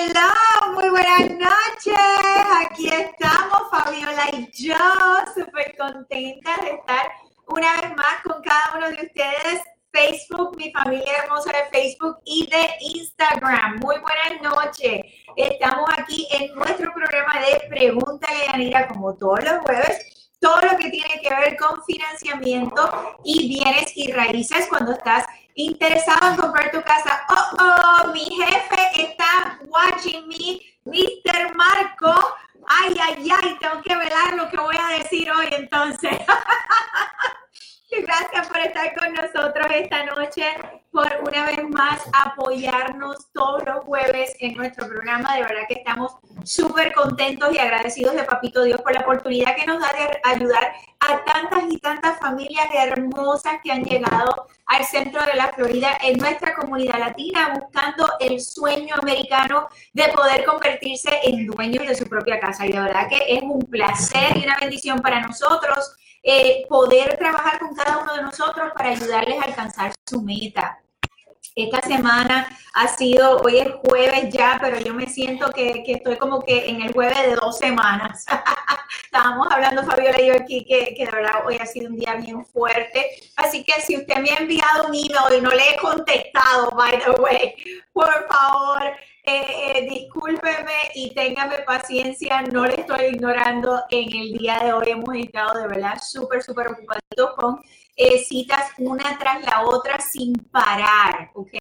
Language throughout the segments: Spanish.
Hello, muy buenas noches. Aquí estamos, Fabiola y yo, súper contentas de estar una vez más con cada uno de ustedes. Facebook, mi familia hermosa de Facebook y de Instagram. Muy buenas noches. Estamos aquí en nuestro programa de Pregúntale a Yanira, como todos los jueves. Todo lo que tiene que ver con financiamiento y bienes y raíces cuando estás interesado en comprar tu casa. Oh, oh, mi jefe está watching me, Mr. Marco. Ay, ay, ay, tengo que velar lo que voy a decir hoy entonces. Gracias por estar con nosotros esta noche, por una vez más apoyarnos todos los jueves en nuestro programa. De verdad que estamos súper contentos y agradecidos de Papito Dios por la oportunidad que nos da de ayudar a tantas y tantas familias hermosas que han llegado al centro de la Florida en nuestra comunidad latina buscando el sueño americano de poder convertirse en dueños de su propia casa. Y de verdad que es un placer y una bendición para nosotros eh, poder trabajar con cada uno de nosotros para ayudarles a alcanzar su meta. Esta semana ha sido, hoy es jueves ya, pero yo me siento que, estoy como que en el jueves de dos semanas. Estábamos hablando, Fabiola y yo aquí, que, que, de verdad hoy ha sido un día bien fuerte. Así que si usted me ha enviado un email y no le he contestado, by the way, por favor, eh, discúlpeme y téngame paciencia, no le estoy ignorando. En el día de hoy hemos estado de verdad súper, súper ocupados con eh, citas una tras la otra sin parar, ¿ok?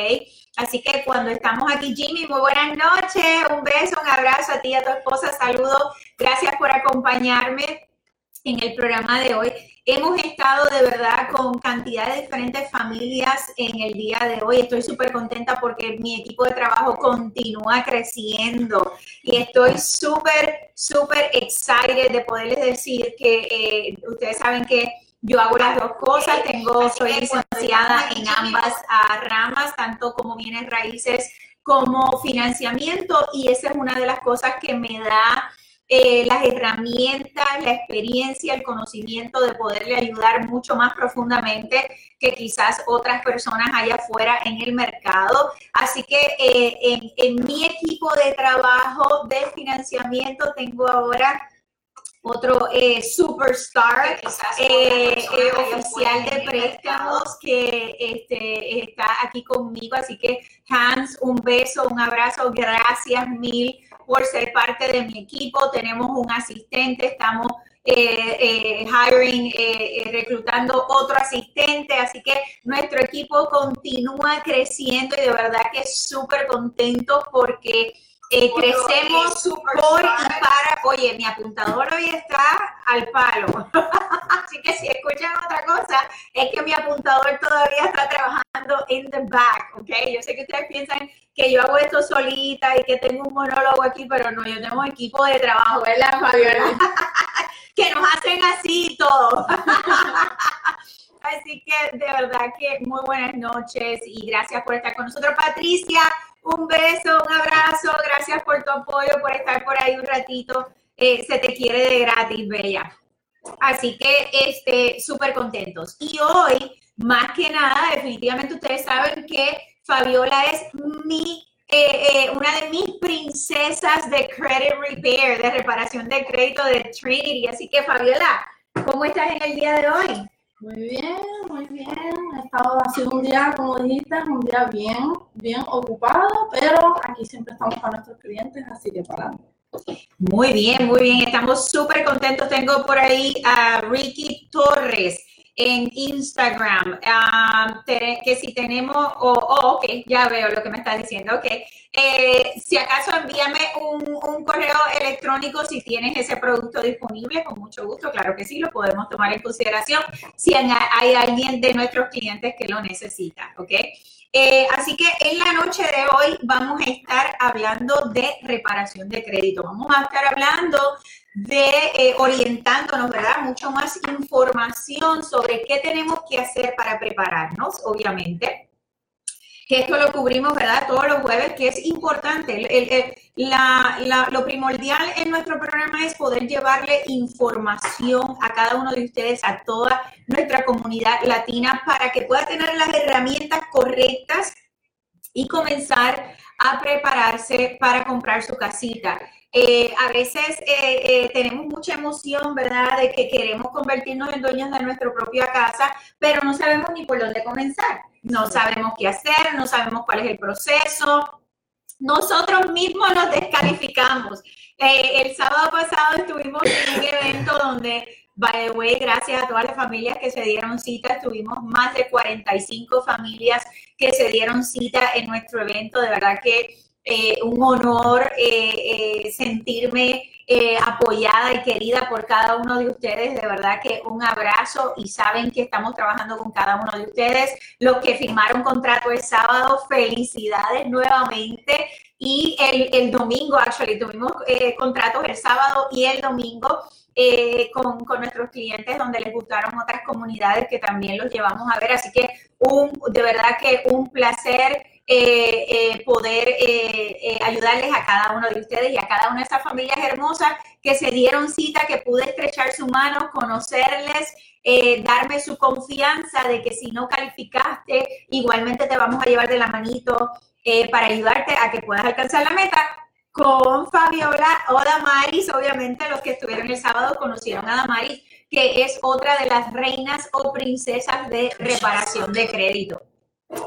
Así que cuando estamos aquí, Jimmy, muy buenas noches, un beso, un abrazo a ti y a tu esposa, saludos, gracias por acompañarme en el programa de hoy. Hemos estado de verdad con cantidad de diferentes familias en el día de hoy. Estoy súper contenta porque mi equipo de trabajo continúa creciendo y estoy súper, súper excited de poderles decir que eh, ustedes saben que yo hago las dos cosas. Tengo, soy licenciada en ambas ah, ramas, tanto como bienes raíces como financiamiento y esa es una de las cosas que me da eh, las herramientas, la experiencia, el conocimiento de poderle ayudar mucho más profundamente que quizás otras personas allá afuera en el mercado. Así que eh, en, mi equipo de trabajo de financiamiento tengo ahora otro eh, superstar oficial de préstamos que este, está aquí conmigo. Así que Hans, un beso, un abrazo, gracias mil por ser parte de mi equipo. Tenemos un asistente, estamos eh, eh, hiring, eh, reclutando otro asistente, así que nuestro equipo continúa creciendo y de verdad que súper contento porque crecemos por y para. Oye, mi apuntador hoy está al palo. Así que si escuchan otra cosa, es que mi apuntador todavía está trabajando in the back, ¿ok? Yo sé que ustedes piensan que yo hago esto solita y que tengo un monólogo aquí, pero no, yo tengo equipo de trabajo, ¿verdad, Fabiola? que nos hacen así todo. Así que de verdad que muy buenas noches y gracias por estar con nosotros, Patricia. Un beso, un abrazo, gracias por tu apoyo, por estar por ahí un ratito. Eh, se te quiere de gratis, Bella. Así que, este, súper contentos. Y hoy, más que nada, definitivamente ustedes saben que Fabiola es mi, eh, eh, una de mis princesas de credit repair, de reparación de crédito de Trinity. Así que, Fabiola, ¿cómo estás en el día de hoy? Muy bien, muy bien. Ha estado un día, como dijiste, un día bien, bien ocupado, pero aquí siempre estamos para nuestros clientes, así que para adelante. Muy bien, muy bien. Estamos súper contentos. Tengo por ahí a Ricky Torres en Instagram, um, que si tenemos, oh, oh, ok, ya veo lo que me está diciendo, ok. Eh, si acaso envíame un, un, correo electrónico si tienes ese producto disponible, con mucho gusto, claro que sí, lo podemos tomar en consideración si hay alguien de nuestros clientes que lo necesita, ok. Eh, así que en la noche de hoy vamos a estar hablando de reparación de crédito. Vamos a estar hablando de eh, orientándonos, ¿verdad? Mucho más información sobre qué tenemos que hacer para prepararnos, obviamente que esto lo cubrimos, ¿verdad? Todos los jueves, que es importante. lo primordial en nuestro programa es poder llevarle información a cada uno de ustedes, a toda nuestra comunidad latina, para que pueda tener las herramientas correctas y comenzar a prepararse para comprar su casita. Eh, a veces eh, eh, tenemos mucha emoción, ¿verdad?, de que queremos convertirnos en dueños de nuestra propia casa, pero no sabemos ni por dónde comenzar. No sabemos qué hacer, no sabemos cuál es el proceso. Nosotros mismos nos descalificamos. el sábado pasado estuvimos en un evento donde By the way, gracias a todas las familias que se dieron cita, tuvimos más de 45 familias que se dieron cita en nuestro evento. De verdad que eh, un honor eh, eh, sentirme apoyada y querida por cada uno de ustedes. De verdad que un abrazo y saben que estamos trabajando con cada uno de ustedes. Los que firmaron contrato el sábado, felicidades nuevamente. Y el, el domingo, actually, tuvimos contratos el sábado y el domingo. con, con, nuestros clientes donde les gustaron otras comunidades que también los llevamos a ver. Así que un, de verdad que un placer eh, eh, poder eh, ayudarles a cada uno de ustedes y a cada una de esas familias hermosas que se dieron cita, que pude estrechar su mano, conocerles, darme su confianza de que si no calificaste, igualmente te vamos a llevar de la manito para ayudarte a que puedas alcanzar la meta. Con Fabiola o Damaris, obviamente los que estuvieron el sábado conocieron a Damaris, que es otra de las reinas o princesas de reparación de crédito.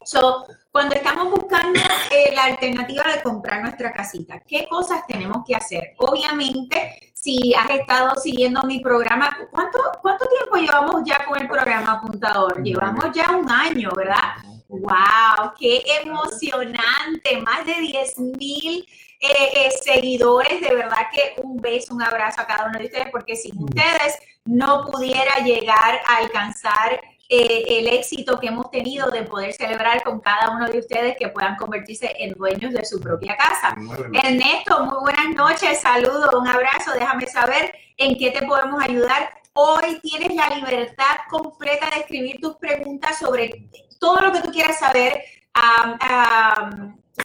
So, cuando estamos buscando eh, la alternativa de comprar nuestra casita, ¿qué cosas tenemos que hacer? Obviamente, si has estado siguiendo mi programa, ¿cuánto, cuánto tiempo llevamos ya con el programa apuntador? Llevamos ya un año, ¿verdad? ¡Wow! ¡Qué emocionante! Más de 10 mil eh, eh, seguidores. De verdad que un beso, un abrazo a cada uno de ustedes, porque sin ustedes no pudiera llegar a alcanzar eh, el éxito que hemos tenido de poder celebrar con cada uno de ustedes que puedan convertirse en dueños de su propia casa. Ernesto, muy buenas noches, saludos, un abrazo, déjame saber en qué te podemos ayudar. Hoy tienes la libertad completa de escribir tus preguntas sobre todo lo que tú quieras saber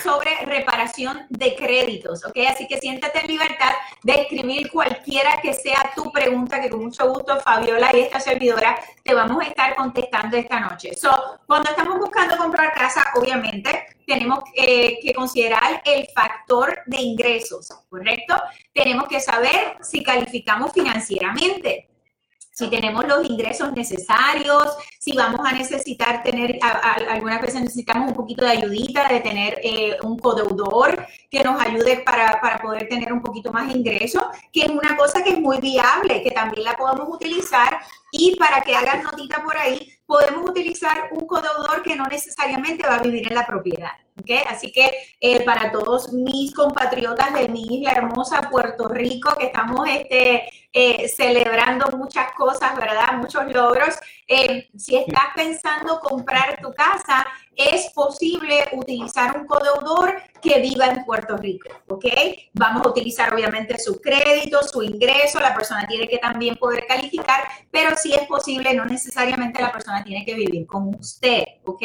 sobre reparación de créditos, ¿ok? Así que siéntate en libertad de escribir cualquiera que sea tu pregunta, que con mucho gusto Fabiola y esta servidora te vamos a estar contestando esta noche. So, cuando estamos buscando comprar casa, obviamente tenemos eh, que considerar el factor de ingresos, ¿correcto? Tenemos que saber si calificamos financieramente si tenemos los ingresos necesarios, si vamos a necesitar tener, algunas veces necesitamos un poquito de ayudita, de tener eh, un codeudor que nos ayude para, para, poder tener un poquito más de ingresos, que es una cosa que es muy viable, que también la podemos utilizar y para que hagan notita por ahí, podemos utilizar un codeudor que no necesariamente va a vivir en la propiedad. ¿okay? Así que eh, para todos mis compatriotas de mi isla hermosa, Puerto Rico, que estamos este, eh, celebrando muchas cosas, ¿verdad? Muchos logros. Eh, si estás pensando comprar tu casa, es posible utilizar un codeudor que viva en Puerto Rico, ¿ok? Vamos a utilizar obviamente su crédito, su ingreso, la persona tiene que también poder calificar, pero si es posible, no necesariamente la persona tiene que vivir con usted, ¿ok?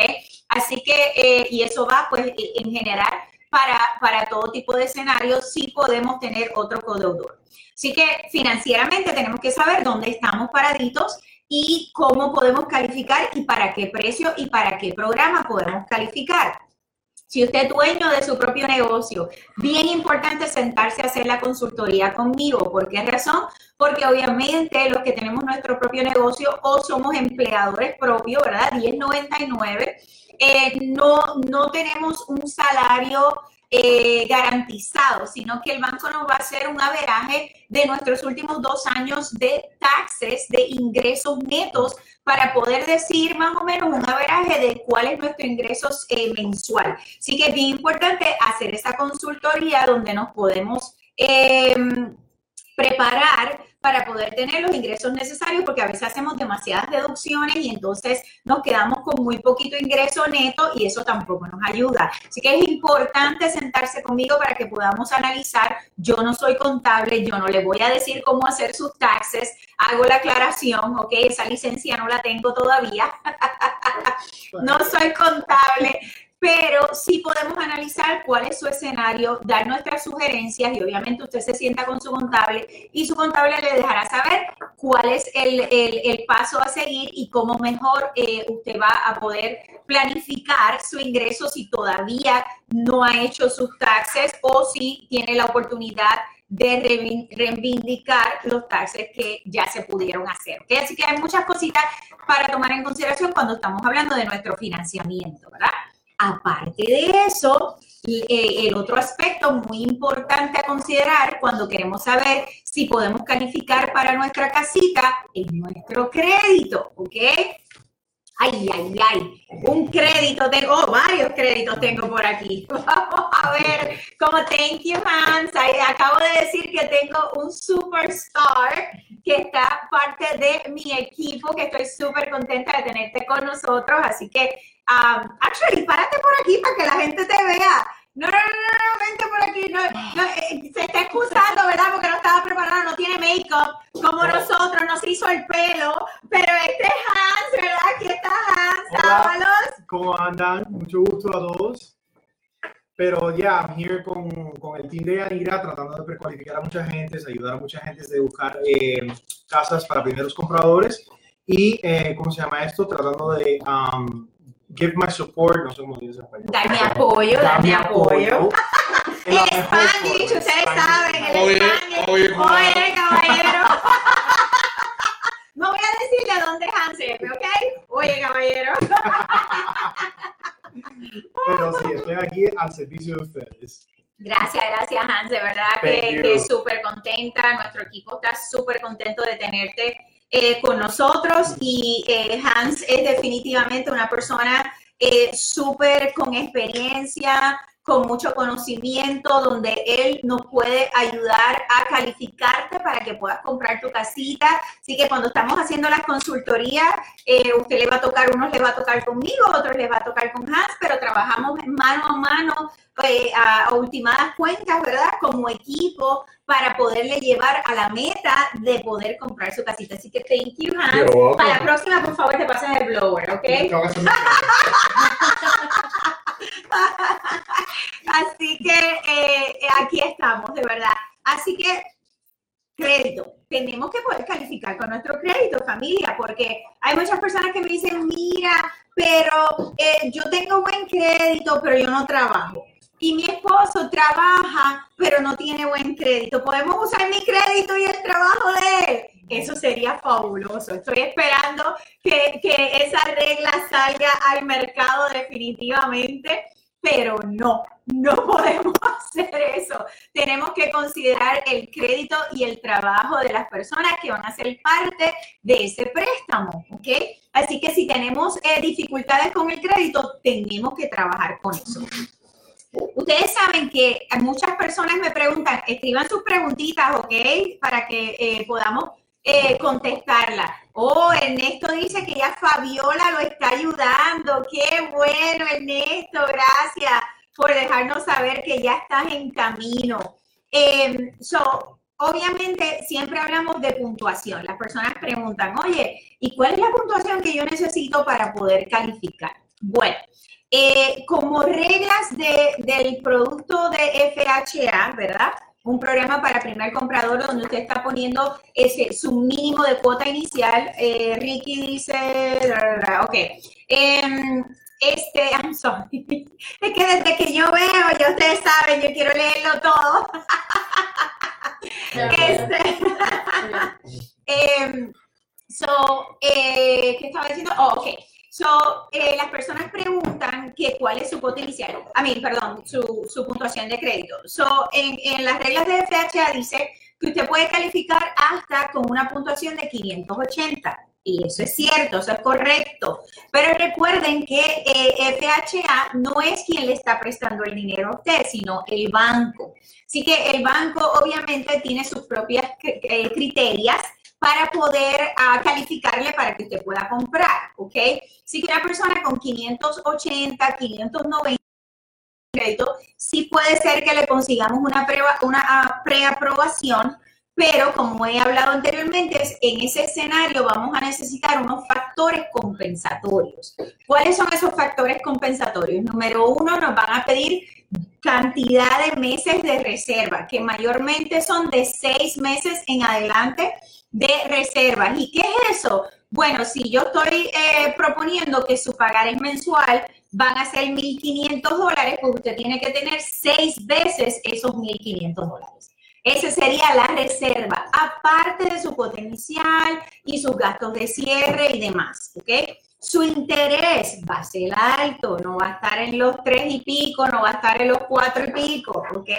Así que, eh, y eso va pues e, en general para, para todo tipo de escenarios, sí podemos tener otro codeudor. Así que financieramente tenemos que saber dónde estamos paraditos y cómo podemos calificar y para qué precio y para qué programa podemos calificar. Si usted es dueño de su propio negocio, bien importante sentarse a hacer la consultoría conmigo. ¿Por qué razón? Porque obviamente los que tenemos nuestro propio negocio o somos empleadores propios, ¿verdad? 1099, eh, no, no tenemos un salario eh, garantizado, sino que el banco nos va a hacer un averaje de nuestros últimos dos años de taxes, de ingresos netos, para poder decir más o menos un averaje de cuál es nuestro ingreso eh, mensual. Así que es bien importante hacer esa consultoría donde nos podemos em, preparar para poder tener los ingresos necesarios, porque a veces hacemos demasiadas deducciones y entonces nos quedamos con muy poquito ingreso neto y eso tampoco nos ayuda. Así que es importante sentarse conmigo para que podamos analizar. Yo no soy contable, yo no le voy a decir cómo hacer sus taxes, hago la aclaración, ok, esa licencia no la tengo todavía. no soy contable, pero sí podemos analizar cuál es su escenario, dar nuestras sugerencias y obviamente usted se sienta con su contable y su contable le dejará saber cuál es el, el, paso a seguir y cómo mejor eh, usted va a poder planificar su ingreso si todavía no ha hecho sus taxes o si tiene la oportunidad de reivindicar los taxes que ya se pudieron hacer. Así que hay muchas cositas para tomar en consideración cuando estamos hablando de nuestro financiamiento, ¿verdad? Aparte de eso, eh, el otro aspecto muy importante a considerar cuando queremos saber si podemos calificar para nuestra casita es nuestro crédito, ¿ok? Ay, ay, ay. Un crédito tengo, oh, varios créditos tengo por aquí. Vamos a ver, como thank you, Hans. acabo de decir que tengo un superstar que está parte de mi equipo, que estoy súper contenta de tenerte con nosotros. Así que, um, actually, párate por aquí para que la gente te vea. No, no, no, no, vente por aquí. No, eh, se está excusando, ¿verdad? Porque no estaba preparado, no tiene make-up como nosotros, no se hizo el pelo. Pero este es Hans, ¿verdad? Aquí está Hans, Ábalos. ¿Cómo andan? Mucho gusto a todos. Pero ya, yeah, I'm here con, con, el team de Anira tratando de precualificar a mucha gente, ayudar a mucha gente de buscar eh, casas para primeros compradores y, eh, ¿cómo se llama esto? Tratando de um, give my support, no sé cómo dice español. Dar mi apoyo, dar mi apoyo. el Spanglish, ustedes saben, el. Oye, oye, caballero. no voy a decirle a dónde es Hansel, ¿ok? Oye, caballero. Pero sí, estoy aquí al servicio de ustedes. Gracias, gracias Hans, de verdad que, que súper contenta, nuestro equipo está súper contento de tenerte eh, con nosotros y eh, Hans es definitivamente una persona eh, súper con experiencia, con mucho conocimiento, donde él nos puede ayudar a calificarte para que puedas comprar tu casita. Así que cuando estamos haciendo las consultorías, usted le va a tocar, unos le va a tocar conmigo, otros le va a tocar con Hans, pero trabajamos mano a mano a ultimadas cuentas, ¿verdad? Como equipo para poderle llevar a la meta de poder comprar su casita. Así que thank you, Hans. Para la próxima, por favor, te pases el blower, ¿ok? Así que eh, aquí estamos, de verdad. Así que crédito. Tenemos que poder calificar con nuestro crédito, familia, porque hay muchas personas que me dicen, mira, pero eh, yo tengo buen crédito, pero yo no trabajo y mi esposo trabaja, pero no tiene buen crédito. ¿Podemos usar mi crédito y el trabajo de él? Eso sería fabuloso. Estoy esperando que, que esa regla salga al mercado definitivamente, pero no, no podemos hacer eso. Tenemos que considerar el crédito y el trabajo de las personas que van a ser parte de ese préstamo, ¿ok? Así que si tenemos eh, dificultades con el crédito, tenemos que trabajar con eso. Ustedes saben que muchas personas me preguntan, escriban sus preguntitas, ¿ok? Para que eh, podamos eh, contestarlas. Oh, Ernesto dice que ya Fabiola lo está ayudando. Qué bueno, Ernesto, gracias por dejarnos saber que ya estás en camino. Eh, so, obviamente, siempre hablamos de puntuación. Las personas preguntan, oye, ¿y cuál es la puntuación que yo necesito para poder calificar? Bueno, eh, como reglas de, del producto de FHA, ¿verdad? Un programa para primer comprador donde usted está poniendo ese, su mínimo de cuota inicial. Eh, Ricky dice, ok. Em, este, I'm sorry. Es que desde que yo veo, ya ustedes saben, yo quiero leerlo todo. este, em, so, eh, ¿qué estaba diciendo? Oh, ok. So, eh, las personas preguntan que cuál es su cuota inicial, a mí, perdón, su, su, puntuación de crédito. So, en, en, las reglas de FHA dice que usted puede calificar hasta con una puntuación de 580. Y eso es cierto, eso es correcto. Pero recuerden que eh, FHA no es quien le está prestando el dinero a usted, sino el banco. Así que el banco obviamente tiene sus propias eh, criterios para poder uh, calificarle para que usted pueda comprar, ¿ok? Si que una persona con 580, 590 crédito, sí puede ser que le consigamos una, prueba, una uh, preaprobación, Pero como he hablado anteriormente, en ese escenario vamos a necesitar unos factores compensatorios. ¿Cuáles son esos factores compensatorios? Número uno, nos van a pedir cantidad de meses de reserva, que mayormente son de seis meses en adelante de reservas. ¿Y qué es eso? Bueno, si yo estoy eh, proponiendo que su pagar es mensual van a ser 1.500 dólares, pues usted tiene que tener seis veces esos 1.500 dólares. Esa sería la reserva, aparte de su potencial y sus gastos de cierre y demás, ¿ok? Su interés va a ser alto, no va a estar en los tres y pico, no va a estar en los cuatro y pico, ¿ok?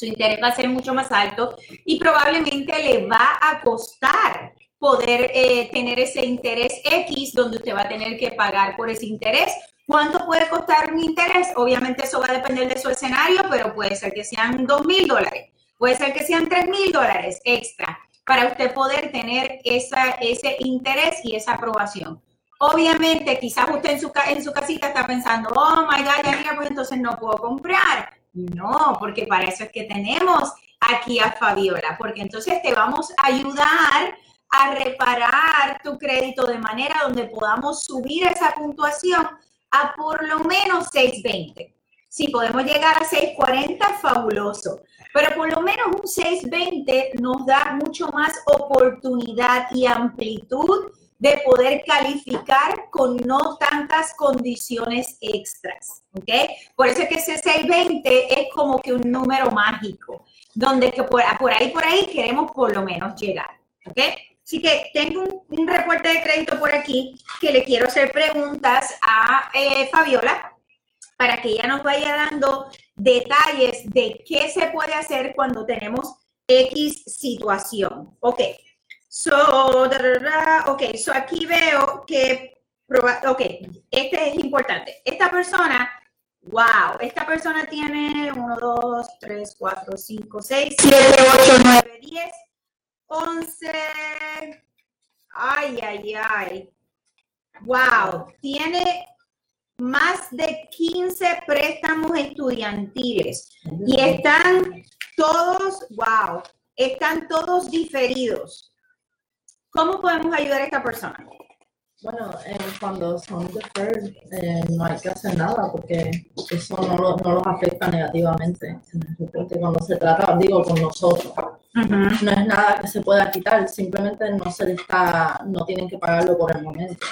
Su interés va a ser mucho más alto y probablemente le va a costar poder eh, tener ese interés X donde usted va a tener que pagar por ese interés ¿Cuánto puede costar un interés? Obviamente eso va a depender de su escenario, pero puede ser que sean dos mil dólares, puede ser que sean tres mil dólares extra para usted poder tener esa, ese interés y esa aprobación. Obviamente, quizás usted en su, en su casita está pensando, oh my God, ya pues entonces no puedo comprar. No, porque para eso es que tenemos aquí a Fabiola, porque entonces te vamos a ayudar a reparar tu crédito de manera donde podamos subir esa puntuación a por lo menos 620. Si podemos llegar a 640, fabuloso. Pero por lo menos un 620 nos da mucho más oportunidad y amplitud de poder calificar con no tantas condiciones extras. ¿Ok? Por eso es que ese 620 es como que un número mágico, donde que por, por ahí, por ahí queremos por lo menos llegar. ¿Ok? Así que tengo un, reporte de crédito por aquí que le quiero hacer preguntas a eh, Fabiola para que ella nos vaya dando detalles de qué se puede hacer cuando tenemos X situación. Ok, so, okay, so aquí veo que, ok, este es importante. Esta persona, wow, esta persona tiene 1, 2, 3, 4, 5, 6, 7, 8, 9, 10 11. Ay, ay, ay. Wow, tiene más de 15 préstamos estudiantiles y están todos, wow, están todos diferidos. ¿Cómo podemos ayudar a esta persona? Bueno, eh, cuando son deferred, eh, no hay que hacer nada porque eso no, lo, no los afecta negativamente. Cuando se trata, digo, con nosotros, no es nada que se pueda quitar, simplemente no se está, no tienen que pagarlo por el momento.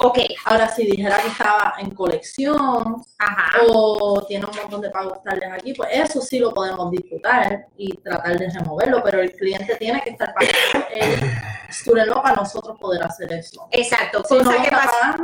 Ok. Ahora, si dijera que estaba en colección o tiene un montón de pagos tardes aquí, pues eso sí lo podemos disputar y tratar de removerlo, pero el cliente tiene que estar pagando el student para nosotros poder hacer eso. Exacto, cosa que pasa,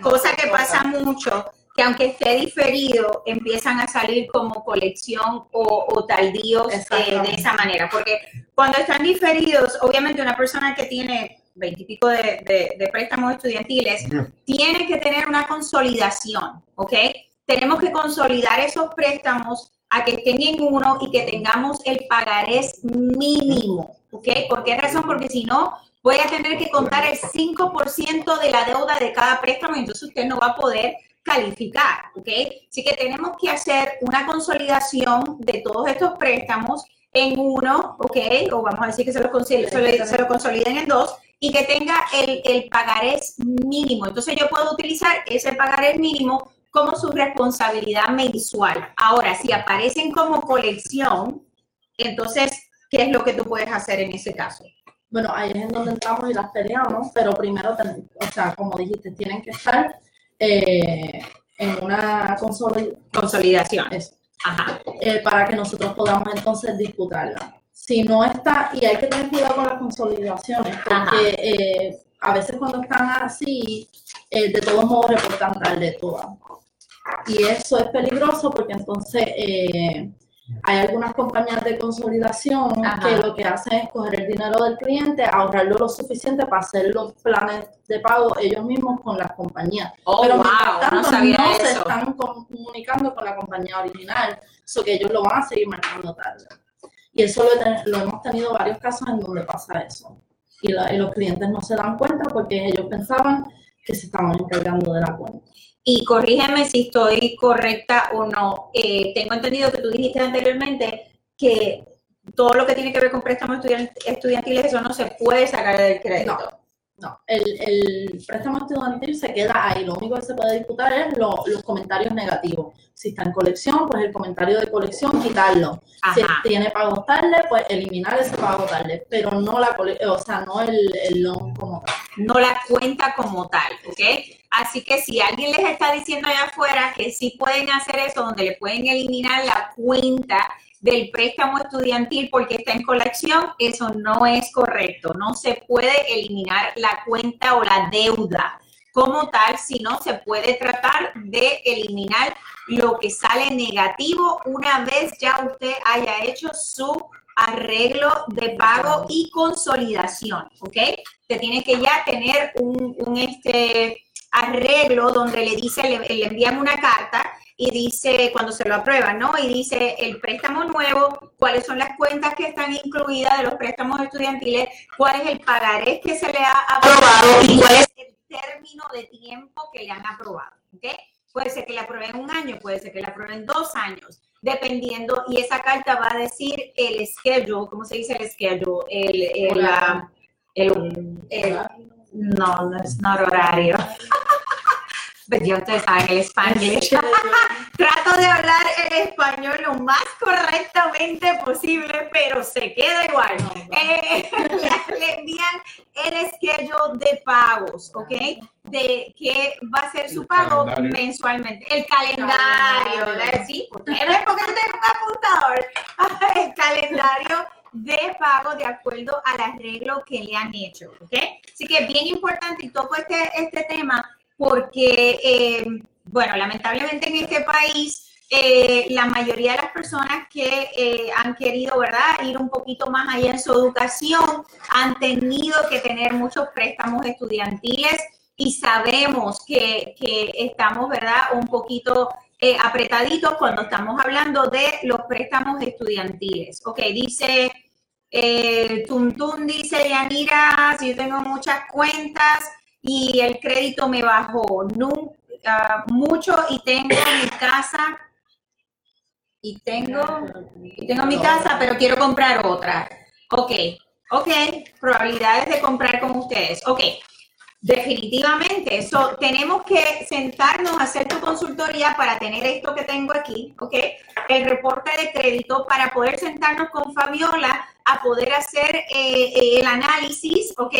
cosa que pasa mucho que aunque esté diferido, empiezan a salir como colección o, o tardíos eh, de esa manera. Porque cuando están diferidos, obviamente una persona que tiene veintipico de, de, préstamos estudiantiles, tiene que tener una consolidación, ¿ok? Tenemos que consolidar esos préstamos a que estén en uno y que tengamos el pagarés mínimo, ¿ok? ¿Por qué razón? Porque si no, voy a tener que contar el 5% de la deuda de cada préstamo y entonces usted no va a poder calificar, ¿ok? Así que tenemos que hacer una consolidación de todos estos préstamos en uno, ¿ok? O vamos a decir que se lo, se lo consoliden en dos y que tenga el, el pagarés mínimo. Entonces yo puedo utilizar ese pagarés mínimo como su responsabilidad mensual. Ahora, si aparecen como colección, entonces, ¿qué es lo que tú puedes hacer en ese caso? Bueno, ahí es en donde entramos y las peleamos, pero primero, o sea, como dijiste, tienen que estar eh, en una consolidación. Ajá. Eh, para que nosotros podamos entonces disputarla. Si no está, y hay que tener cuidado con las consolidaciones, porque eh, a veces cuando están así, de todos modos reportan de todas. Y eso es peligroso porque entonces hay algunas compañías de consolidación que lo que hacen es coger el dinero del cliente, ahorrarlo lo suficiente para hacer los planes de pago ellos mismos con las compañías. Oh, Pero wow, tanto, no, se están comunicando con la compañía original, eso que ellos lo van a seguir marcando tarde. Y eso lo, lo hemos tenido varios casos en donde pasa eso. Y, y los clientes no se dan cuenta porque ellos pensaban que se estaban encargando de la cuenta y corrígeme si estoy correcta o no. Eh, tengo entendido que tú dijiste anteriormente que todo lo que tiene que ver con préstamos estudiantiles, eso no se puede sacar del crédito. No, el, el, préstamo estudiantil se queda ahí. Lo único que se puede disputar es los comentarios negativos. Si está en colección, pues el comentario de colección, quitarlo. Si tiene pago tarde, pues eliminar ese pago tarde. Pero no la o sea, no el, el loan como tal. No la cuenta como tal, ¿ok? Así que si alguien les está diciendo allá afuera que sí pueden hacer eso, donde le pueden eliminar la cuenta del préstamo estudiantil porque está en colección, eso no es correcto. No se puede eliminar la cuenta o la deuda como tal, sino se puede tratar de eliminar lo que sale negativo una vez ya usted haya hecho su arreglo de pago y consolidación, ¿ok? Usted tiene que ya tener un, este arreglo donde le dice, le, le envían una carta y dice, cuando se lo aprueban, ¿no? Y dice el préstamo nuevo, cuáles son las cuentas que están incluidas de los préstamos estudiantiles, cuál es el pagaré que se le ha aprobado y cuál es el término de tiempo que le han aprobado, ¿ok? Puede ser que le aprueben un año, puede ser que le aprueben dos años, dependiendo, y esa carta va a decir el schedule, ¿cómo se dice el schedule? El, el, el, el no, no es no horario. Pues yo ustedes saben el español. Trato de hablar el español lo más correctamente posible, pero se queda igual. Eh, le, envían el schedule de pagos, ¿ok? De qué va a ser su pago mensualmente. El calendario, ¿verdad? ¿sí? Porque no es porque tengo un apuntador. El calendario de pago de acuerdo al arreglo que le han hecho, ¿ok? Así que bien importante y toco este, este tema porque, eh, bueno, lamentablemente en este país, eh, la mayoría de las personas que eh, han querido, ¿verdad?, ir un poquito más allá en su educación, han tenido que tener muchos préstamos estudiantiles y sabemos que, que estamos, ¿verdad?, un poquito apretaditos cuando estamos hablando de los préstamos estudiantiles. Ok, dice... Eh, Tuntun dice, Yanira, si yo tengo muchas cuentas, y el crédito me bajó mucho y tengo mi casa y tengo, y tengo mi casa, pero quiero comprar otra. Ok, ok, probabilidades de comprar con ustedes. Ok, definitivamente, eso tenemos que sentarnos a hacer tu consultoría para tener esto que tengo aquí, ok, el reporte de crédito para poder sentarnos con Fabiola a poder hacer eh, eh, el análisis, ok,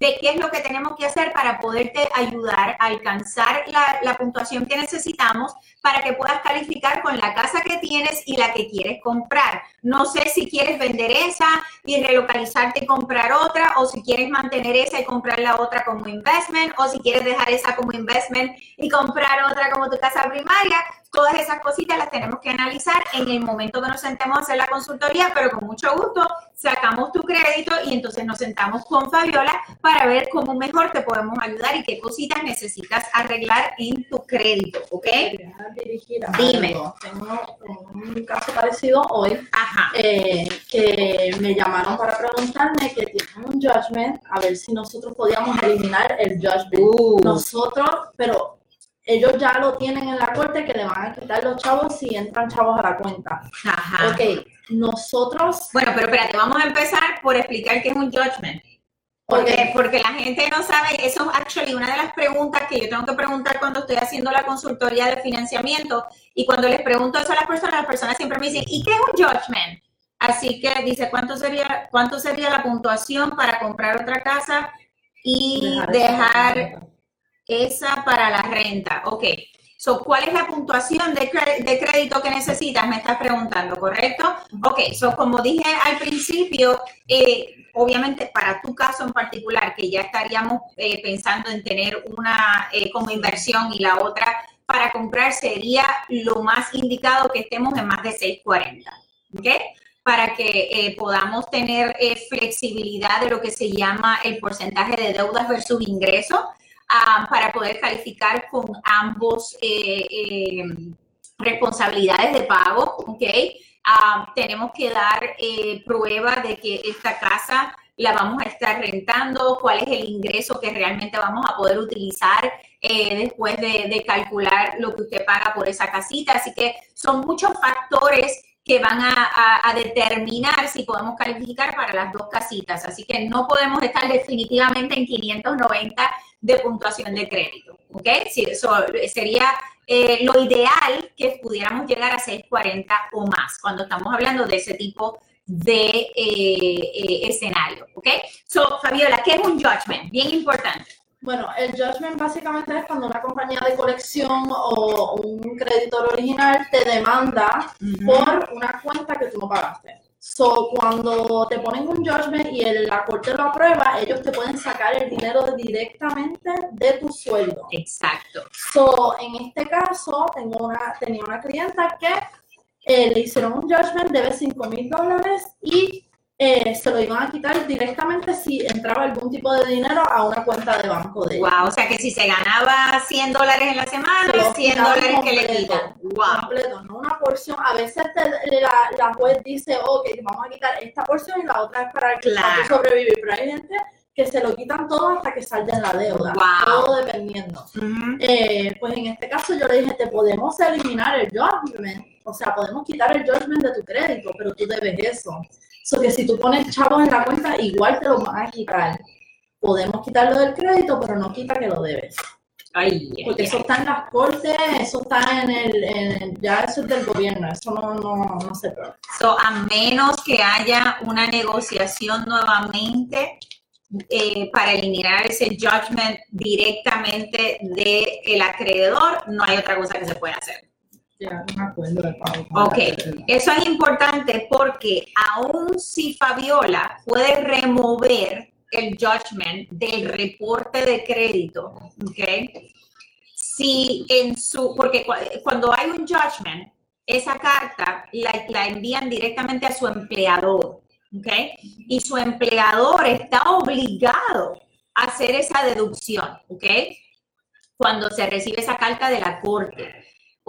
de qué es lo que tenemos que hacer para poderte ayudar a alcanzar la, puntuación que necesitamos para que puedas calificar con la casa que tienes y la que quieres comprar. No sé si quieres vender esa y relocalizarte y comprar otra, o si quieres mantener esa y comprar la otra como investment, o si quieres dejar esa como investment y comprar otra como tu casa primaria. Todas esas cositas las tenemos que analizar en el momento que nos sentemos a hacer la consultoría, pero con mucho gusto sacamos tu crédito y entonces nos sentamos con Fabiola para ver cómo mejor te podemos ayudar y qué cositas necesitas arreglar en tu crédito, ¿ok? Dime. Tengo un caso parecido hoy, eh, que me llamaron para preguntarme que tienen un judgment, a ver si nosotros podíamos eliminar el judgment. Uh. Nosotros, pero ellos ya lo tienen en la corte que le van a quitar los chavos si entran chavos a la cuenta. Ajá. Ok, nosotros... Bueno, pero espérate, vamos a empezar por explicar qué es un judgment. Porque, porque la gente no sabe, eso es actually una de las preguntas que yo tengo que preguntar cuando estoy haciendo la consultoría de financiamiento y cuando les pregunto eso a las personas, las personas siempre me dicen, ¿y qué es un judgment? Así que dice, ¿cuánto sería, cuánto sería la puntuación para comprar otra casa y dejar esa para la renta. Ok. So, ¿cuál es la puntuación de, crédito que necesitas? Me estás preguntando, ¿correcto? Ok, so, como dije al principio, eh, obviamente para tu caso en particular, que ya estaríamos eh, pensando en tener una eh, como inversión y la otra para comprar, sería lo más indicado que estemos en más de 640. ¿Ok? Para que podamos tener flexibilidad de lo que se llama el porcentaje de deudas versus ingresos Ah, para poder calificar con ambos eh, eh, responsabilidades de pago, ¿ok? Ah, tenemos que dar eh, prueba de que esta casa la vamos a estar rentando, cuál es el ingreso que realmente vamos a poder utilizar después de, de, calcular lo que usted paga por esa casita. Así que son muchos factores que van a, a, determinar si podemos calificar para las dos casitas. Así que no podemos estar definitivamente en 590 de puntuación de crédito. ¿Ok? Sí, eso sería eh, lo ideal que pudiéramos llegar a 640 o más cuando estamos hablando de ese tipo de eh, eh, escenario. ¿Ok? So, Fabiola, ¿qué es un judgment? Bien importante. Bueno, el judgment básicamente es cuando una compañía de colección o un creditor original te demanda por una cuenta que tú no pagaste. So, cuando te ponen un judgment y el, la corte lo aprueba, ellos te pueden sacar el dinero directamente de tu sueldo. Exacto. So, en este caso, tengo una, tenía una clienta que eh, le hicieron un judgment, debe 5 mil dólares y eh, se lo iban a quitar directamente si entraba algún tipo de dinero a una cuenta de banco de ella. Wow, o sea que si se ganaba 100 dólares en la semana, 100 dólares que le quitan. Wow. Completo, no una porción. A veces la, la, juez dice, ok, vamos a quitar esta porción y la otra es para, claro. sobrevivir. Pero hay gente que se lo quitan todo hasta que salden la deuda. Wow. Todo dependiendo. Eh, pues en este caso yo le dije, te podemos eliminar el judgment. O sea, podemos quitar el judgment de tu crédito, pero tú debes eso. So que si tú pones chavos en la cuenta, igual te lo van a quitar. Podemos quitarlo del crédito, pero no quita que lo debes. Ay, Porque eso está en las cortes, eso está en el, ya eso es del gobierno, eso no, no, no se puede. So, a menos que haya una negociación nuevamente eh, para eliminar ese judgment directamente del acreedor, no hay otra cosa que se pueda hacer. Ok, eso es importante porque aun si Fabiola puede remover el judgment del reporte de crédito, ok, si en su, porque cuando hay un judgment, esa carta la, la envían directamente a su empleador, ok, y su empleador está obligado a hacer esa deducción, ok, cuando se recibe esa carta de la corte.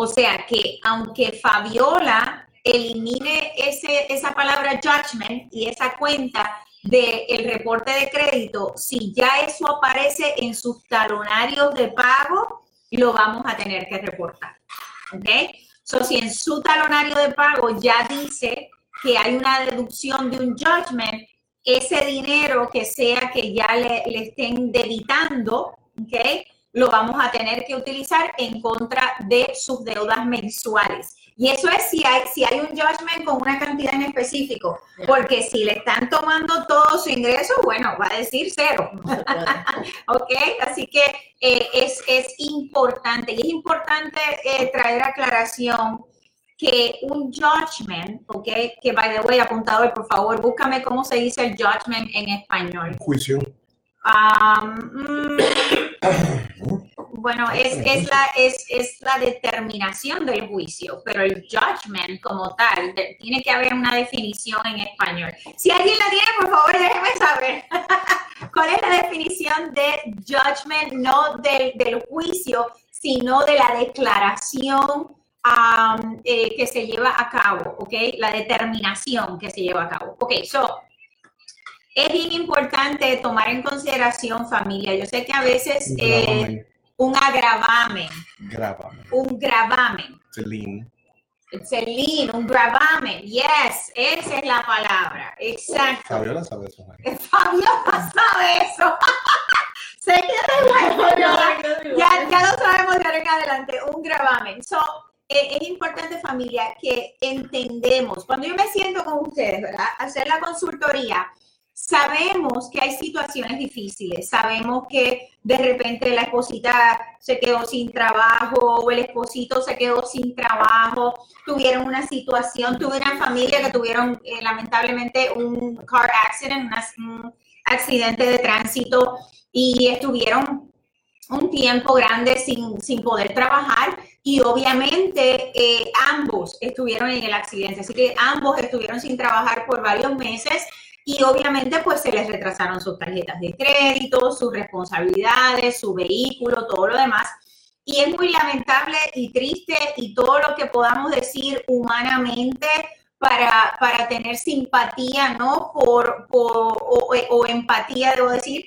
O sea que aunque Fabiola elimine ese, esa palabra judgment y esa cuenta del reporte de crédito, si ya eso aparece en sus talonarios de pago, lo vamos a tener que reportar. ¿Ok? So, si en su talonario de pago ya dice que hay una deducción de un judgment, ese dinero que sea que ya le, le estén debitando, ¿ok? Lo vamos a tener que utilizar en contra de sus deudas mensuales. Y eso es si hay, si hay un judgment con una cantidad en específico, porque si le están tomando todo su ingreso, bueno, va a decir cero. ok, así que eh, es, es, importante, y es importante eh, traer aclaración que un judgment, ok, que by the way, apuntador, por favor, búscame cómo se dice el judgment en español. Juicio. Um, bueno, es, es, la, es, es, la determinación del juicio, pero el judgment como tal, tiene que haber una definición en español. Si alguien la tiene, por favor, déjeme saber. ¿Cuál es la definición de judgment? No del, del juicio, sino de la declaración eh, que se lleva a cabo, ¿ok? La determinación que se lleva a cabo. Ok, so, es bien importante tomar en consideración familia. Yo sé que a veces eh, un agravamen. Gravamen. Un gravamen. Celine. Celine, un gravamen. Yes, esa es la palabra. Exacto. Fabiola sabe eso. Fabiola sabe eso. sé que bueno. ya, ya lo sabemos de ahora en adelante. Un gravamen. So, eh, es importante familia que entendemos, cuando yo me siento con ustedes, ¿verdad? Hacer la consultoría, Sabemos que hay situaciones difíciles, sabemos que de repente la esposita se quedó sin trabajo o el esposito se quedó sin trabajo, tuvieron una situación, tuvieron familia que tuvieron eh, lamentablemente un car accident, un accidente de tránsito y estuvieron un tiempo grande sin, sin poder trabajar y obviamente eh, ambos estuvieron en el accidente, así que ambos estuvieron sin trabajar por varios meses y obviamente pues se les retrasaron sus tarjetas de crédito, sus responsabilidades, su vehículo, todo lo demás. Y es muy lamentable y triste y todo lo que podamos decir humanamente para, para tener simpatía, ¿no? Por, por o, empatía, debo decir,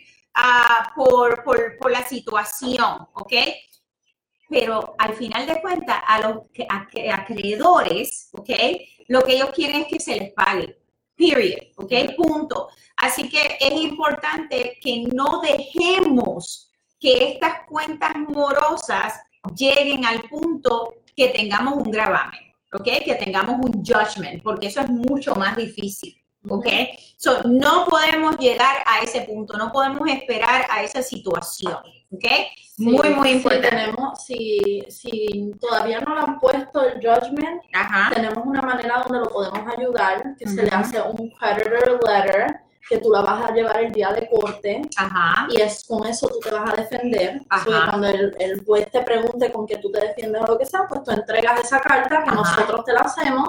por, por, por, la situación, ¿ok? Pero al final de cuentas, a los acreedores, ¿ok? lo que ellos quieren es que se les pague. Period. ¿Ok? Punto. Así que es importante que no dejemos que estas cuentas morosas lleguen al punto que tengamos un gravamen, ¿ok? Que tengamos un judgment, porque eso es mucho más difícil. ¿ok? So, no podemos llegar a ese punto, no podemos esperar a esa situación, ¿ok? muy, muy importante. Si, tenemos, si, si todavía no lo han puesto el judgment, tenemos una manera donde lo podemos ayudar, que se le hace un creditor letter, que tú la vas a llevar el día de corte Ajá. y es con eso tú te vas a defender. cuando el, el, juez te pregunte con qué tú te defiendes o lo que sea, pues tú entregas esa carta que nosotros te la hacemos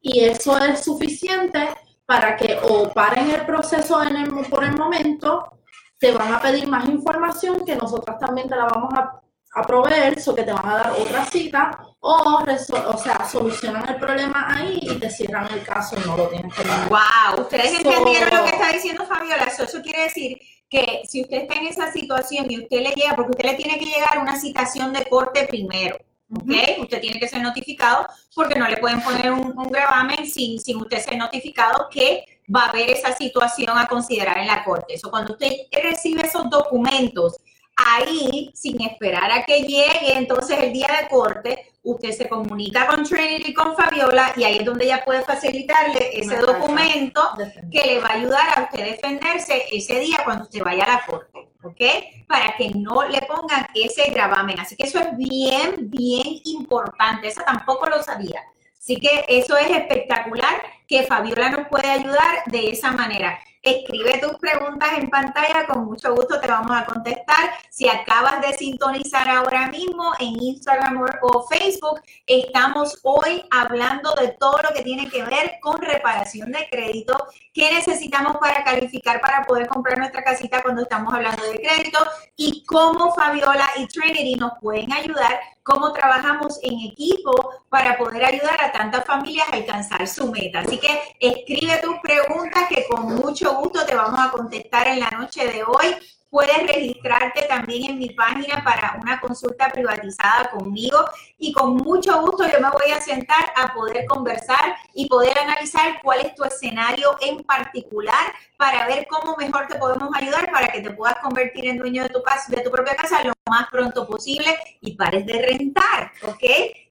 y eso es suficiente para que o paren el proceso en el, por el momento, te van a pedir más información que nosotras también te la vamos a, a proveer, o que te van a dar otra cita, o, o sea, solucionan el problema ahí y te cierran el caso y no lo tienes que dar. ¡Wow! Ustedes entendieron lo que está diciendo Fabiola. Eso, eso quiere decir que si usted está en esa situación y usted le llega, porque usted le tiene que llegar una citación de corte primero. ¿ok? Usted tiene que ser notificado porque no le pueden poner un, gravamen sin, sin usted ser notificado que va a haber esa situación a considerar en la corte. Eso cuando usted recibe esos documentos, ahí, sin esperar a que llegue entonces el día de corte, usted se comunica con Trinity y con Fabiola y ahí es donde ella puede facilitarle ese documento que le va a ayudar a usted defenderse ese día cuando usted vaya a la corte, ¿ok? Para que no le pongan ese gravamen. Así que eso es bien, bien importante. Eso tampoco lo sabía. Así que eso es espectacular que Fabiola nos puede ayudar de esa manera. Escribe tus preguntas en pantalla, con mucho gusto te vamos a contestar. Si acabas de sintonizar ahora mismo en Instagram o Facebook, estamos hoy hablando de todo lo que tiene que ver con reparación de crédito, qué necesitamos para calificar para poder comprar nuestra casita cuando estamos hablando de crédito y cómo Fabiola y Trinity nos pueden ayudar cómo trabajamos en equipo para poder ayudar a tantas familias a alcanzar su meta. Así que escribe tus preguntas que con mucho gusto te vamos a contestar en la noche de hoy. Puedes registrarte también en mi página para una consulta privatizada conmigo y con mucho gusto yo me voy a sentar a poder conversar y poder analizar cuál es tu escenario en particular para ver cómo mejor te podemos ayudar para que te puedas convertir en dueño de tu, casa, de tu propia casa lo más pronto posible y pares de rentar, ¿ok?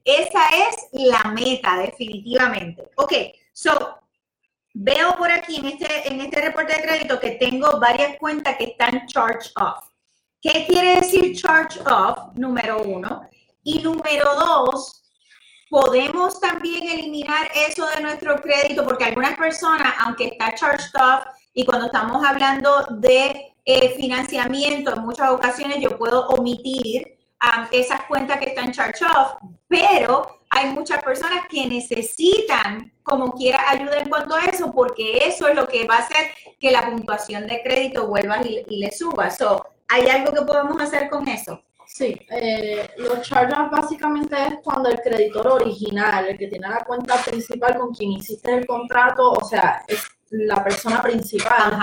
Esa es la meta definitivamente. Ok, so Veo por aquí en este, en este reporte de crédito que tengo varias cuentas que están charge off. ¿Qué quiere decir charge off? Número uno. Y número dos, podemos también eliminar eso de nuestro crédito porque algunas personas, aunque está charged off, y cuando estamos hablando de eh, financiamiento, en muchas ocasiones yo puedo omitir um, esas cuentas que están charged off, pero hay muchas personas que necesitan, como quiera, ayuda en cuanto a eso, porque eso es lo que va a hacer que la puntuación de crédito vuelva y, le suba. So, ¿Hay algo que podemos hacer con eso? Sí, eh, los charges básicamente es cuando el creditor original, el que tiene la cuenta principal con quien hiciste el contrato, o sea, es la persona principal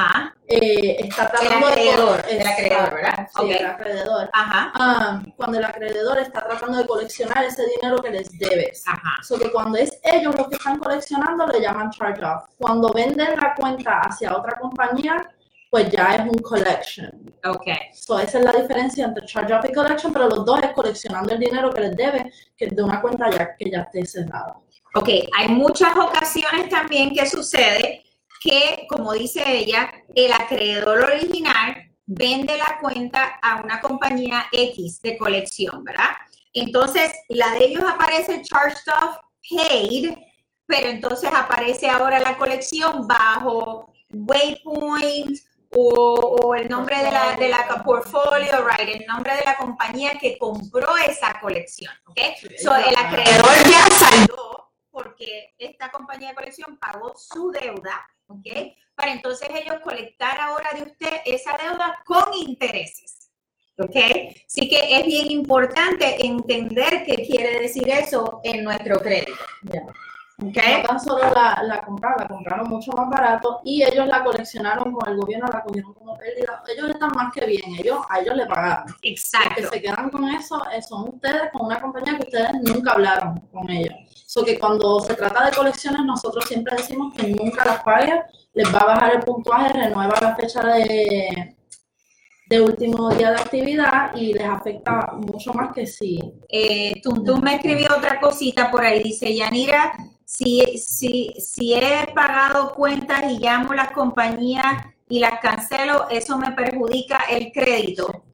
eh, está tratando el acreedor, de, el acreedor, ¿verdad? Sí, el acreedor. Ajá. Ah, cuando el acreedor está tratando de coleccionar ese dinero que les debes. Ajá. So que cuando es ellos los que están coleccionando le llaman charge off. Cuando venden la cuenta hacia otra compañía, pues ya es un collection. Ok. So esa es la diferencia entre charge off y collection, pero los dos es coleccionando el dinero que les debe, que es de una cuenta ya que ya esté cerrada. Ok, hay muchas ocasiones también que sucede que, como dice ella, el acreedor original vende la cuenta a una compañía X de colección, ¿verdad? Entonces, la de ellos aparece charged off paid, pero entonces aparece ahora la colección bajo Waypoint o, el nombre de la, de la portfolio, right, el nombre de la compañía que compró esa colección, ¿ok? So, el acreedor ya saldó porque esta compañía de colección pagó su deuda ¿ok? Para entonces ellos colectar ahora de usted esa deuda con intereses, ¿ok? Así que es bien importante entender qué quiere decir eso en nuestro crédito. Okay. No tan solo la, la compraron, la compraron mucho más barato y ellos la coleccionaron con el gobierno, la cogieron como pérdida. Ellos están más que bien, ellos, a ellos le pagaron. Los que Exacto. se quedan con eso eh, son ustedes con una compañía que ustedes nunca hablaron con ellos. So que cuando se trata de colecciones, nosotros siempre decimos que nunca las paguen, les va a bajar el puntuaje, renueva la fecha de, de último día de actividad y les afecta mucho más que si Eh, Tuntum me escribió otra cosita por ahí. Dice, Yanira, si, si, si he pagado cuentas y llamo a las compañías y las cancelo, eso me perjudica el crédito.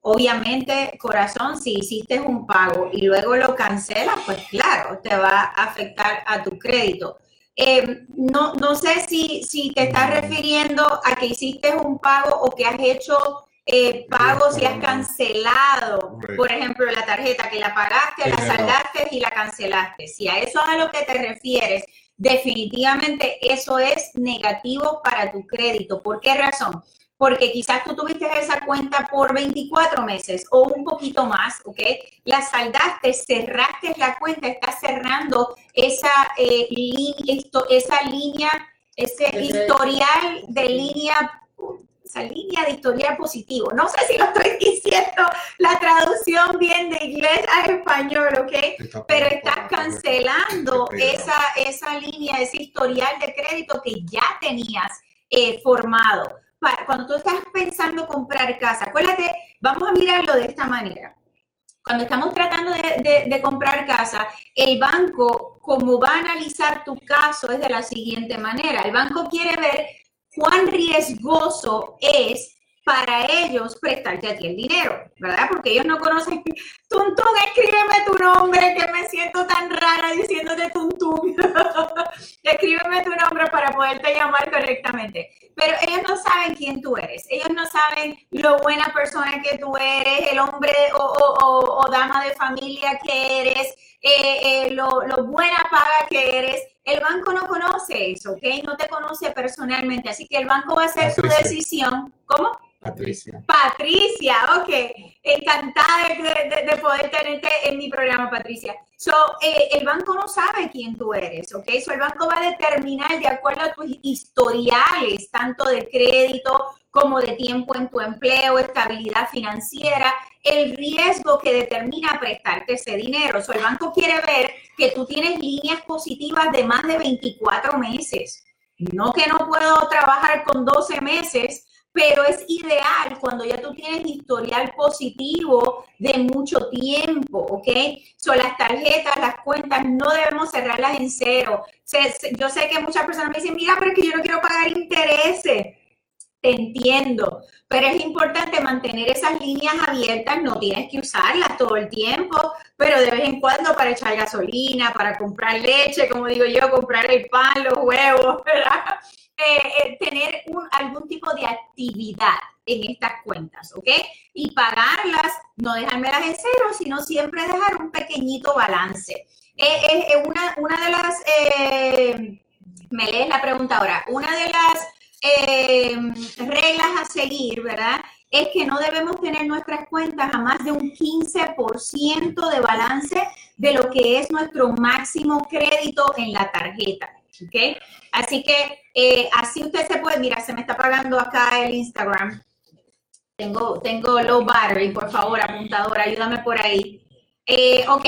Obviamente, corazón, si hiciste un pago y luego lo cancelas, pues claro, te va a afectar a tu crédito. Eh, no, no sé si, si te estás refiriendo a que hiciste un pago o que has hecho eh, pagos y has cancelado, por ejemplo, la tarjeta que la pagaste, la saldaste y la cancelaste. Si a eso es a lo que te refieres, definitivamente eso es negativo para tu crédito. ¿Por qué razón? Porque quizás tú tuviste esa cuenta por 24 meses o un poquito más, ¿ok? La saldaste, cerraste la cuenta, estás cerrando esa, eh, línea, esto- esa línea, ese historial de línea esa línea de historial positivo. No sé si lo estoy diciendo la traducción bien de inglés a español, ¿ok? Pero estás cancelando esa, esa línea, ese historial de crédito que ya tenías eh, formado. Cuando tú estás pensando comprar casa, acuérdate, vamos a mirarlo de esta manera. Cuando estamos tratando de, de- de comprar casa, el banco, como va a analizar tu caso, es de la siguiente manera. El banco quiere ver cuán riesgoso es para ellos prestarte a ti el dinero, ¿verdad? Porque ellos no conocen. Tuntún, escríbeme tu nombre, que me siento tan rara diciéndote Tuntún. escríbeme tu nombre para poderte llamar correctamente. Pero ellos no saben quién tú eres. Ellos no saben lo buena persona que tú eres, el hombre o, dama de familia que eres, eh, eh, lo buena paga que eres. El banco no conoce eso, ¿ok? No te conoce personalmente. Así que el banco va a hacer su decisión. ¿Cómo? Patricia. Patricia, ok. Encantada de, de- de poder tenerte en mi programa, Patricia. So, eh, el banco no sabe quién tú eres, ok. So, el banco va a determinar de acuerdo a tus historiales, tanto de crédito como de tiempo en tu empleo, estabilidad financiera, el riesgo que determina prestarte ese dinero. So, el banco quiere ver que tú tienes líneas positivas de más de 24 meses. No que no puedo trabajar con 12 meses, pero es ideal cuando ya tú tienes historial positivo de mucho tiempo, ¿ok? Son las tarjetas, las cuentas, no debemos cerrarlas en cero. Yo sé que muchas personas me dicen, mira, pero es que yo no quiero pagar intereses. Te entiendo, pero es importante mantener esas líneas abiertas, no tienes que usarlas todo el tiempo, pero de vez en cuando para echar gasolina, para comprar leche, como digo yo, comprar el pan, los huevos, ¿verdad? Eh, eh, tener algún tipo de actividad en estas cuentas, ¿ok? Y pagarlas, no dejármelas en cero, sino siempre dejar un pequeñito balance. Eh, eh, una, una de las, me lees la pregunta ahora, una de las reglas a seguir, ¿verdad? Es que no debemos tener nuestras cuentas a más de un 15% de balance de lo que es nuestro máximo crédito en la tarjeta, ¿ok? Así que eh, así usted se puede, mira, se me está pagando acá el Instagram. Tengo, tengo low battery, por favor, apuntadora, ayúdame por ahí. Eh, ok,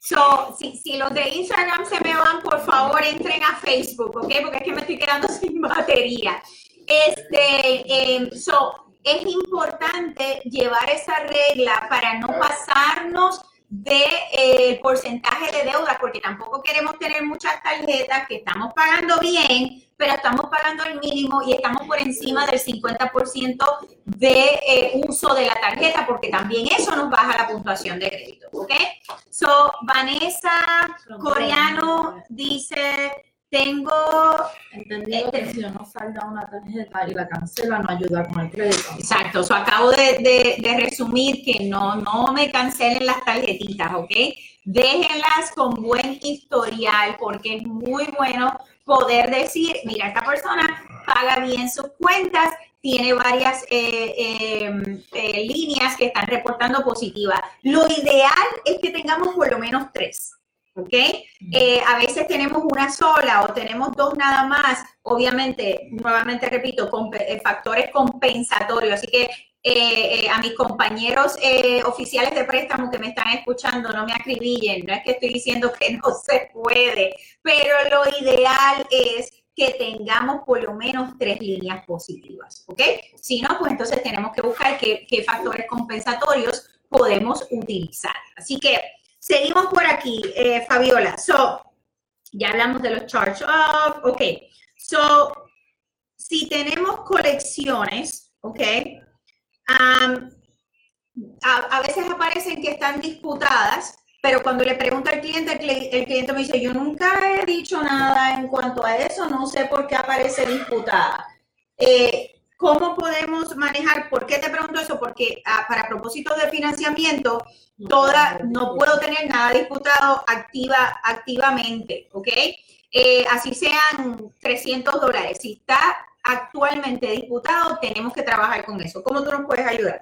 so, si, los de Instagram se me van, por favor, entren a Facebook, ok, porque es que me estoy quedando sin batería. Este, em, so, es importante llevar esa regla para no pasarnos de eh, porcentaje de deuda, porque tampoco queremos tener muchas tarjetas que estamos pagando bien, pero estamos pagando el mínimo y estamos por encima del 50% de eh, uso de la tarjeta, porque también eso nos baja la puntuación de crédito, ¿ok? So, Vanessa Coreano dice, tengo entendido que si uno salda una tarjeta y la cancela no ayuda con el crédito. Exacto, so acabo de, de- de resumir que no, no me cancelen las tarjetitas, ¿ok? Déjenlas con buen historial porque es muy bueno poder decir, mira, esta persona paga bien sus cuentas, tiene varias eh, eh, eh, líneas que están reportando positivas. Lo ideal es que tengamos por lo menos tres. ¿ok? Eh, a veces tenemos una sola o tenemos dos nada más, obviamente, nuevamente repito, con, factores compensatorios, así que eh, a mis compañeros oficiales de préstamo que me están escuchando, no me acribillen, no es que estoy diciendo que no se puede, pero lo ideal es que tengamos por lo menos tres líneas positivas, ¿ok? Si no, pues entonces tenemos que buscar qué, qué factores compensatorios podemos utilizar. Así que Seguimos por aquí, eh, Fabiola. So, ya hablamos de los charge off. Ok. So, si tenemos colecciones, ok, a, veces aparecen que están disputadas, pero cuando le pregunto al cliente, el, cliente me dice, yo nunca he dicho nada en cuanto a eso, no sé por qué aparece disputada. Eh, ¿Cómo podemos manejar? ¿Por qué te pregunto eso? Porque ah, para propósitos de financiamiento, toda, no puedo tener nada disputado activa, activamente, ¿ok? Eh, así sean 300 dólares. Si está actualmente disputado, tenemos que trabajar con eso. ¿Cómo tú nos puedes ayudar?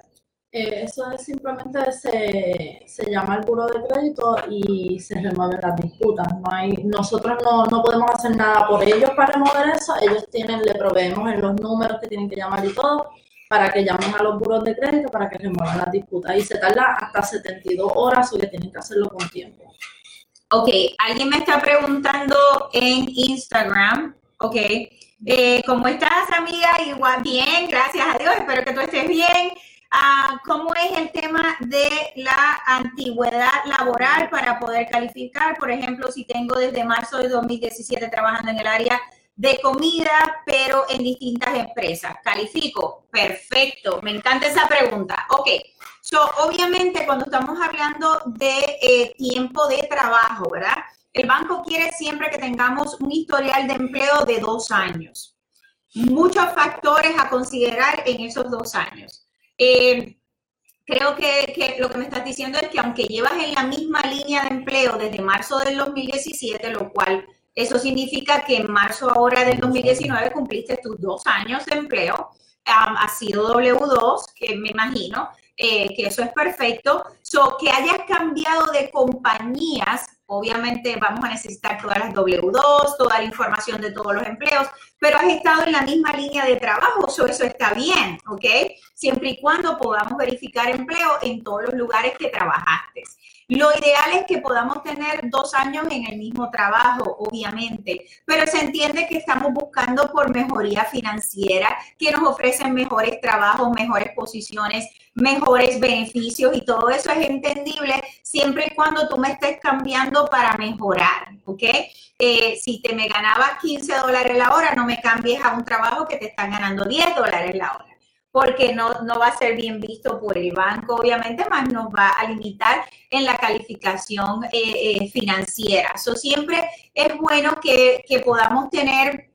Eh, eso es simplemente se, se llama el buro de crédito y se remueven las disputas. No hay, nosotros no, no, podemos hacer nada por ellos para remover eso. Ellos tienen, le proveemos en los números que tienen que llamar y todo para que llamen a los buros de crédito para que remuevan las disputas. Y se tarda hasta 72 horas o que tienen que hacerlo con tiempo. Ok, alguien me está preguntando en Instagram, ok, eh, ¿cómo estás amiga? Igual bien, gracias a Dios, espero que tú estés bien. Ah, ¿Cómo es el tema de la antigüedad laboral para poder calificar? Por ejemplo, si tengo desde marzo de 2017 trabajando en el área de comida, pero en distintas empresas. ¿Califico? Perfecto. Me encanta esa pregunta. Ok. So, obviamente, cuando estamos hablando de eh, tiempo de trabajo, ¿verdad? El banco quiere siempre que tengamos un historial de empleo de dos años. Muchos factores a considerar en esos dos años. Eh, creo que, lo que me estás diciendo es que aunque llevas en la misma línea de empleo desde marzo del 2017, lo cual eso significa que en marzo ahora del 2019 cumpliste tus dos años de empleo, ha sido W2, que me imagino eh, que eso es perfecto. So, que hayas cambiado de compañías Obviamente vamos a necesitar todas las W2, toda la información de todos los empleos, pero has estado en la misma línea de trabajo, eso está bien, ¿ok? Siempre y cuando podamos verificar empleo en todos los lugares que trabajaste. Lo ideal es que podamos tener dos años en el mismo trabajo, obviamente, pero se entiende que estamos buscando por mejoría financiera, que nos ofrecen mejores trabajos, mejores posiciones, mejores beneficios y todo eso es entendible siempre y cuando tú me estés cambiando para mejorar, ¿ok? Eh, si te me ganabas 15 dólares la hora, no me cambies a un trabajo que te están ganando 10 dólares la hora porque no, no va a ser bien visto por el banco, obviamente, más nos va a limitar en la calificación eh, eh, financiera. Eso siempre es bueno que, que podamos tener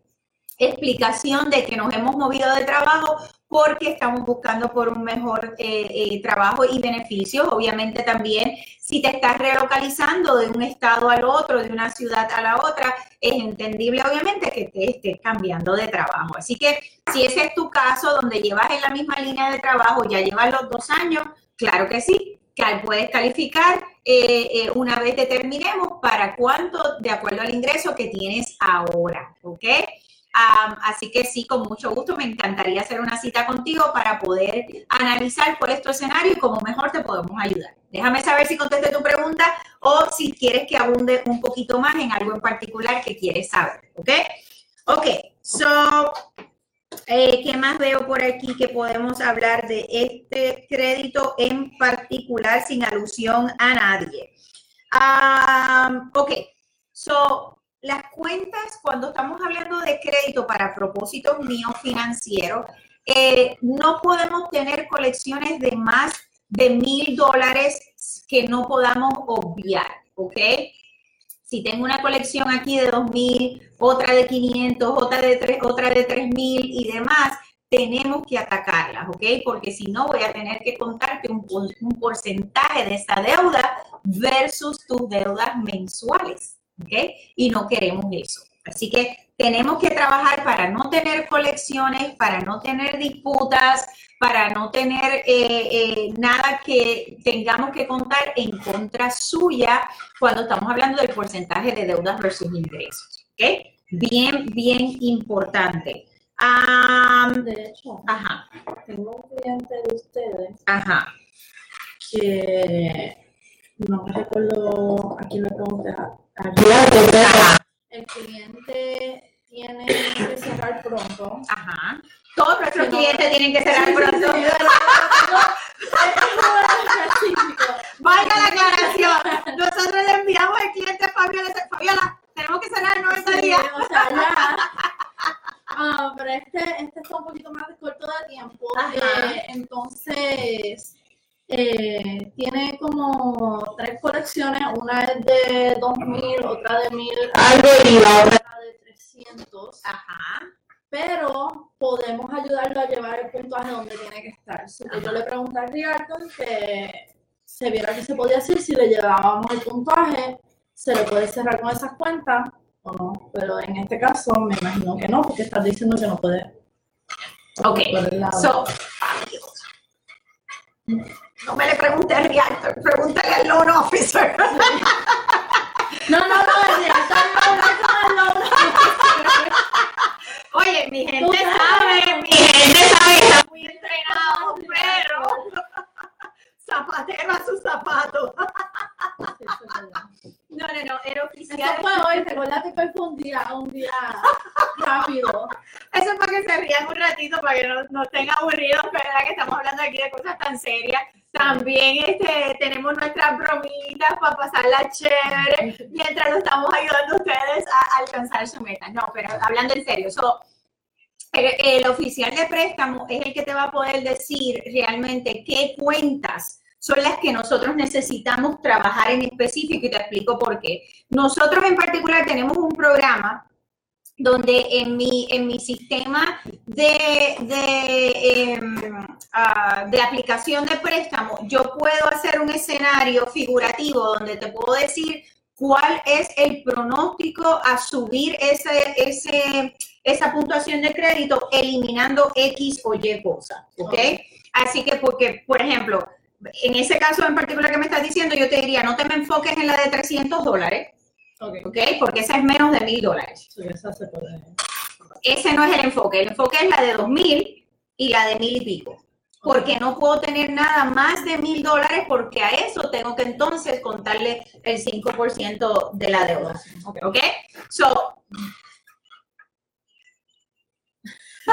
explicación de que nos hemos movido de trabajo porque estamos buscando por un mejor eh, eh, trabajo y beneficios. Obviamente también si te estás relocalizando de un estado al otro, de una ciudad a la otra, es entendible obviamente que te estés cambiando de trabajo. Así que si ese es tu caso, donde llevas en la misma línea de trabajo, ya llevas los dos años, claro que sí, puedes calificar eh, una vez determinemos para cuánto de acuerdo al ingreso que tienes ahora, ¿ok? Así que sí, con mucho gusto me encantaría hacer una cita contigo para poder analizar por este escenario y cómo mejor te podemos ayudar. Déjame saber si contesté tu pregunta o si quieres que abunde un poquito más en algo en particular que quieres saber, ¿ok? Ok, so, eh, ¿qué más veo por aquí que podemos hablar de este crédito en particular sin alusión a nadie? ok, so, las cuentas, cuando estamos hablando de crédito para propósitos míos financieros, eh, no podemos tener colecciones de más de mil dólares que no podamos obviar, ¿ok? Si tengo una colección aquí de dos mil, otra de 500, otra de, tres, otra de tres mil y demás, tenemos que atacarlas, ¿ok? Porque si no, voy a tener que contarte un, un porcentaje de esa deuda versus tus deudas mensuales. ¿Ok? Y no queremos eso. Así que tenemos que trabajar para no tener colecciones, para no tener disputas, para no tener eh, eh, nada que tengamos que contar en contra suya cuando estamos hablando del porcentaje de deudas versus ingresos. ¿Ok? Bien, bien importante. de hecho, ajá. tengo un cliente de ustedes ajá. que no me recuerdo a quién le pregunté. El cliente tiene que cerrar pronto. Ajá. Todos nuestros clientes tienen que cerrar pronto. Valga la aclaración. Nosotros le enviamos al cliente Fabiola, Fabiola, tenemos que cerrar en 90 días. O sea, ya. Ah, pero este, este está un poquito más corto de tiempo. Eh, entonces, eh, tiene como tres colecciones, una es de 2000, otra de 1000, algo y la otra de 300. Ajá. Pero podemos ayudarlo a llevar el puntaje donde tiene que estar. So, yo le pregunté al Realtor que se viera que se podía hacer si le llevábamos el puntaje, se le puede cerrar con esas cuentas o no. Pero en este caso me imagino que no, porque estás diciendo que no puede. Ok. So, Dios. No me le pregunte al realtor, pregúntale al loan officer. No, no, no, el Realtor no el loan officer. Oye, mi gente sabe, mi gente sabe, está muy entrenado, pero zapatero a sus zapatos. Eso. No, no, no, era Eso oficial. fue hoy, recuerda que hoy fue un día, un día rápido. Eso es para que se rían un ratito, para que no, no estén aburridos, ¿verdad? Que estamos hablando aquí de cosas tan serias. También este, tenemos nuestras bromitas para pasarla chévere mientras lo estamos ayudando a ustedes a alcanzar su meta. No, pero hablando en serio, so, el, el oficial de préstamo es el que te va a poder decir realmente qué cuentas son las que nosotros necesitamos trabajar en específico y te explico por qué. Nosotros en particular tenemos un programa donde en mi, en mi sistema de, de, ah, de aplicación de préstamo, yo puedo hacer un escenario figurativo donde te puedo decir cuál es el pronóstico a subir ese, ese, esa puntuación de crédito eliminando X o Y cosa, ¿ok? Así que porque, por ejemplo, en ese caso en particular que me estás diciendo, yo te diría, no te me enfoques en la de 300 dólares, Ok, ¿ok? Porque esa es menos de mil dólares so esa se puede. ese no es el enfoque. El enfoque es la de 2000 y la de mil y pico. Porque no puedo tener nada más de mil dólares porque a eso tengo que entonces contarle el 5% de la deuda. ¿Ok? So,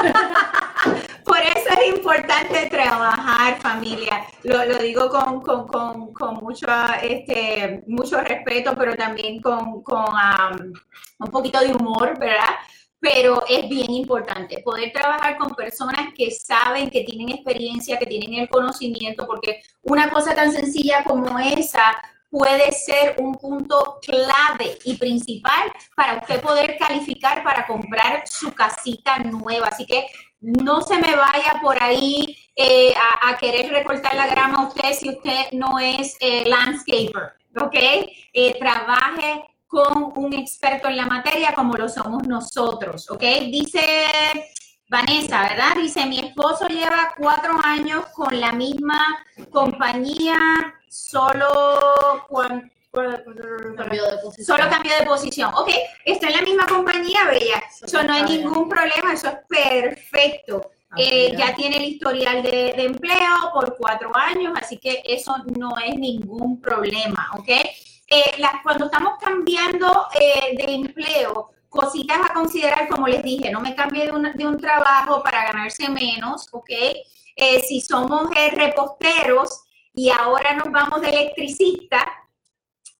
por eso es importante trabajar familia. Lo, digo con, este, mucho respeto, pero también con, un poquito de humor, ¿verdad? pero es bien importante poder trabajar con personas que saben, que tienen experiencia, que tienen el conocimiento, porque una cosa tan sencilla como esa puede ser un punto clave y principal para usted poder calificar para comprar su casita nueva. Así que no se me vaya por ahí eh, a, a, querer recortar la grama usted si usted no es eh, landscaper, ¿ok? Eh, trabaje con un experto en la materia como lo somos nosotros, ¿ok? Dice Vanessa, ¿verdad? Dice, mi esposo lleva cuatro años con la misma compañía, solo cuando... Cambio de posición. Solo cambio de posición. Ok, está en la misma compañía, Bella. Eso no hay ningún problema, eso es perfecto. Ah, Eh, ya tiene el historial de, de empleo por cuatro años, así que eso no es ningún problema, ¿ok? Eh, cuando estamos cambiando eh, de empleo, cositas a considerar, como les dije, no me cambie de un, de un trabajo para ganarse menos, ¿ok? Eh, si somos eh, reposteros y ahora nos vamos de electricista,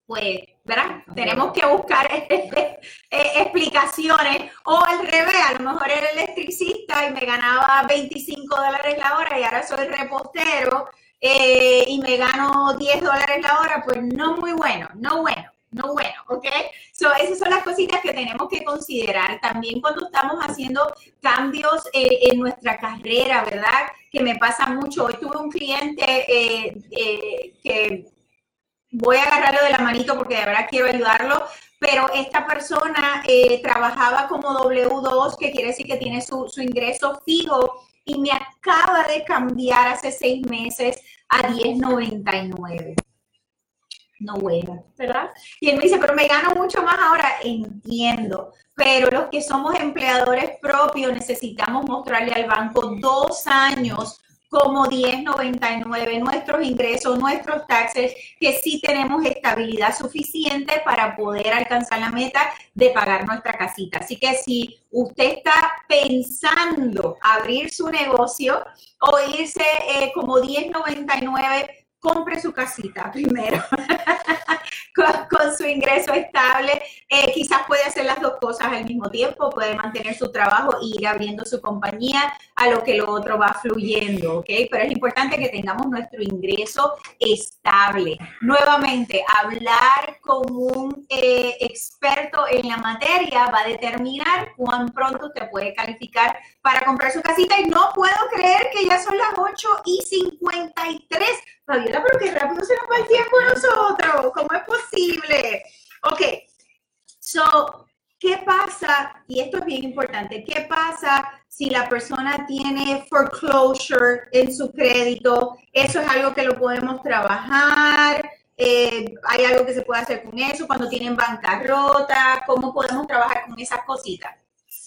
pues, ¿verdad? Tenemos que buscar eh, explicaciones o al revés, a lo mejor era electricista y me ganaba 25 dólares la hora y ahora soy repostero y me gano 10 dólares la hora, pues no muy bueno, no bueno, no bueno, ¿ok? So, esas son las cositas que tenemos que considerar también cuando estamos haciendo cambios eh, en nuestra carrera, ¿verdad? Que me pasa mucho. Hoy tuve un cliente eh, eh, que voy a agarrarlo de la manito porque de verdad quiero ayudarlo, pero esta persona trabajaba como W2, que quiere decir que tiene su, su ingreso fijo y me acaba de cambiar hace seis meses a 10.99 no bueno, ¿verdad? Y él me dice, pero me gano mucho más ahora, entiendo, pero los que somos empleadores propios necesitamos mostrarle al banco dos años como 1099, nuestros ingresos, nuestros taxes, que sí tenemos estabilidad suficiente para poder alcanzar la meta de pagar nuestra casita. Así que si usted está pensando abrir su negocio o irse eh, como 1099, compre su casita primero con, su ingreso estable. Eh, quizás puede hacer las dos cosas al mismo tiempo, puede mantener su trabajo e ir abriendo su compañía a lo que lo otro va fluyendo, ¿ok? Pero es importante que tengamos nuestro ingreso estable. Nuevamente, hablar con un eh, experto en la materia va a determinar cuán pronto usted puede calificar para comprar su casita y no puedo creer que ya son las 8 y 53 Fabiola, pero qué rápido se nos va el tiempo a nosotros. ¿Cómo es posible? Ok, so, ¿qué pasa? Y esto es bien importante. ¿Qué pasa si la persona tiene foreclosure en su crédito? Eso es algo que lo podemos trabajar. Eh, hay algo que se puede hacer con eso cuando tienen bancarrota. ¿Cómo podemos trabajar con esas cositas?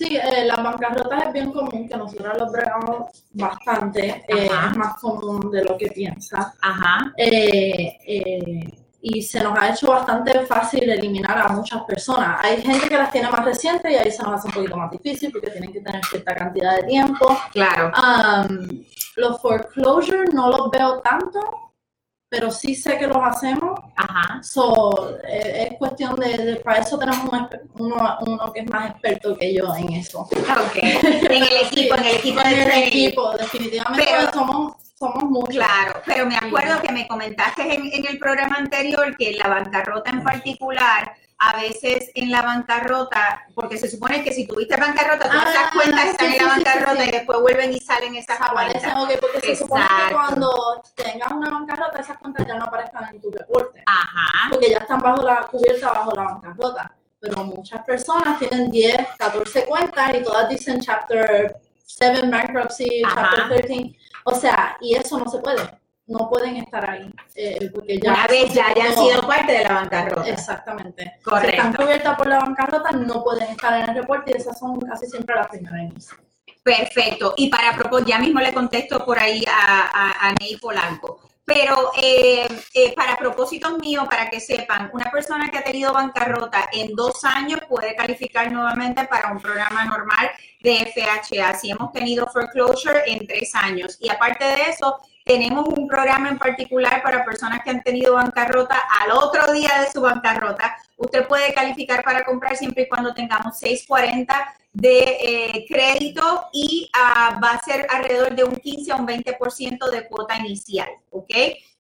Sí, eh, la bancarrota es bien común, que nosotros lo bregamos bastante, eh, es más común de lo que piensa. Ajá. Eh, eh, y se nos ha hecho bastante fácil eliminar a muchas personas. Hay gente que las tiene más recientes y ahí se nos hace un poquito más difícil porque tienen que tener cierta cantidad de tiempo. Claro. Um, los foreclosure no los veo tanto, pero sí sé que los hacemos. Ajá. So, eh, es cuestión de, de- para eso tenemos un uno, uno que es más experto que yo en eso. Ok. En el equipo, en el equipo En el equipo, definitivamente Pero- somos, somos muchos. Claro, pero me acuerdo que me comentaste en, en el programa anterior que la bancarrota en particular, a veces en la bancarrota, porque se supone que si tuviste bancarrota, todas Ah, esas cuentas están sí, en la bancarrota sí, y después vuelven y salen esas cuentas. ok, porque se supone que cuando tengas una bancarrota, esas cuentas ya no aparezcan en tu reporte, Ajá. porque ya están bajo la cubierta, bajo la bancarrota. Pero muchas personas tienen 10, 14 cuentas y todas dicen Chapter 7 Bankruptcy, Ajá. Chapter 13. O sea, y eso no se puede. No pueden estar ahí. eh, porque ya Una vez ya hayan sido parte de la bancarrota. Exactamente. Correcto. Si están cubiertas por la bancarrota, no pueden estar en el reporte y esas son casi siempre las primeras. Perfecto. Y para propósito, ya mismo le contesto por ahí a, a, a Ney Polanco. Pero eh, eh, para propósitos míos, para que sepan, una persona que ha tenido bancarrota en dos años puede calificar nuevamente para un programa normal de FHA. Si hemos tenido foreclosure en tres años. Y aparte de eso, tenemos un programa en particular para personas que han tenido bancarrota al otro día de su bancarrota. Usted puede calificar para comprar siempre y cuando tengamos 640 de eh, crédito y ah, va a ser alrededor de un 15 a un 20% de cuota inicial, ¿ok?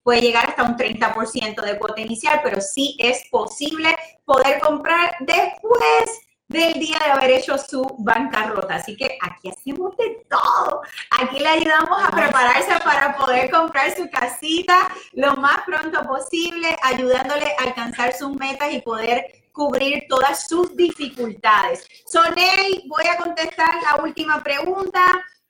Puede llegar hasta un 30% de cuota inicial, pero sí es posible poder comprar después del día de haber hecho su bancarrota. Así que aquí hacemos de todo. Aquí le ayudamos a prepararse para poder comprar su casita lo más pronto posible, ayudándole a alcanzar sus metas y poder cubrir todas sus dificultades. Sonel, voy a contestar la última pregunta.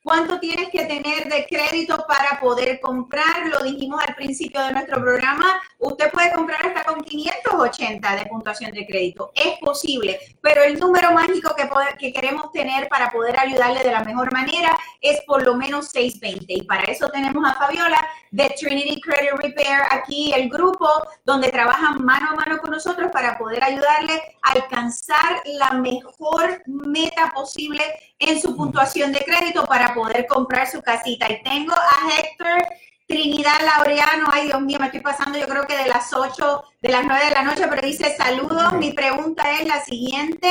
¿Cuánto tienes que tener de crédito para poder comprar? Lo dijimos al principio de nuestro programa. Usted puede comprar hasta con 580 de puntuación de crédito. Es posible, pero el número mágico que, que queremos tener para poder ayudarle de la mejor manera es por lo menos 620. Y para eso tenemos a Fabiola de Trinity Credit Repair aquí, el grupo donde trabajan mano a mano con nosotros para poder ayudarle a alcanzar la mejor meta posible en su puntuación de crédito para poder comprar su casita. Y tengo a Héctor Trinidad Laureano, ay Dios mío, me estoy pasando yo creo que de las 8, de las 9 de la noche, pero dice saludos, mi pregunta es la siguiente,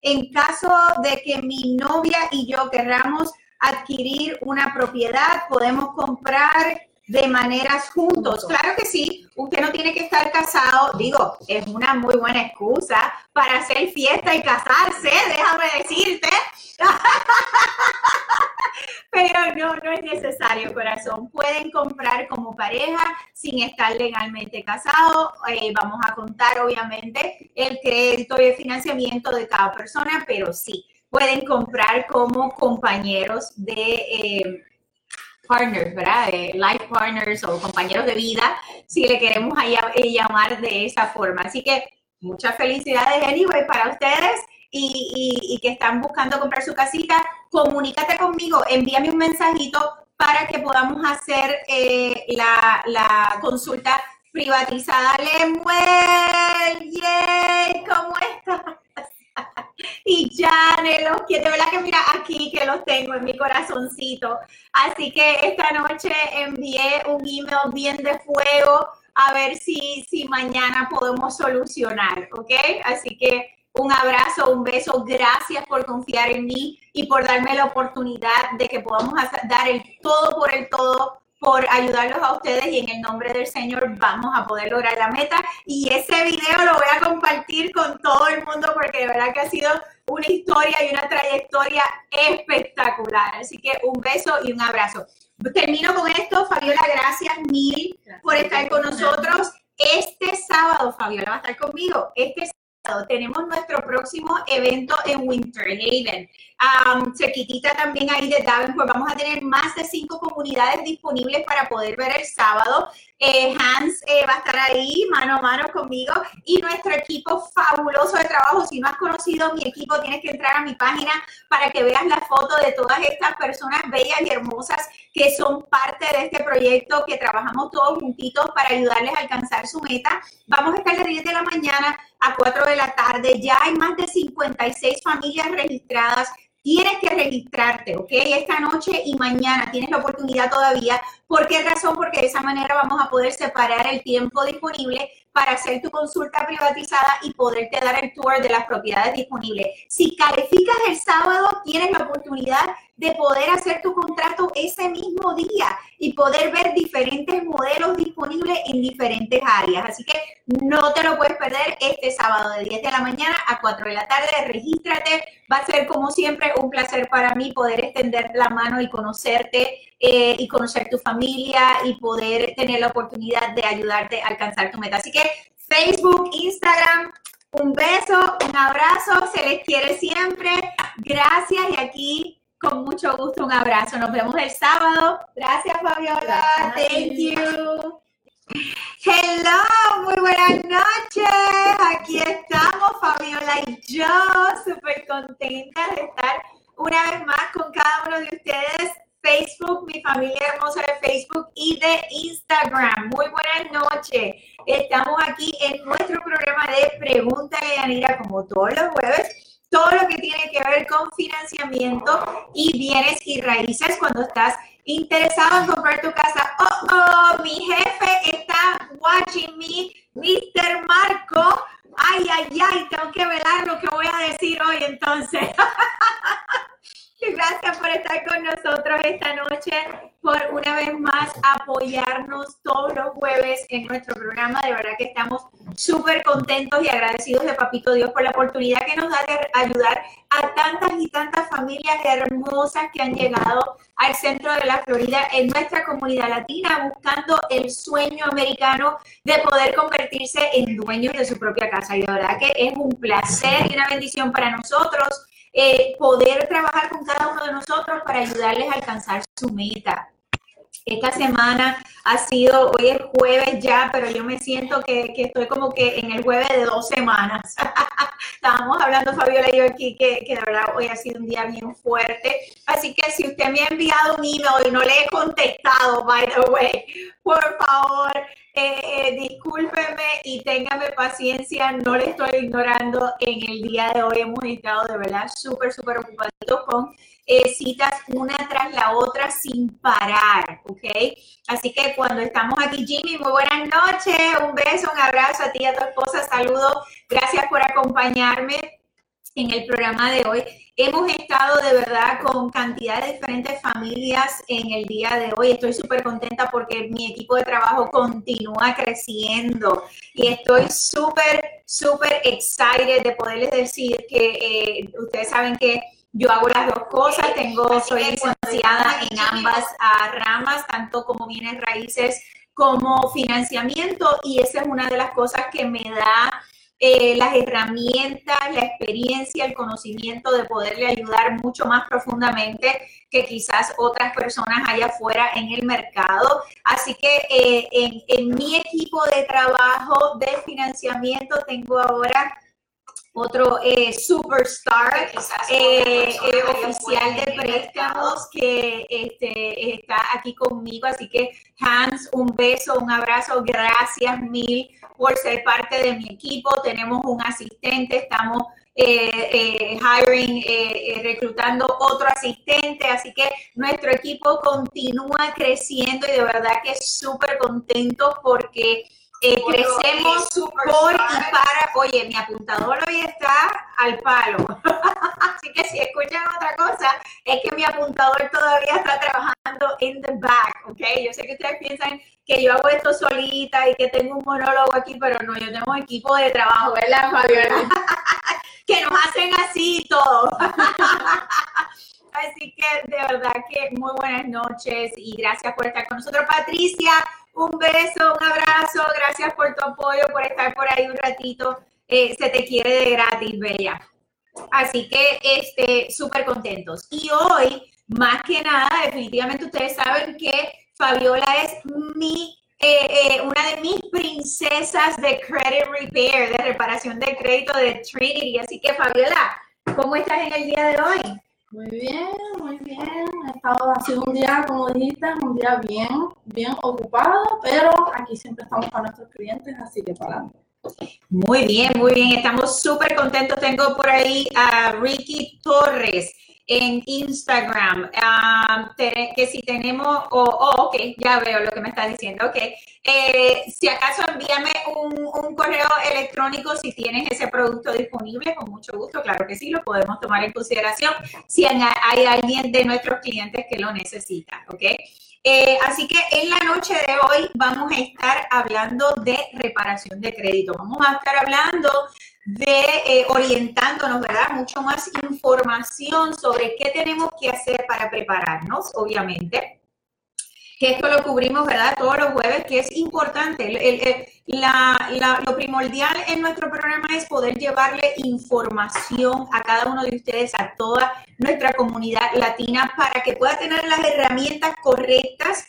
en caso de que mi novia y yo querramos adquirir una propiedad, podemos comprar de maneras juntos. Claro que sí, usted no tiene que estar casado, digo, es una muy buena excusa para hacer fiesta y casarse, déjame decirte. Pero no, no es necesario, corazón. Pueden comprar como pareja sin estar legalmente casado. Eh, vamos a contar, obviamente, el crédito y el financiamiento de cada persona, pero sí, pueden comprar como compañeros de... Eh, partners, ¿verdad? life partners o compañeros de vida, si le queremos llamar de esa forma. Así que muchas felicidades, anyway, para ustedes y, que están buscando comprar su casita. Comunícate conmigo, envíame un mensajito para que podamos hacer eh, la, consulta privatizada. Lemuel, yay, ¿cómo estás? Y ya, los que de verdad que mira aquí que los tengo en mi corazoncito. Así que esta noche envié un email bien de fuego a ver si, si mañana podemos solucionar, ¿ok? Así que un abrazo, un beso, gracias por confiar en mí y por darme la oportunidad de que podamos dar el todo por el todo por ayudarlos a ustedes y en el nombre del Señor vamos a poder lograr la meta. Y ese video lo voy a compartir con todo el mundo porque de verdad que ha sido una historia y una trayectoria espectacular. Así que un beso y un abrazo. Termino con esto. Fabiola, gracias mil por estar con nosotros. Este sábado, Fabiola va a estar conmigo. Este tenemos nuestro próximo evento en Winter Haven. Um, cerquitita también ahí de Davenport. Vamos a tener más de cinco comunidades disponibles para poder ver el sábado. Eh, Hans eh, va a estar ahí mano a mano conmigo y nuestro equipo fabuloso de trabajo. Si no has conocido mi equipo, tienes que entrar a mi página para que veas la foto de todas estas personas bellas y hermosas que son parte de este proyecto, que trabajamos todos juntitos para ayudarles a alcanzar su meta. Vamos a estar de 10 de la mañana a 4 de la tarde. Ya hay más de 56 familias registradas tienes que registrarte, ¿ok? Esta noche y mañana tienes la oportunidad todavía. ¿Por qué razón? Porque de esa manera vamos a poder separar el tiempo disponible para hacer tu consulta privatizada y poderte dar el tour de las propiedades disponibles. Si calificas el sábado, tienes la oportunidad de poder hacer tu contrato ese mismo día y poder ver diferentes modelos disponibles en diferentes áreas. Así que no te lo puedes perder este sábado de 10 de la mañana a 4 de la tarde. Regístrate. Va a ser como siempre un placer para mí poder extender la mano y conocerte eh, y conocer tu familia y poder tener la oportunidad de ayudarte a alcanzar tu meta. Así que Facebook, Instagram, un beso, un abrazo, se les quiere siempre. Gracias y aquí con mucho gusto, un abrazo. Nos vemos el sábado. Gracias, Fabiola. Thank you. Hello, muy buenas noches. Aquí estamos, Fabiola y yo, súper contentas de estar una vez más con cada uno de ustedes. Facebook, mi familia hermosa de Facebook y de Instagram. Muy buenas noches. Estamos aquí en nuestro programa de Pregunta de Yanira, como todos los jueves todo lo que tiene que ver con financiamiento y bienes y raíces cuando estás interesado en comprar tu casa. Oh, oh, mi jefe está watching me, Mr. Marco. Ay, ay, ay, tengo que velar lo que voy a decir hoy entonces. Gracias por estar con nosotros esta noche, por una vez más apoyarnos todos los jueves en nuestro programa. De verdad que estamos súper contentos y agradecidos de Papito Dios por la oportunidad que nos da de ayudar a tantas y tantas familias hermosas que han llegado al centro de la Florida en nuestra comunidad latina buscando el sueño americano de poder convertirse en dueños de su propia casa. Y de verdad que es un placer y una bendición para nosotros eh, poder trabajar con cada uno de nosotros para ayudarles a alcanzar su meta. Esta semana ha sido, hoy es jueves ya, pero yo me siento que, estoy como que en el jueves de dos semanas. Estábamos hablando, Fabiola y yo aquí, que, que, de verdad hoy ha sido un día bien fuerte. Así que si usted me ha enviado un email y no le he contestado, by the way, por favor, eh, eh, discúlpeme y téngame paciencia, no le estoy ignorando. En el día de hoy hemos estado de verdad súper, súper ocupaditos con eh, citas una tras la otra sin parar, ¿ok? Así que cuando estamos aquí, Jimmy, muy buenas noches, un beso, un abrazo a ti y a tu esposa, saludos, gracias por acompañarme en el programa de hoy. Hemos estado de verdad con cantidad de diferentes familias en el día de hoy. Estoy súper contenta porque mi equipo de trabajo continúa creciendo y estoy súper, súper excited de poderles decir que eh, ustedes saben que yo hago las dos cosas, tengo, soy licenciada en ambas ramas, tanto como bienes raíces como financiamiento y esa es una de las cosas que me da eh, las herramientas, la experiencia, el conocimiento de poderle ayudar mucho más profundamente que quizás otras personas allá afuera en el mercado. Así que eh, en, en mi equipo de trabajo de financiamiento tengo ahora otro eh, superstar eh, eh, oficial de préstamos que este, está aquí conmigo. Así que Hans, un beso, un abrazo, gracias mil por ser parte de mi equipo. Tenemos un asistente, estamos hiring, reclutando otro asistente. Así que nuestro equipo continúa creciendo y de verdad que súper contento porque eh, crecemos por y para. Oye, mi apuntador hoy está al palo. Así que si escuchan otra cosa, es que mi apuntador todavía está trabajando in the back, ¿ok? Yo sé que ustedes piensan que yo hago esto solita y que tengo un monólogo aquí, pero no, yo tengo equipo de trabajo, ¿verdad, Fabiola? que nos hacen así todo. Así que de verdad que muy buenas noches y gracias por estar con nosotros, Patricia. Un beso, un abrazo, gracias por tu apoyo, por estar por ahí un ratito. Eh, se te quiere de gratis, Bella. Así que, este, súper contentos. Y hoy, más que nada, definitivamente ustedes saben que Fabiola es mi, eh, eh, una de mis princesas de credit repair, de reparación de crédito de Trinity. Así que, Fabiola, ¿cómo estás en el día de hoy? Muy bien, muy bien. Ha, estado, un día, como dijiste, un día bien, bien ocupado, pero aquí siempre estamos para nuestros clientes, así que para adelante. Muy bien, muy bien. Estamos súper contentos. Tengo por ahí a Ricky Torres en Instagram, ah, que si tenemos, oh, ok, ya veo lo que me está diciendo, ok. Eh, si acaso envíame un, un, correo electrónico si tienes ese producto disponible, con mucho gusto, claro que sí, lo podemos tomar en consideración si hay alguien de nuestros clientes que lo necesita, ok. Eh, así que en la noche de hoy vamos a estar hablando de reparación de crédito. Vamos a estar hablando de eh, orientándonos, ¿verdad? Mucho más información sobre qué tenemos que hacer para prepararnos, obviamente. Que esto lo cubrimos, ¿verdad? Todos los jueves, que es importante. lo primordial en nuestro programa es poder llevarle información a cada uno de ustedes, a toda nuestra comunidad latina, para que pueda tener las herramientas correctas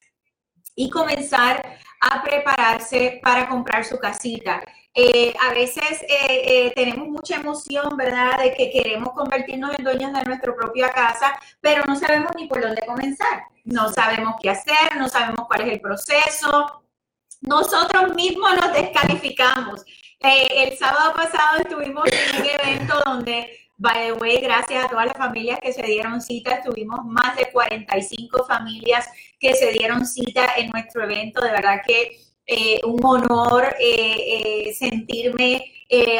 y comenzar a prepararse para comprar su casita. Eh, a veces eh, eh, tenemos mucha emoción, ¿verdad?, de que queremos convertirnos en dueños de nuestra propia casa, pero no sabemos ni por dónde comenzar. No sabemos qué hacer, no sabemos cuál es el proceso. Nosotros mismos nos descalificamos. el sábado pasado estuvimos en un evento donde By the way, gracias a todas las familias que se dieron cita, tuvimos más de 45 familias que se dieron cita en nuestro evento. De verdad que eh, un honor eh, eh, sentirme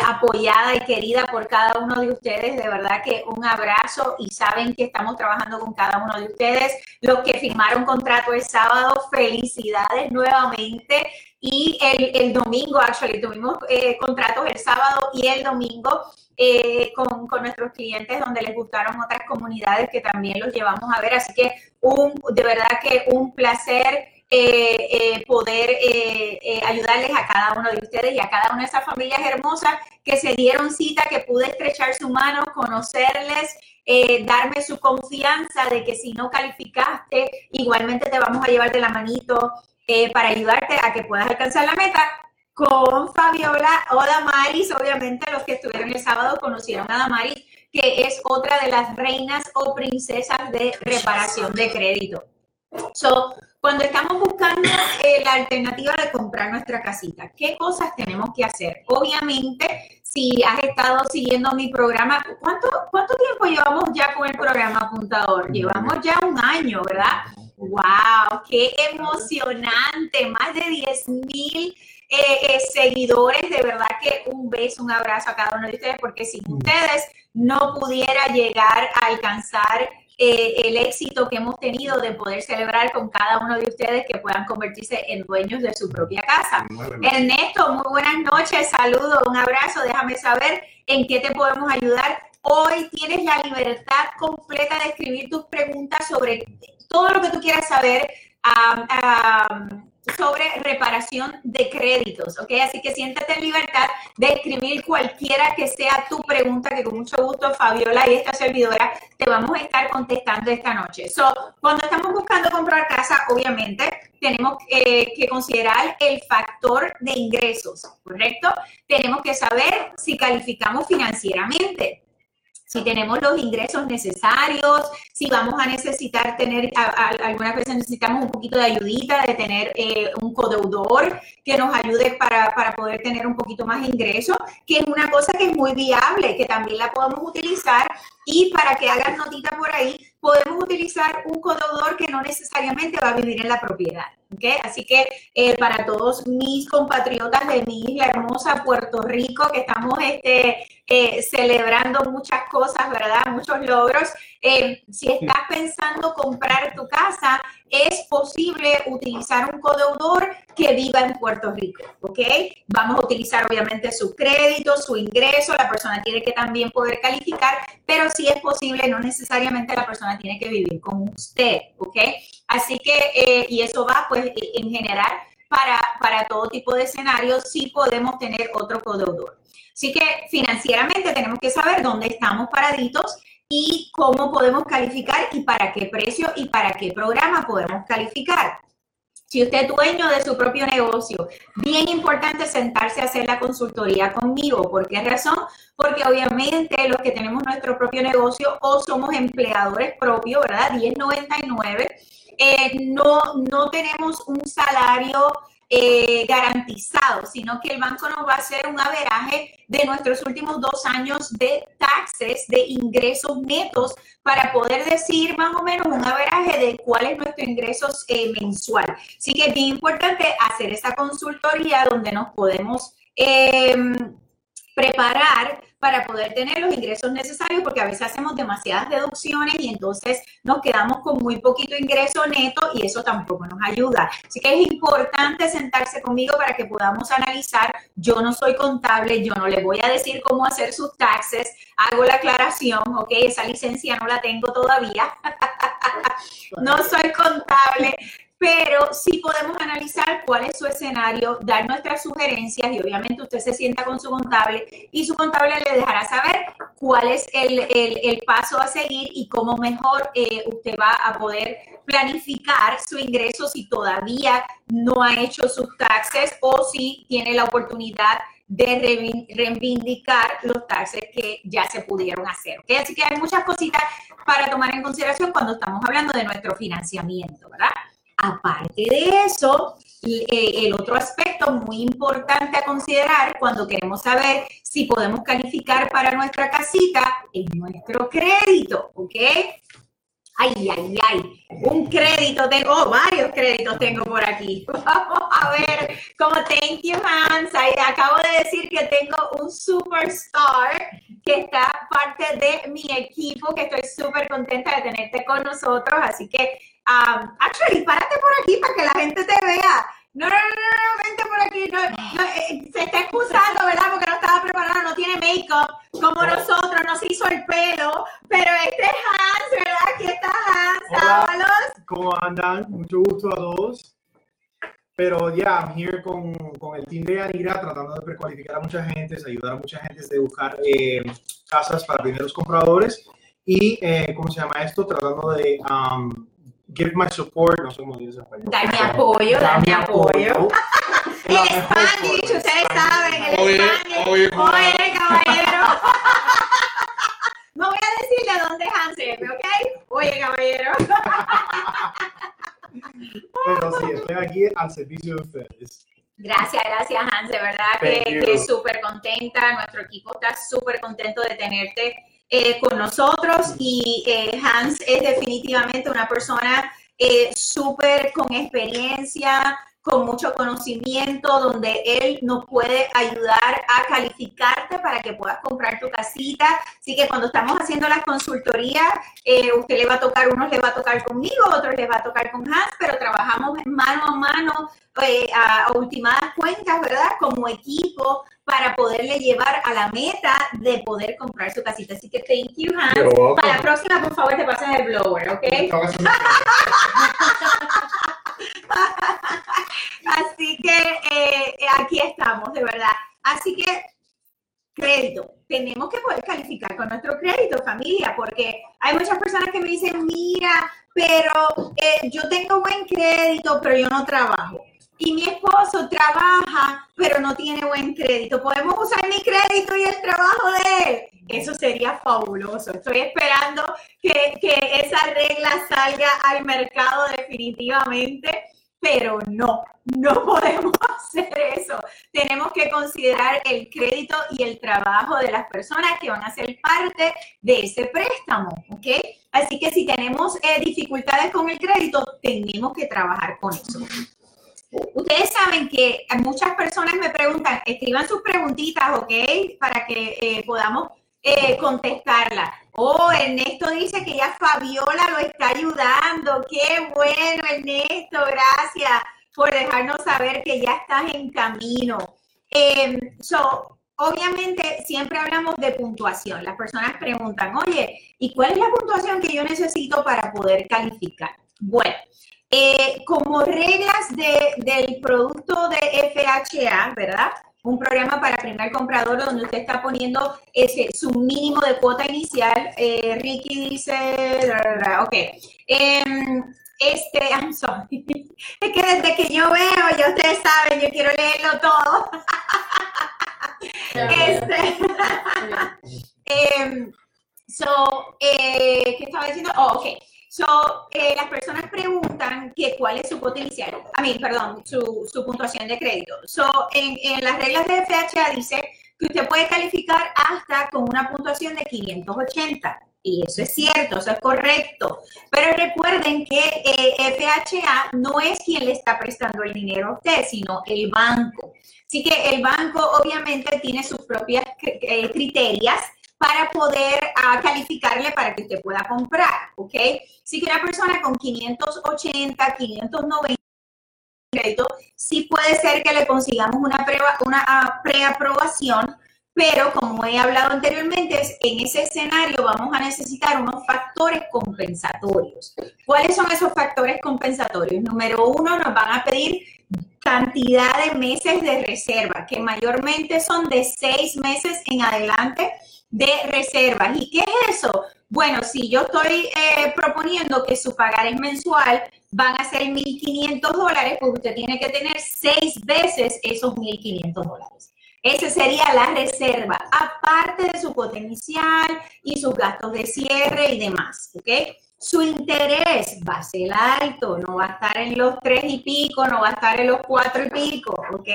apoyada y querida por cada uno de ustedes. De verdad que un abrazo y saben que estamos trabajando con cada uno de ustedes. Los que firmaron contrato el sábado, felicidades nuevamente. Y el, el domingo, actually, tuvimos contratos el sábado y el domingo. con, con, nuestros clientes donde les gustaron otras comunidades que también los llevamos a ver. Así que un, de verdad que un placer eh, eh, poder eh, ayudarles a cada uno de ustedes y a cada una de esas familias hermosas que se dieron cita, que pude estrechar su mano, conocerles, darme su confianza de que si no calificaste, igualmente te vamos a llevar de la manito para ayudarte a que puedas alcanzar la meta con Fabiola o Damaris. Obviamente los que estuvieron el sábado conocieron a Damaris, que es otra de las reinas o princesas de reparación de crédito. So, cuando estamos buscando eh, la alternativa de comprar nuestra casita, ¿qué cosas tenemos que hacer? Obviamente, si has estado siguiendo mi programa, ¿cuánto, cuánto tiempo llevamos ya con el programa apuntador? Llevamos ya un año, ¿verdad? ¡Wow! ¡Qué emocionante! Más de 10 mil eh, eh, seguidores. De verdad que un beso, un abrazo a cada uno de ustedes, porque sin ustedes no pudiera llegar a alcanzar eh, el éxito que hemos tenido de poder celebrar con cada uno de ustedes que puedan convertirse en dueños de su propia casa. Ernesto, muy buenas noches, saludos, un abrazo, déjame saber en qué te podemos ayudar. Hoy tienes la libertad completa de escribir tus preguntas sobre todo lo que tú quieras saber sobre reparación de créditos, ¿ok? Así que siéntate en libertad de escribir cualquiera que sea tu pregunta, que con mucho gusto Fabiola y esta servidora te vamos a estar contestando esta noche. So, cuando estamos buscando comprar casa, obviamente tenemos eh, que considerar el factor de ingresos, ¿correcto? Tenemos que saber si calificamos financieramente si tenemos los ingresos necesarios, si vamos a necesitar tener, algunas veces necesitamos un poquito de ayudita, de tener eh, un codeudor que nos ayude para, para, poder tener un poquito más de ingresos, que es una cosa que es muy viable, que también la podemos utilizar y para que hagan notita por ahí, podemos utilizar un codeudor que no necesariamente va a vivir en la propiedad. ¿okay? Así que eh, para todos mis compatriotas de mi isla hermosa Puerto Rico, que estamos este, eh, celebrando muchas cosas, ¿verdad? Muchos logros. Eh, si estás pensando comprar tu casa, es posible utilizar un codeudor que viva en Puerto Rico, ¿ok? Vamos a utilizar obviamente su crédito, su ingreso, la persona tiene que también poder calificar, pero si es posible, no necesariamente la persona tiene que vivir con usted, ¿ok? Así que, eh, y eso va pues en general para, para todo tipo de escenarios, sí podemos tener otro codeudor. Así que financieramente tenemos que saber dónde estamos paraditos y cómo podemos calificar y para qué precio y para qué programa podemos calificar. Si usted es dueño de su propio negocio, bien importante sentarse a hacer la consultoría conmigo. ¿Por qué razón? Porque obviamente los que tenemos nuestro propio negocio o somos empleadores propios, ¿verdad? 1099, eh, no, no tenemos un salario eh, garantizado, sino que el banco nos va a hacer un averaje de nuestros últimos dos años de taxes, de ingresos netos, para poder decir más o menos un averaje de cuál es nuestro ingreso eh, mensual. Así que es bien importante hacer esa consultoría donde nos podemos em, preparar para poder tener los ingresos necesarios, porque a veces hacemos demasiadas deducciones y entonces nos quedamos con muy poquito ingreso neto y eso tampoco nos ayuda. Así que es importante sentarse conmigo para que podamos analizar. Yo no soy contable, yo no le voy a decir cómo hacer sus taxes, hago la aclaración, ok, esa licencia no la tengo todavía. no soy contable, pero sí podemos analizar cuál es su escenario, dar nuestras sugerencias y obviamente usted se sienta con su contable y su contable le dejará saber cuál es el, paso a seguir y cómo mejor eh, usted va a poder planificar su ingreso si todavía no ha hecho sus taxes o si tiene la oportunidad de reivindicar los taxes que ya se pudieron hacer. Así que hay muchas cositas para tomar en consideración cuando estamos hablando de nuestro financiamiento, ¿verdad? Aparte de eso, eh, el otro aspecto muy importante a considerar cuando queremos saber si podemos calificar para nuestra casita es nuestro crédito, ¿ok? Ay, ay, ay, un crédito tengo, oh, varios créditos tengo por aquí. Vamos a ver, como thank you, Hans. acabo de decir que tengo un superstar que está parte de mi equipo, que estoy súper contenta de tenerte con nosotros. Así que Um, actually, párate por aquí para que la gente te vea. No, no, no, no, vente por aquí. No, eh, se está excusando, ¿verdad? Porque no estaba preparado, no tiene make-up como nosotros, no se hizo el pelo. Pero este es Hans, ¿verdad? Aquí está Hans. Hola, ¿Cómo andan? Mucho gusto a todos. Pero ya, I'm here con, con, el team de Anira tratando de precualificar a mucha gente, ayudar a mucha gente de buscar eh, casas para primeros compradores y, eh, ¿cómo se llama esto? Tratando de um, give my support, no sé cómo dice español. Dar mi apoyo, dar mi apoyo. el Spanish, ustedes saben, el oye, Spanish. Oye, oye, caballero. no voy a decirle a dónde es Hansel, ¿ok? Oye, caballero. Pero sí, estoy aquí al servicio de ustedes. Gracias, gracias Hans, de verdad que, que súper contenta, nuestro equipo está súper contento de tenerte eh, con nosotros y eh, Hans es definitivamente una persona eh, súper con experiencia, con mucho conocimiento, donde él nos puede ayudar a calificarte para que puedas comprar tu casita. Así que cuando estamos haciendo las consultorías, usted le va a tocar, unos le va a tocar conmigo, otros le va a tocar con Hans, pero trabajamos mano a mano, a ultimadas cuentas, ¿verdad? Como equipo para poderle llevar a la meta de poder comprar su casita. Así que thank you, Hans. Para la próxima, por favor, te pasas el blower, ¿ok? aquí estamos, de verdad. Así que, crédito. Tenemos que poder calificar con nuestro crédito, familia, porque hay muchas personas que me dicen, mira, pero eh, yo tengo buen crédito, pero yo no trabajo. Y mi esposo trabaja, pero no tiene buen crédito. ¿Podemos usar mi crédito y el trabajo de él? Eso sería fabuloso. Estoy esperando que, esa regla salga al mercado definitivamente pero no, no podemos hacer eso. Tenemos que considerar el crédito y el trabajo de las personas que van a ser parte de ese préstamo, ¿ok? Así que si tenemos eh, dificultades con el crédito, tenemos que trabajar con eso. Ustedes saben que muchas personas me preguntan, escriban sus preguntitas, ¿ok? Para que eh, podamos eh, contestarla. Oh, Ernesto dice que ya Fabiola lo está ayudando. Qué bueno, Ernesto. Gracias por dejarnos saber que ya estás en camino. So, obviamente, siempre hablamos de puntuación. Las personas preguntan, oye, ¿y cuál es la puntuación que yo necesito para poder calificar? Bueno, eh, como reglas de, del producto de FHA, ¿verdad? Un programa para primer comprador donde usted está poniendo ese, su mínimo de cuota inicial. Eh, Ricky dice, ok. Em, este, I'm sorry. Es que desde que yo veo, ya ustedes saben, yo quiero leerlo todo. este, em, so, eh, ¿qué estaba diciendo? Oh, ok. So, eh, las personas preguntan que cuál es su potencial, a mí, perdón, su, su, puntuación de crédito. So, en, en, las reglas de FHA dice que usted puede calificar hasta con una puntuación de 580. Y eso es cierto, eso es correcto. Pero recuerden que eh, FHA no es quien le está prestando el dinero a usted, sino el banco. Así que el banco obviamente tiene sus propias eh, criterios para poder uh, calificarle para que usted pueda comprar, ¿ok? Si que una persona con 580, 590 crédito, sí puede ser que le consigamos una, prueba, una uh, preaprobación, pero como he hablado anteriormente, en ese escenario vamos a necesitar unos factores compensatorios. ¿Cuáles son esos factores compensatorios? Número uno, nos van a pedir cantidad de meses de reserva, que mayormente son de seis meses en adelante de reservas. ¿Y qué es eso? Bueno, si yo estoy eh, proponiendo que su pagar es mensual van a ser 1.500 dólares, pues usted tiene que tener seis veces esos 1.500 dólares. Esa sería la reserva, aparte de su potencial y sus gastos de cierre y demás, ¿ok? Su interés va a ser alto, no va a estar en los tres y pico, no va a estar en los cuatro y pico, ¿ok?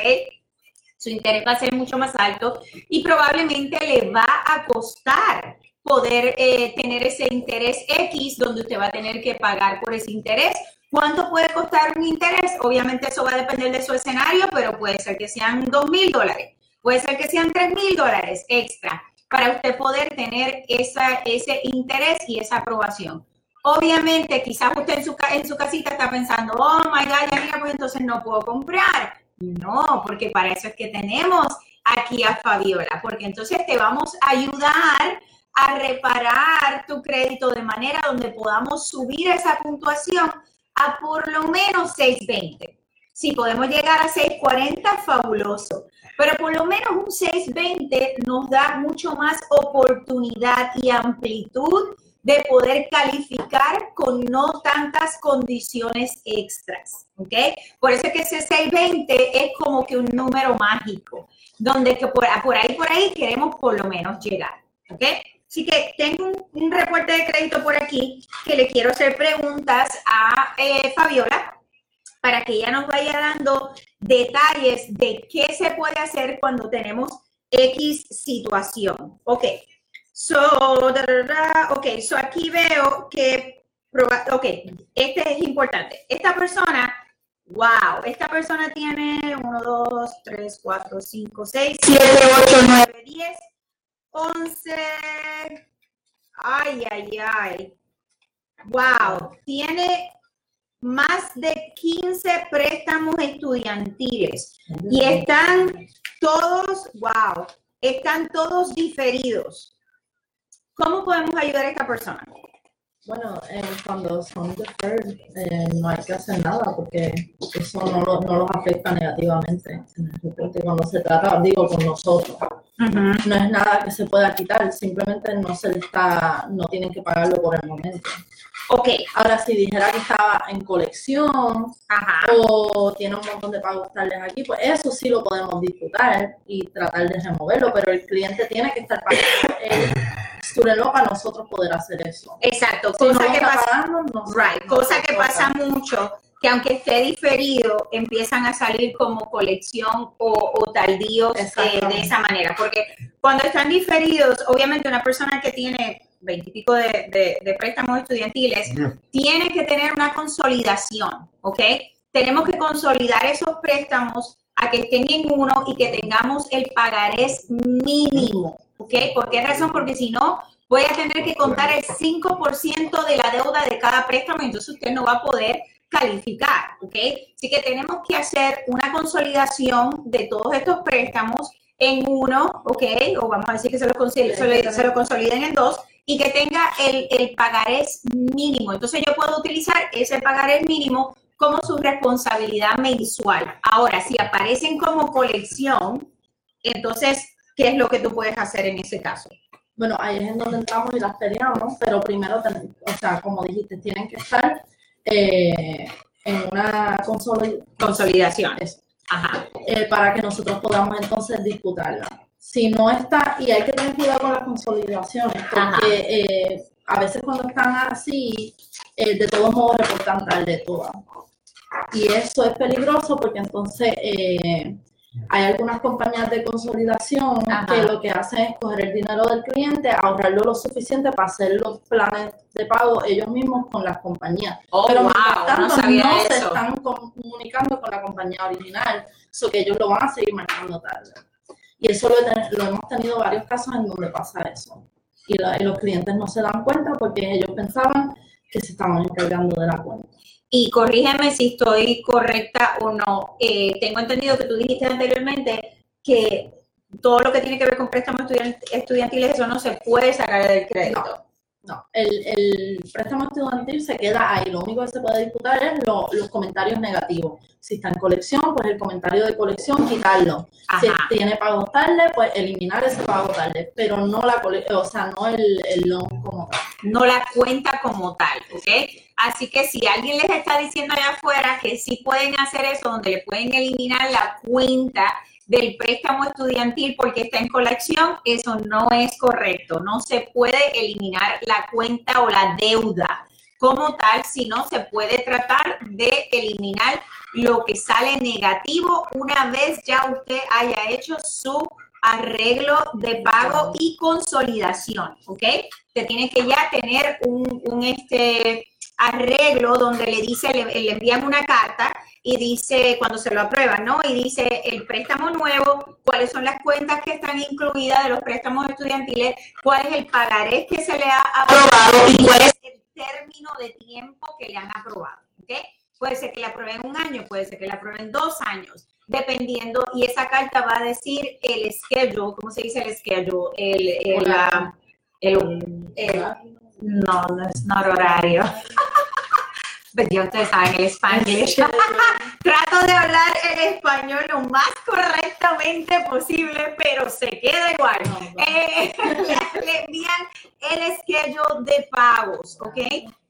Su interés va a ser mucho más alto y probablemente le va a costar poder eh, tener ese interés X donde usted va a tener que pagar por ese interés. ¿Cuánto puede costar un interés? Obviamente eso va a depender de su escenario, pero puede ser que sean dos mil dólares, puede ser que sean tres mil dólares extra para usted poder tener esa, ese interés y esa aprobación. Obviamente, quizás usted en su, en su casita está pensando, oh my God, ya pues entonces no puedo comprar. No, porque para eso es que tenemos aquí a Fabiola, porque entonces te vamos a ayudar a reparar tu crédito de manera donde podamos subir esa puntuación a por lo menos 620. Si podemos llegar a 640, fabuloso. Pero por lo menos un 620 nos da mucho más oportunidad y amplitud de poder calificar con no tantas condiciones extras, ¿ok? Por eso es que ese 620 es como que un número mágico, donde que por, por ahí, por ahí queremos por lo menos llegar, ¿ok? Así que tengo un, reporte de crédito por aquí que le quiero hacer preguntas a eh, Fabiola para que ella nos vaya dando detalles de qué se puede hacer cuando tenemos X situación. Ok, So, ok, so aquí veo que, ok, este es importante. Esta persona, wow, esta persona tiene 1, 2, 3, 4, 5, 6, 7, 8, 9, 10, 11. Ay, ay, ay. Wow, tiene más de 15 préstamos estudiantiles y están todos, wow, están todos diferidos. ¿Cómo podemos ayudar a esta persona? Bueno, eh, cuando son deferred, eh, no hay que hacer nada porque eso no, lo- no los afecta negativamente en el reporte. Cuando se trata, digo, con nosotros, no es nada que se pueda quitar, simplemente no se está, no tienen que pagarlo por el momento. Ok, Ahora, si dijera que estaba en colección ajá. o tiene un montón de pagos tardes aquí, pues eso sí lo podemos disputar y tratar de removerlo, pero el cliente tiene que estar pagando el loan para nosotros poder hacer eso. Exacto, Si no cosa que pasa, pagando, no se- right, no cosa que pasa mucho, que aunque esté diferido, empiezan a salir como colección o, o tardíos eh, de esa manera, porque cuando están diferidos, obviamente una persona que tiene veintipico de, de, de préstamos estudiantiles tiene que tener una consolidación, ¿ok? Tenemos que consolidar esos préstamos a que estén en uno y que tengamos el pagarés mínimo, ¿ok? ¿Por qué razón? Porque si no, voy a tener que contar el 5% de la deuda de cada préstamo entonces usted no va a poder calificar, ¿ok? Así que tenemos que hacer una consolidación de todos estos préstamos en uno, ¿ok? O vamos a decir que se lo, consol- se lo- se lo consoliden en dos y que tenga el, el pagarés mínimo. Entonces yo puedo utilizar ese pagarés mínimo como su responsabilidad mensual. Ahora, si aparecen como colección, entonces, ¿qué es lo que tú puedes hacer en ese caso? Bueno, ahí es en donde entramos y las peleamos, pero primero, o sea, como dijiste, tienen que estar eh, en una consoli- Consolidación. eso, Ajá. eh, para que nosotros podamos entonces disputarla. Si no está, y hay que tener cuidado con las consolidaciones, porque eh, a veces cuando están así, de todos modos reportan tarde todas. Y eso es peligroso porque entonces hay algunas compañías de consolidación Ajá. que lo que hacen es coger el dinero del cliente, ahorrarlo lo suficiente para hacer los planes de pago ellos mismos con las compañías. Oh, Pero wow, tanto, no sabía no se están comunicando con la compañía original, eso que ellos lo van a seguir marcando tarde. Y eso lo, lo hemos tenido varios casos en donde pasa eso. Y, la- y los clientes no se dan cuenta porque ellos pensaban que se estaban encargando de la cuenta. Y corrígeme si estoy correcta o no. Eh, tengo entendido que tú dijiste anteriormente que todo lo que tiene que ver con préstamos estudiant- estudiantiles, eso no se puede sacar del crédito. El, el préstamo estudiantil se queda ahí. Lo único que se puede disputar es lo- los comentarios negativos. Si está en colección, pues el comentario de colección, quitarlo. Si tiene pago tarde, pues eliminar ese pago tarde, pero no la o sea, no el, el loan como tal. no la cuenta como tal, ¿ok? Así que si alguien les está diciendo allá afuera que sí pueden hacer eso, donde le pueden eliminar la cuenta del préstamo estudiantil porque está en colección, eso no es correcto. No se puede eliminar la cuenta o la deuda como tal, sino se puede tratar de eliminar lo que sale negativo una vez ya usted haya hecho su arreglo de pago y consolidación, ¿ok? Te tiene que ya tener un, un, este arreglo donde le dice, le, le envían una carta y dice, cuando se lo aprueban, ¿no? Y dice el préstamo nuevo, cuáles son las cuentas que están incluidas de los préstamos estudiantiles, cuál es el pagarés que se le ha aprobado y cuál es el término de tiempo que le han aprobado, ¿ok? Puede ser que le aprueben un año, puede ser que le aprueben dos años, dependiendo, y esa carta va a decir el schedule, ¿cómo se dice el schedule? El, el, Horario. el, el- no, no es no horario. Pero ya ustedes saben el español. Trato de hablar el español lo más correctamente posible, pero se queda igual. No, no. Eh, le, le envían el schedule de pagos, ¿ok?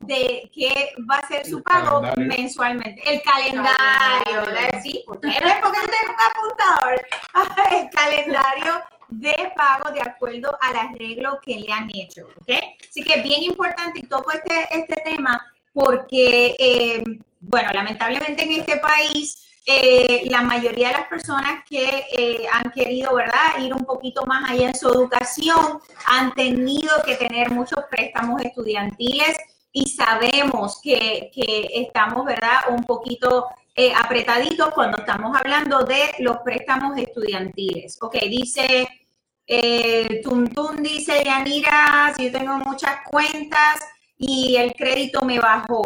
De qué va a ser su pago calendario. mensualmente. El calendario. Sí, porque no es porque tengo un apuntador. El calendario de pago de acuerdo al arreglo que le han hecho, ¿ok? Así que bien importante y toco este, este tema porque, eh, bueno, lamentablemente en este país, eh, la mayoría de las personas que eh, han querido, ¿verdad?, ir un poquito más allá en su educación, han tenido que tener muchos préstamos estudiantiles y sabemos que, que estamos, ¿verdad?, un poquito apretaditos cuando estamos hablando de los préstamos estudiantiles. Ok, dice, Tuntun dice, Yanira, si yo tengo muchas cuentas y el crédito me bajó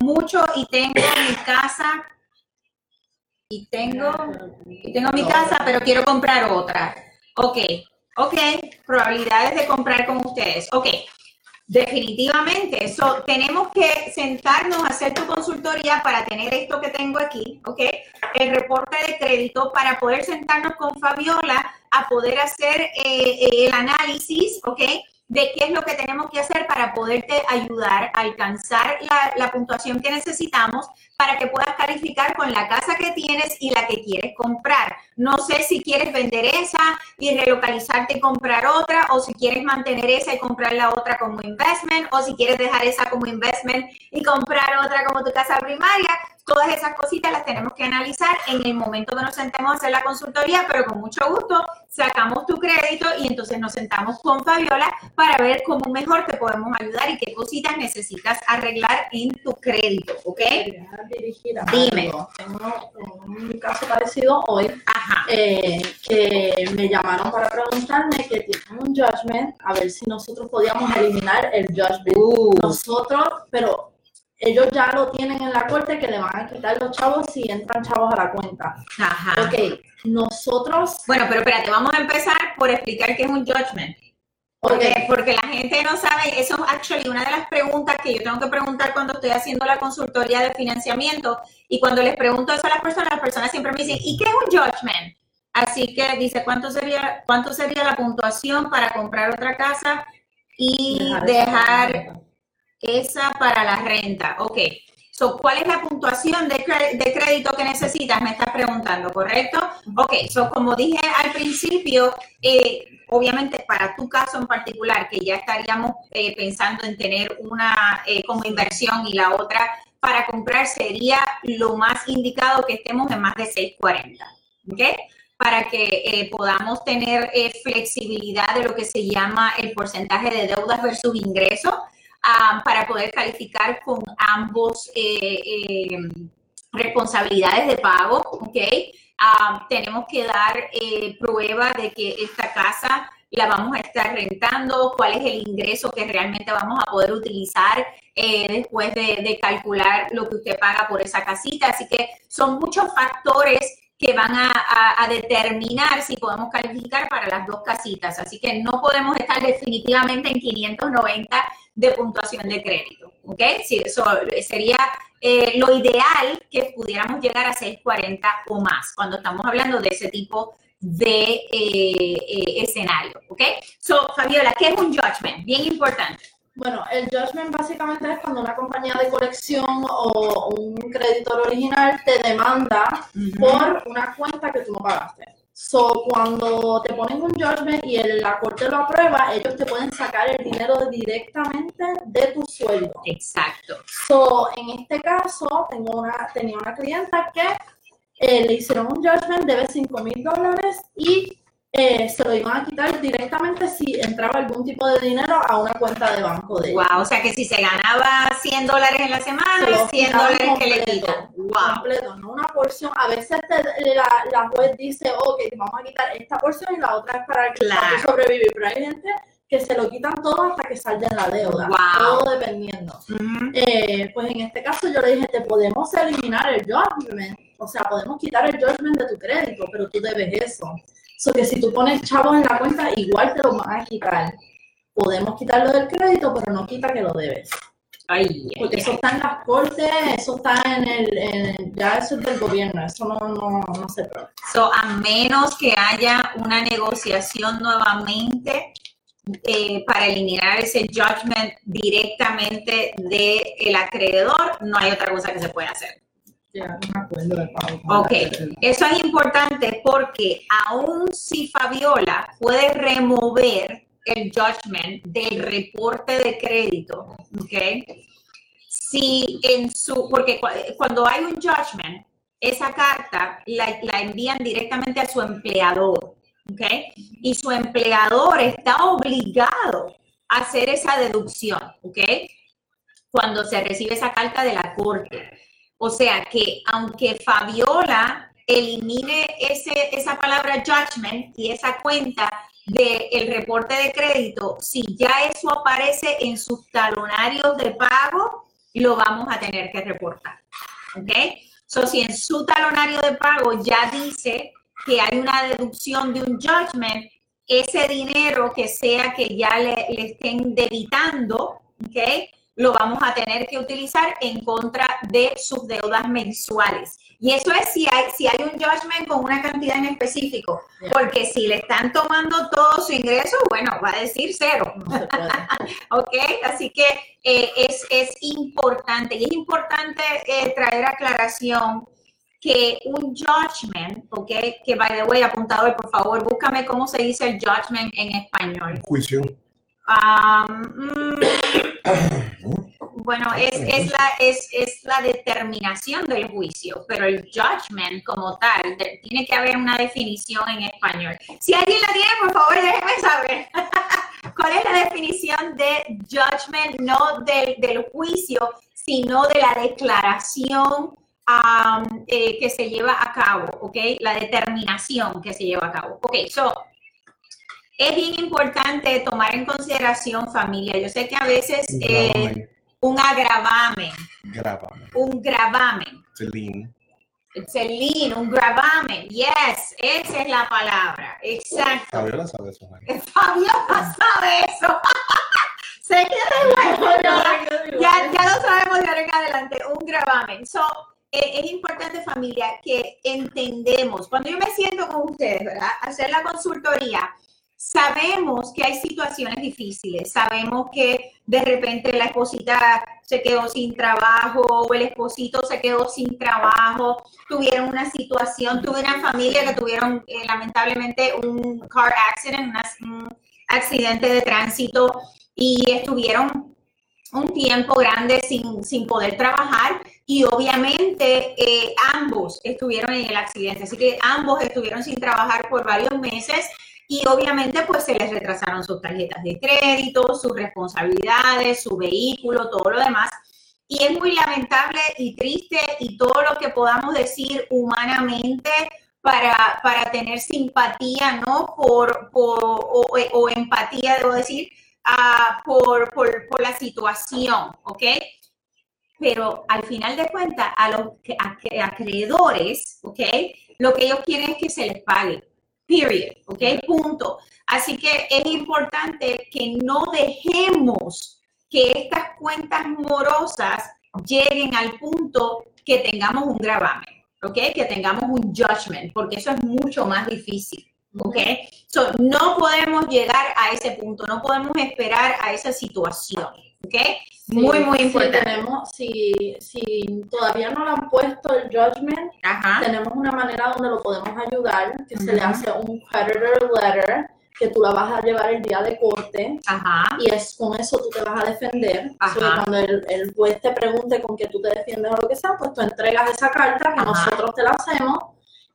mucho y tengo mi casa y tengo, y tengo mi casa, pero quiero comprar otra. Ok, ok, probabilidades de comprar con ustedes. Ok, Definitivamente, eso tenemos que sentarnos a hacer tu consultoría para tener esto que tengo aquí, ¿ok? El reporte de crédito para poder sentarnos con Fabiola a poder hacer eh, eh, el análisis, ¿ok? De qué es lo que tenemos que hacer para poderte ayudar a alcanzar la, puntuación que necesitamos para que puedas calificar con la casa que tienes y la que quieres comprar. No sé si quieres vender esa y relocalizarte y comprar otra, o si quieres mantener esa y comprar la otra como investment, o si quieres dejar esa como investment y comprar otra como tu casa primaria. Todas esas cositas las tenemos que analizar en el momento que nos sentemos a hacer la consultoría, pero con mucho gusto sacamos tu crédito y entonces nos sentamos con Fabiola para ver cómo mejor te podemos ayudar y qué cositas necesitas arreglar en tu crédito, ¿ok? Dime. Tengo un caso parecido hoy, eh, que me llamaron para preguntarme que tienen un judgment, a ver si nosotros podíamos eliminar el judgment. Uh. Nosotros, pero ellos ya lo tienen en la corte que le van a quitar los chavos si entran chavos a la cuenta. Ajá. Ok, nosotros... Bueno, pero espérate, vamos a empezar por explicar qué es un judgment. Porque, porque la gente no sabe, eso es actually una de las preguntas que yo tengo que preguntar cuando estoy haciendo la consultoría de financiamiento y cuando les pregunto eso a las personas, las personas siempre me dicen, ¿y qué es un judgment? Así que dice, ¿cuánto sería, cuánto sería la puntuación para comprar otra casa y dejar esa para la renta. Ok. So, ¿cuál es la puntuación de, crédito que necesitas? Me estás preguntando, ¿correcto? Ok, so, como dije al principio, eh, obviamente para tu caso en particular, que ya estaríamos eh, pensando en tener una eh, como inversión y la otra para comprar, sería lo más indicado que estemos en más de 640, ¿ok? Para que podamos tener flexibilidad de lo que se llama el porcentaje de deudas versus ingresos para poder calificar con ambos eh, eh, responsabilidades de pago, ¿ok? tenemos que dar eh, prueba de que esta casa la vamos a estar rentando, cuál es el ingreso que realmente vamos a poder utilizar después de, calcular lo que usted paga por esa casita. Así que son muchos factores que van a, determinar si podemos calificar para las dos casitas. Así que no podemos estar definitivamente en 590 de puntuación de crédito. ¿Ok? Sí, eso sería eh, lo ideal que pudiéramos llegar a 640 o más cuando estamos hablando de ese tipo de eh, eh, escenario. ¿Ok? So, Fabiola, ¿qué es un judgment? Bien importante. Bueno, el judgment básicamente es cuando una compañía de colección o un creditor original te demanda por una cuenta que tú no pagaste. So, cuando te ponen un judgment y el, la corte lo aprueba, ellos te pueden sacar el dinero directamente de tu sueldo. Exacto. So, en este caso, tengo una, tenía una clienta que eh, le hicieron un judgment, debe 5 mil dólares y eh, se lo iban a quitar directamente si entraba algún tipo de dinero a una cuenta de banco de ella. Wow, o sea que si se ganaba 100 dólares en la semana, 100 dólares que le quitan. Wow. Completo, no una porción. A veces la, la, juez dice, ok, vamos a quitar esta porción y la otra es para, que claro. sobrevivir. Pero hay gente que se lo quitan todo hasta que salga la deuda. Wow. Todo dependiendo. Eh, pues en este caso yo le dije, te podemos eliminar el judgment. O sea, podemos quitar el judgment de tu crédito, pero tú debes eso. So que si tú pones chavos en la cuenta, igual te lo van a quitar. Podemos quitarlo del crédito, pero no quita que lo debes. Ay, Porque eso está en las cortes, eso está en el, ya eso es del gobierno, eso no, no, no se puede. So, a menos que haya una negociación nuevamente eh, para eliminar ese judgment directamente del acreedor, no hay otra cosa que se pueda hacer. Ok, eso es importante porque aún si Fabiola puede remover el judgment del reporte de crédito, ok, si en su, porque cuando hay un judgment, esa carta la, la envían directamente a su empleador, ok, y su empleador está obligado a hacer esa deducción, ok, cuando se recibe esa carta de la corte. O sea que aunque Fabiola elimine ese, esa palabra judgment y esa cuenta del reporte de crédito, si ya eso aparece en sus talonarios de pago, lo vamos a tener que reportar. ¿Ok? So, si en su talonario de pago ya dice que hay una deducción de un judgment, ese dinero que sea que ya le, le estén debitando, ¿ok? Lo vamos a tener que utilizar en contra de sus deudas mensuales. Y eso es si hay, si hay un judgment con una cantidad en específico, Yeah. porque si le están tomando todo su ingreso, bueno, va a decir cero. No se puede. ¿ok? Así que eh, es, es importante y es importante eh, traer aclaración que un judgment, ¿ok? Que by the way, apuntador, por favor, búscame cómo se dice el judgment en español. Juicio. Um, mm, bueno, es, es, la, es, es la determinación del juicio, pero el judgment como tal, de- tiene que haber una definición en español. Si alguien la tiene, por favor, déjeme saber. ¿Cuál es la definición de judgment? No del, del juicio, sino de la declaración um, eh, que se lleva a cabo, ¿ok? La determinación que se lleva a cabo. Ok, so, es bien importante tomar en consideración familia. Yo sé que a veces eh, un agravamen, Grábame. un gravamen, Celine. lien, un gravamen, yes, esa es la palabra, exacto. Fabiola sabe eso. María. Fabiola sabe eso. sé que de bueno, Fabiola. ya, ya lo sabemos de ahora en adelante, un gravamen. So, eh, es importante familia que entendemos, cuando yo me siento con ustedes, ¿verdad? Hacer la consultoría, sabemos que hay situaciones difíciles, sabemos que de repente la esposita se quedó sin trabajo o el esposito se quedó sin trabajo, tuvieron una situación, tuve una familia que tuvieron eh, lamentablemente un car accident, un accidente de tránsito y estuvieron un tiempo grande sin, sin poder trabajar y obviamente eh, ambos estuvieron en el accidente, así que ambos estuvieron sin trabajar por varios meses y obviamente pues se les retrasaron sus tarjetas de crédito, sus responsabilidades, su vehículo, todo lo demás. Y es muy lamentable y triste y todo lo que podamos decir humanamente para, para tener simpatía, ¿no? Por, por o, empatía, debo decir, por, por, por la situación, ¿ok? Pero al final de cuentas, a los acreedores, ¿ok? Lo que ellos quieren es que se les pague, period, ¿ok? Punto. Así que es importante que no dejemos que estas cuentas morosas lleguen al punto que tengamos un gravamen, ¿ok? Que tengamos un judgment, porque eso es mucho más difícil, ¿ok? So, no podemos llegar a ese punto, no podemos esperar a esa situación, ¿ok? Muy, muy si importante. tenemos, si, si todavía no le han puesto el judgment, Ajá. tenemos una manera donde lo podemos ayudar, que se le hace un creditor letter, que tú la vas a llevar el día de corte, Ajá. y es con eso tú te vas a defender. Ajá. So que cuando el, el juez te pregunte con qué tú te defiendes o lo que sea, pues tú entregas esa carta que nosotros te la hacemos,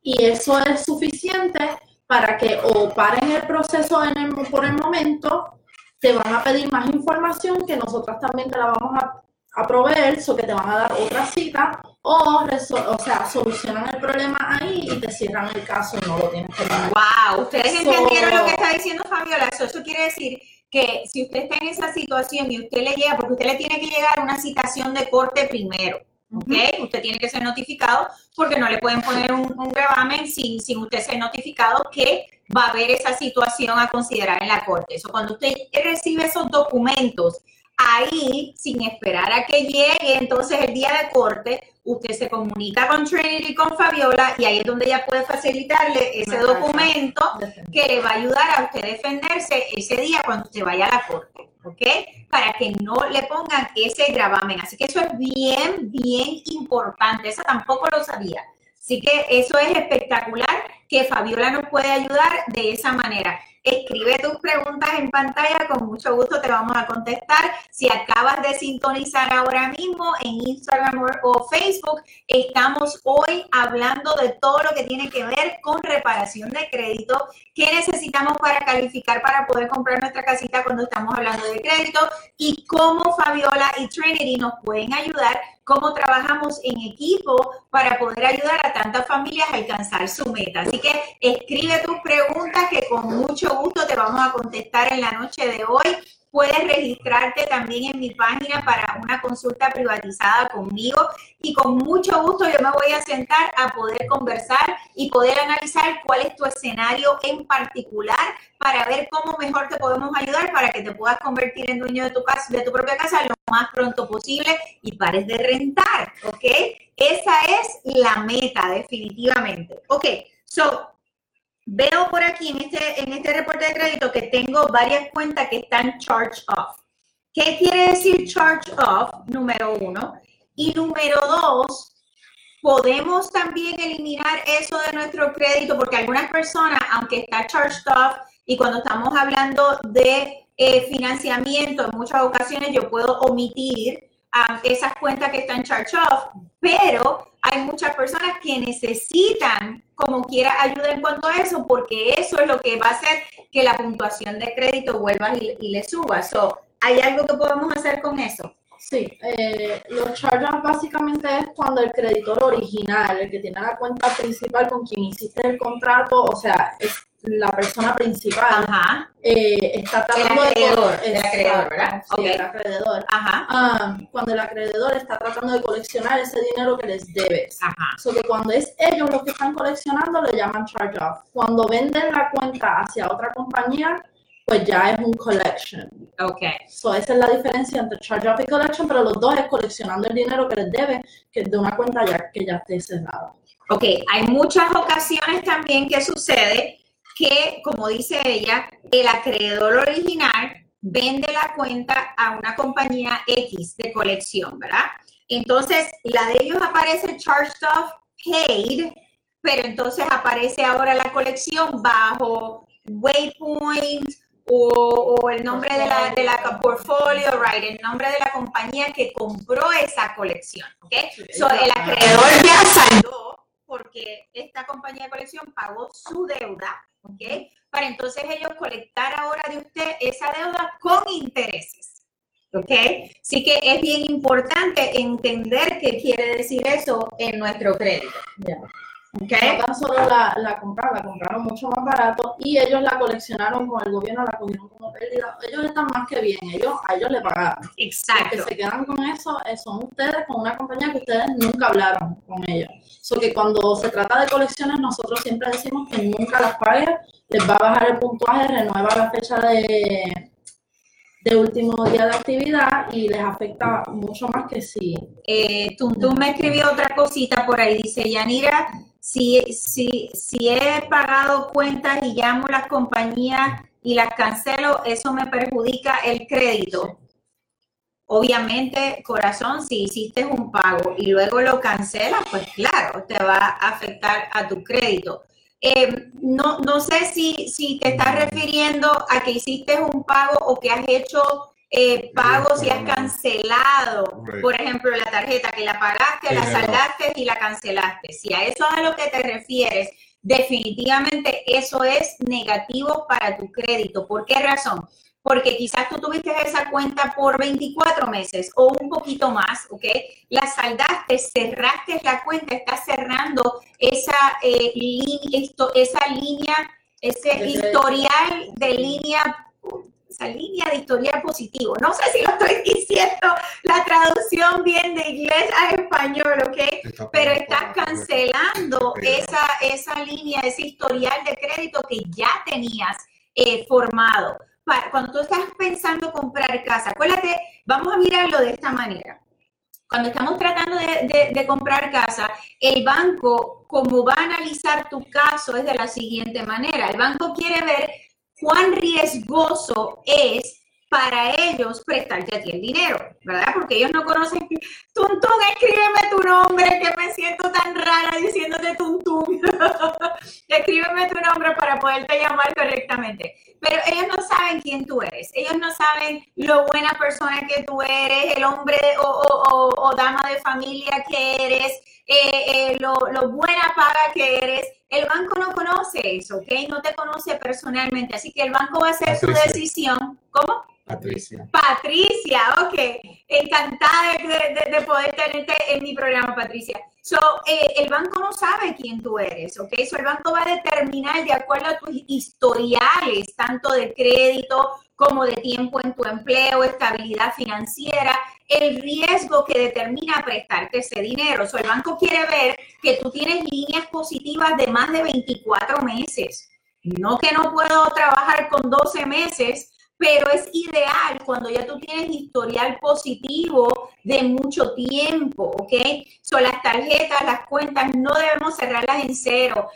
y eso es suficiente para que o paren el proceso en el- por el momento, te van a pedir más información que nosotras también te la vamos a, a proveer, so que te van a dar otra cita, o, o sea, solucionan el problema ahí y te cierran el caso y no lo tienes que pagar. Wow, ustedes So- entendieron lo que está diciendo Fabiola. Eso quiere decir que si usted está en esa situación y usted le llega, porque usted le tiene que llegar una citación de corte primero, ¿ok? Usted tiene que ser notificado porque no le pueden poner un, un gravamen sin, sin usted ser notificado que va a haber esa situación a considerar en la corte. Eso cuando usted recibe esos documentos, ahí, sin esperar a que llegue entonces el día de corte, usted se comunica con Trinity, con Fabiola, y ahí es donde ella puede facilitarle ese documento que le va a ayudar a usted defenderse ese día cuando usted vaya a la corte, ¿ok? Para que no le pongan ese gravamen. Así que eso es bien, bien importante. Eso tampoco lo sabía. Así que eso es espectacular que Fabiola nos puede ayudar de esa manera. Escribe tus preguntas en pantalla, con mucho gusto te vamos a contestar. Si acabas de sintonizar ahora mismo en Instagram o- Facebook, estamos hoy hablando de todo lo que tiene que ver con reparación de crédito, qué necesitamos para calificar para poder comprar nuestra casita cuando estamos hablando de crédito y cómo Fabiola y Trinity nos pueden ayudar, cómo trabajamos en equipo para poder ayudar a tantas familias a alcanzar su meta. Así que escribe tus preguntas que con mucho gusto te vamos a contestar en la noche de hoy. puedes registrarte también en mi página para una consulta privatizada conmigo y con mucho gusto yo me voy a sentar a poder conversar y poder analizar cuál es tu escenario en particular para ver cómo mejor te podemos ayudar para que te puedas convertir en dueño de tu casa, de tu propia casa lo más pronto posible y pares de rentar, ¿ok? Esa es la meta definitivamente. Ok, so Veo por aquí en este, en este reporte de crédito que tengo varias cuentas que están charge off. ¿Qué quiere decir charge off? Número uno. Y número dos, podemos también eliminar eso de nuestro crédito porque algunas personas, aunque está charged off y cuando estamos hablando de eh, financiamiento, en muchas ocasiones yo puedo omitir um, esas cuentas que están charged off, pero hay muchas personas que necesitan como quiera ayuda en cuanto a eso, porque eso es lo que va a hacer que la puntuación de crédito vuelva y, le suba. So, ¿Hay algo que podemos hacer con eso? Sí, eh, los charges básicamente es cuando el creditor original, el que tiene la cuenta principal con quien hiciste el contrato, o sea, es la persona principal eh, está tratando el acreedor, de el acreedor, ¿verdad? Sí, el acreedor. Ajá. Cuando el acreedor está tratando de coleccionar ese dinero que les debes. Ajá. So que cuando es ellos los que están coleccionando le llaman charge off. Cuando venden la cuenta hacia otra compañía, pues ya es un collection. Ok. So esa es la diferencia entre charge off y collection, pero los dos es coleccionando el dinero que les debe, que es de una cuenta ya que ya esté cerrada. Ok, hay muchas ocasiones también que sucede que, como dice ella, el acreedor original vende la cuenta a una compañía X de colección, ¿verdad? Entonces, la de ellos aparece charged off paid, pero entonces aparece ahora la colección bajo Waypoint o, el nombre de la, de la portfolio, right, el nombre de la compañía que compró esa colección, ¿ok? So, el acreedor ya saldó porque esta compañía de colección pagó su deuda ¿ok? Para entonces ellos colectar ahora de usted esa deuda con intereses, ¿ok? Así que es bien importante entender qué quiere decir eso en nuestro crédito. Okay. No tan solo la, la, compraron, la compraron mucho más barato y ellos la coleccionaron con el gobierno, la cogieron como pérdida. Ellos están más que bien, ellos, a ellos le pagaron. Exacto. Los que se quedan con eso eh, son ustedes con una compañía que ustedes nunca hablaron con ellos. So que cuando se trata de colecciones, nosotros siempre decimos que nunca las paguen, les va a bajar el puntuaje, renueva la fecha de, de último día de actividad y les afecta mucho más que si. Eh, tú, me escribió otra cosita por ahí, dice Yanira si, si, si he pagado cuentas y llamo a las compañías y las cancelo, eso me perjudica el crédito. Obviamente, corazón, si hiciste un pago y luego lo cancelas, pues claro, te va a afectar a tu crédito. Eh, no, no sé si, si te estás refiriendo a que hiciste un pago o que has hecho eh, pagos y has cancelado, por ejemplo, la tarjeta que la pagaste, la saldaste y la cancelaste. Si a eso es a lo que te refieres, definitivamente eso es negativo para tu crédito. ¿Por qué razón? Porque quizás tú tuviste esa cuenta por 24 meses o un poquito más, ¿ok? La saldaste, cerraste la cuenta, estás cerrando esa, eh, esa línea, ese historial de línea esa línea de historial positivo. No sé si lo estoy diciendo la traducción bien de inglés a español, ¿ok? Pero estás cancelando esa, esa línea, ese historial de crédito que ya tenías eh, formado. Cuando tú estás pensando comprar casa, acuérdate, vamos a mirarlo de esta manera. Cuando estamos tratando de, de comprar casa, el banco, como va a analizar tu caso, es de la siguiente manera. El banco quiere ver cuán riesgoso es para ellos prestarte a ti el dinero, ¿verdad? Porque ellos no conocen. Tuntún, escríbeme tu nombre, que me siento tan rara diciéndote Tuntún. escríbeme tu nombre para poderte llamar correctamente. Pero ellos no saben quién tú eres. Ellos no saben lo buena persona que tú eres, el hombre o, dama de familia que eres, eh, eh, lo, lo buena paga que eres el banco no conoce eso, ¿ok? No te conoce personalmente, así que el banco va a hacer su decisión. ¿Cómo? Patricia. Patricia, ok. Encantada de, poder tenerte en mi programa, Patricia. So, eh, el banco no sabe quién tú eres, ¿ok? So, el banco va a determinar de acuerdo a tus historiales, tanto de crédito como de tiempo en tu empleo, estabilidad financiera, el riesgo que determina prestarte ese dinero. O sea, el banco quiere ver que tú tienes líneas positivas de más de 24 meses. No que no puedo trabajar con 12 meses, pero es ideal cuando ya tú tienes historial positivo de mucho tiempo, ¿ok? Son las tarjetas, las cuentas, no debemos cerrarlas en cero.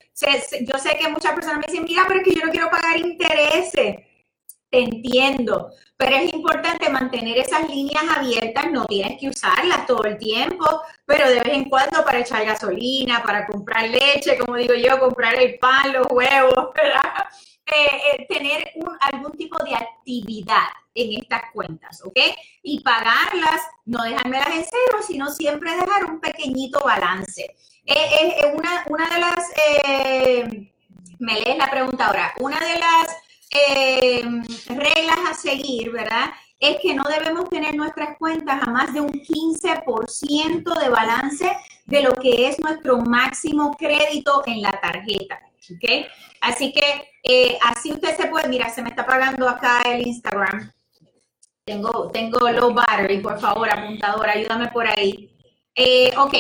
Yo sé que muchas personas me dicen, mira, pero es que yo no quiero pagar intereses. Te entiendo, pero es importante mantener esas líneas abiertas, no tienes que usarlas todo el tiempo, pero de vez en cuando para echar gasolina, para comprar leche, como digo yo, comprar el pan, los huevos, ¿verdad? Eh, eh, tener algún tipo de actividad en estas cuentas, ¿ok? Y pagarlas, no dejármelas en cero, sino siempre dejar un pequeñito balance. Eh, una, una, de las, me lees la pregunta ahora, una de las reglas a seguir, ¿verdad? Es que no debemos tener nuestras cuentas a más de un 15% de balance de lo que es nuestro máximo crédito en la tarjeta. ¿Ok? Así que eh, así usted se puede, mira, se me está pagando acá el Instagram. Tengo, tengo low battery, por favor, apuntador, ayúdame por ahí. Eh, ok,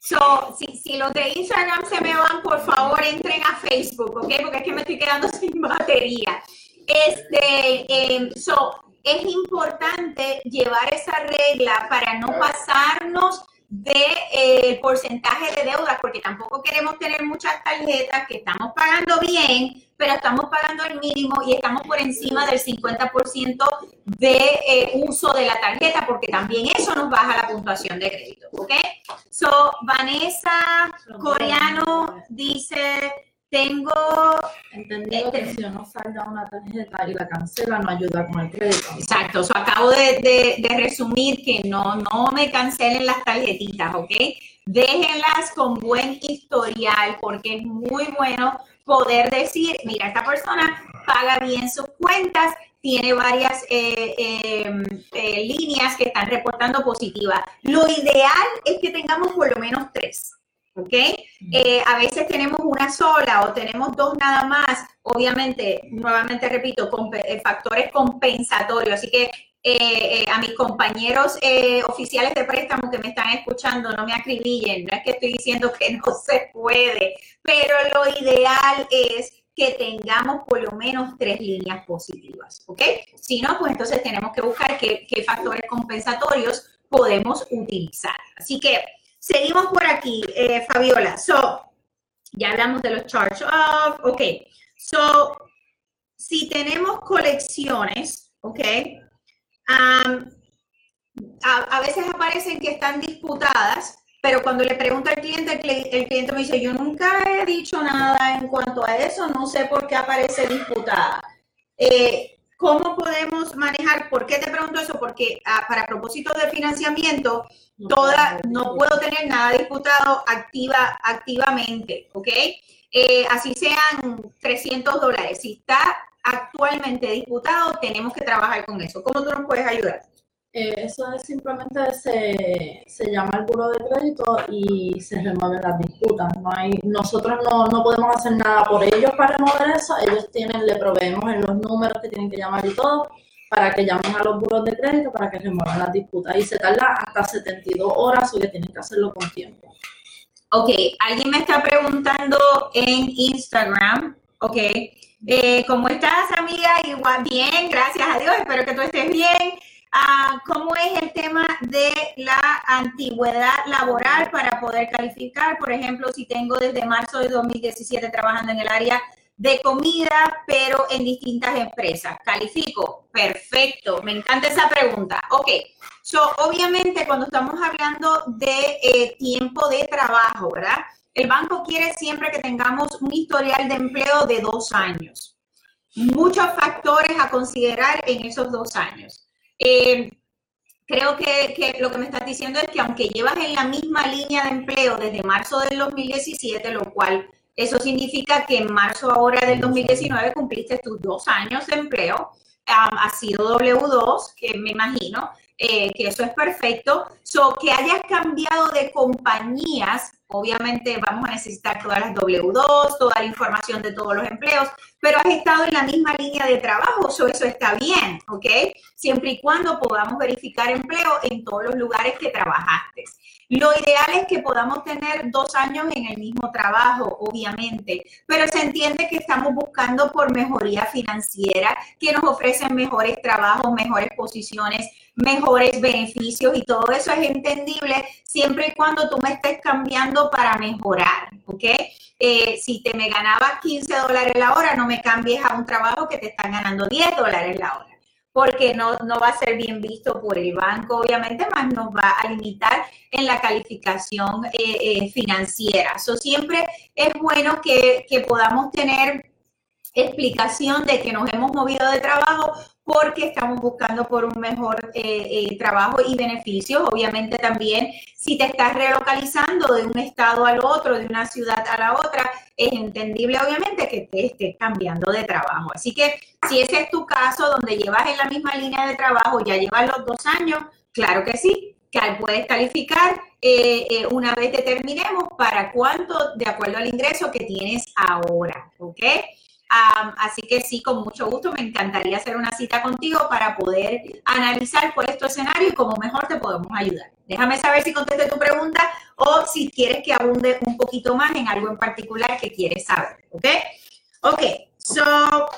so, si, los de Instagram se me van, por favor, entren a Facebook, ok, porque es que me estoy quedando sin batería. Este, eh, so, es importante llevar esa regla para no pasarnos de eh, porcentaje de deudas, porque tampoco queremos tener muchas tarjetas que estamos pagando bien, pero estamos pagando el mínimo y estamos por encima del 50% de eh, uso de la tarjeta, porque también eso nos baja la puntuación de crédito, ¿ok? So, Vanessa Coreano dice tengo entendido que si uno salda una tarjeta y la cancela no ayuda con el crédito. Exacto, so, acabo de, de, resumir que no, no me cancelen las tarjetitas, ¿ok? Déjenlas con buen historial porque es muy bueno poder decir, mira, esta persona paga bien sus cuentas, tiene varias eh, em, eh, líneas que están reportando positivas. Lo ideal es que tengamos por lo menos tres. ¿Ok? Eh, a veces tenemos una sola o tenemos dos nada más, obviamente, nuevamente repito, eh, factores compensatorios, así que eh, a mis compañeros oficiales de préstamo que me están escuchando, no me acribillen, no es que estoy diciendo que no se puede, pero lo ideal es que tengamos por lo menos tres líneas positivas, ¿ok? Si no, pues entonces tenemos que buscar qué factores compensatorios podemos utilizar. Así que Seguimos por aquí, eh, Fabiola. So, ya hablamos de los charge off. Ok. So, si tenemos colecciones, ok, a, veces aparecen que están disputadas, pero cuando le pregunto al cliente, el, cliente me dice, yo nunca he dicho nada en cuanto a eso, no sé por qué aparece disputada. Eh, ¿Cómo podemos manejar? ¿Por qué te pregunto eso? Porque ah, para propósitos de financiamiento, toda, no puedo tener nada disputado activa, activamente, ¿ok? Eh, así sean 300 dólares. Si está actualmente disputado, tenemos que trabajar con eso. ¿Cómo tú nos puedes ayudar? Eh, eso es simplemente se, se llama el buro de crédito y se remueven las disputas. No hay, nosotros no, no, podemos hacer nada por ellos para remover eso. Ellos tienen, le proveemos en los números que tienen que llamar y todo para que llamen a los buros de crédito para que remuevan las disputas. Y se tarda hasta 72 horas o que tienen que hacerlo con tiempo. Ok, alguien me está preguntando en Instagram, ok, eh, ¿cómo estás amiga? Igual bien, gracias a Dios, espero que tú estés bien. Ah, ¿Cómo es el tema de la antigüedad laboral para poder calificar? Por ejemplo, si tengo desde marzo de 2017 trabajando en el área de comida, pero en distintas empresas. ¿Califico? Perfecto, me encanta esa pregunta. Ok, so, obviamente cuando estamos hablando de eh, tiempo de trabajo, ¿verdad? El banco quiere siempre que tengamos un historial de empleo de dos años. Muchos factores a considerar en esos dos años. Eh, creo que, que, lo que me estás diciendo es que aunque llevas en la misma línea de empleo desde marzo del 2017, lo cual eso significa que en marzo ahora del 2019 cumpliste tus dos años de empleo, ha sido W2, que me imagino eh, que eso es perfecto. So, que hayas cambiado de compañías obviamente vamos a necesitar todas las W2, toda la información de todos los empleos, pero has estado en la misma línea de trabajo, so eso está bien, ¿ok? Siempre y cuando podamos verificar empleo en todos los lugares que trabajaste. Lo ideal es que podamos tener dos años en el mismo trabajo, obviamente, pero se entiende que estamos buscando por mejoría financiera, que nos ofrecen mejores trabajos, mejores posiciones, mejores beneficios y todo eso es entendible siempre y cuando tú me estés cambiando para mejorar, ¿ok? Eh, si te me ganabas 15 dólares la hora, no me cambies a un trabajo que te están ganando 10 dólares la hora porque no, no va a ser bien visto por el banco, obviamente, más nos va a limitar en la calificación eh, eh, financiera. Eso siempre es bueno que, que podamos tener explicación de que nos hemos movido de trabajo porque estamos buscando por un mejor eh, trabajo y beneficios. Obviamente también si te estás relocalizando de un estado al otro, de una ciudad a la otra, es entendible obviamente que te estés cambiando de trabajo. Así que si ese es tu caso, donde llevas en la misma línea de trabajo, ya llevas los dos años, claro que sí, que puedes calificar eh, eh, una vez determinemos para cuánto, de acuerdo al ingreso que tienes ahora, ¿ok? Así que sí, con mucho gusto, me encantaría hacer una cita contigo para poder analizar cuál es tu escenario y cómo mejor te podemos ayudar. Déjame saber si contesté tu pregunta o si quieres que abunde un poquito más en algo en particular que quieres saber, ¿ok? Ok, so,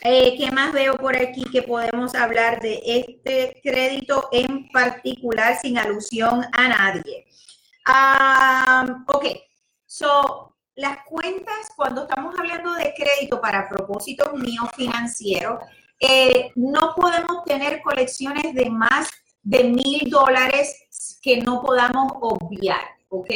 eh, ¿qué más veo por aquí que podemos hablar de este crédito en particular sin alusión a nadie? ok, so, las cuentas, cuando estamos hablando de crédito para propósitos míos financieros, eh, no podemos tener colecciones de más de mil dólares que no podamos obviar, ¿ok?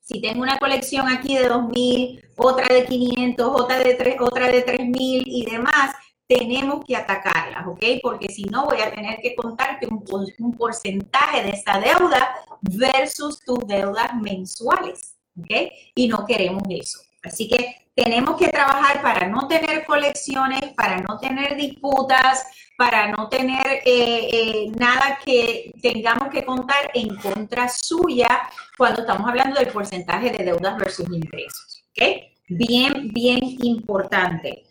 Si tengo una colección aquí de dos mil, otra de 500, otra de tres, otra de tres mil y demás, tenemos que atacarlas, ¿ok? Porque si no, voy a tener que contarte un, un porcentaje de esa deuda versus tus deudas mensuales. ¿Ok? Y no queremos eso. Así que tenemos que trabajar para no tener colecciones, para no tener disputas, para no tener eh, eh, nada que tengamos que contar en contra suya cuando estamos hablando del porcentaje de deudas versus ingresos. ¿Ok? Bien, bien importante.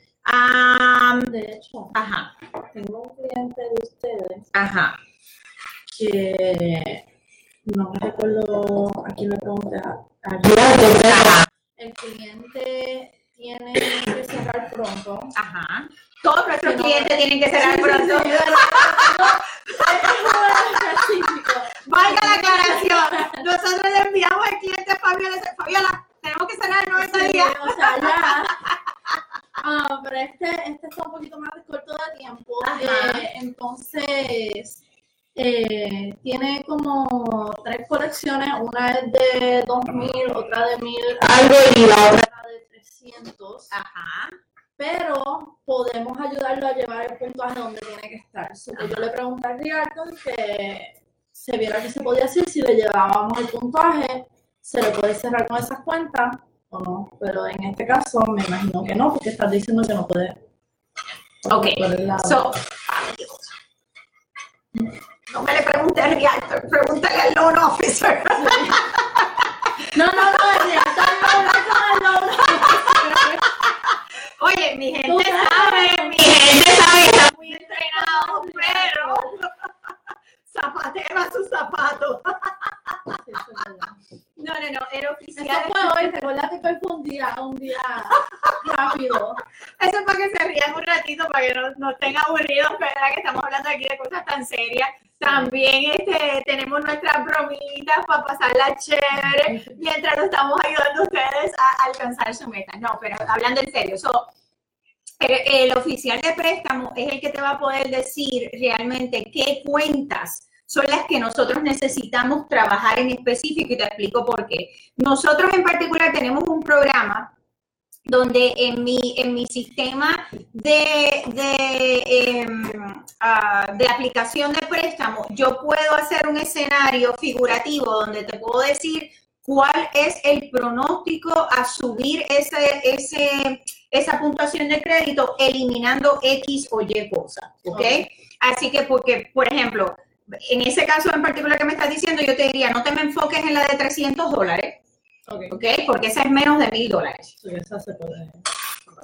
de hecho, ajá. tengo un cliente de ustedes ajá. que no me recuerdo a quién le pregunté, el cliente tiene que cerrar pronto. Ajá. Todos nuestros clientes tienen que cerrar pronto. Valga la aclaración. Nosotros le enviamos al cliente Fabiola, Fabiola, tenemos que cerrar en 90 días. o sea, ya. Ah, pero este, este está un poquito más corto de tiempo. Eh, entonces, eh, tiene como tres colecciones, una es de 2000, otra de 1000 algo y la otra de 300. Ajá. Pero podemos ayudarlo a llevar el puntaje donde tiene que estar. yo le pregunté a Ricardo que se viera que se podía hacer si le llevábamos el puntaje, se le puede cerrar con esas cuentas o no. Pero en este caso me imagino que no, porque estás diciendo que no puede. Ok. So, no me le pregunte al realtor, pregúntale al loan officer. No, no, no, el realtor no el loan officer. Oye, mi gente sabe, mi gente sabe, está muy entrenado, pero zapatero a sus zapatos. No, no, no, era oficial. Eso fue hoy, recuerda que hoy fue un día, un día rápido. Eso es para que se rían un ratito, para que no, no estén aburridos, ¿verdad? Que estamos hablando aquí de cosas tan serias. También este, tenemos nuestras bromitas para pasarla chévere mientras nos estamos ayudando a ustedes a alcanzar su meta. No, pero hablando en serio, el, oficial de préstamo es el que te va a poder decir realmente qué cuentas son las que nosotros necesitamos trabajar en específico y te explico por qué. Nosotros en particular tenemos un programa donde en mi, en mi sistema de, de, em, ah, de, aplicación de préstamo, yo puedo hacer un escenario figurativo donde te puedo decir cuál es el pronóstico a subir ese, ese, esa puntuación de crédito eliminando X o Y cosa, ¿ok? Así que, porque, por ejemplo, en ese caso en particular que me estás diciendo, yo te diría, no te me enfoques en la de 300 dólares, Ok, ¿ok? Porque esa es menos de mil dólares.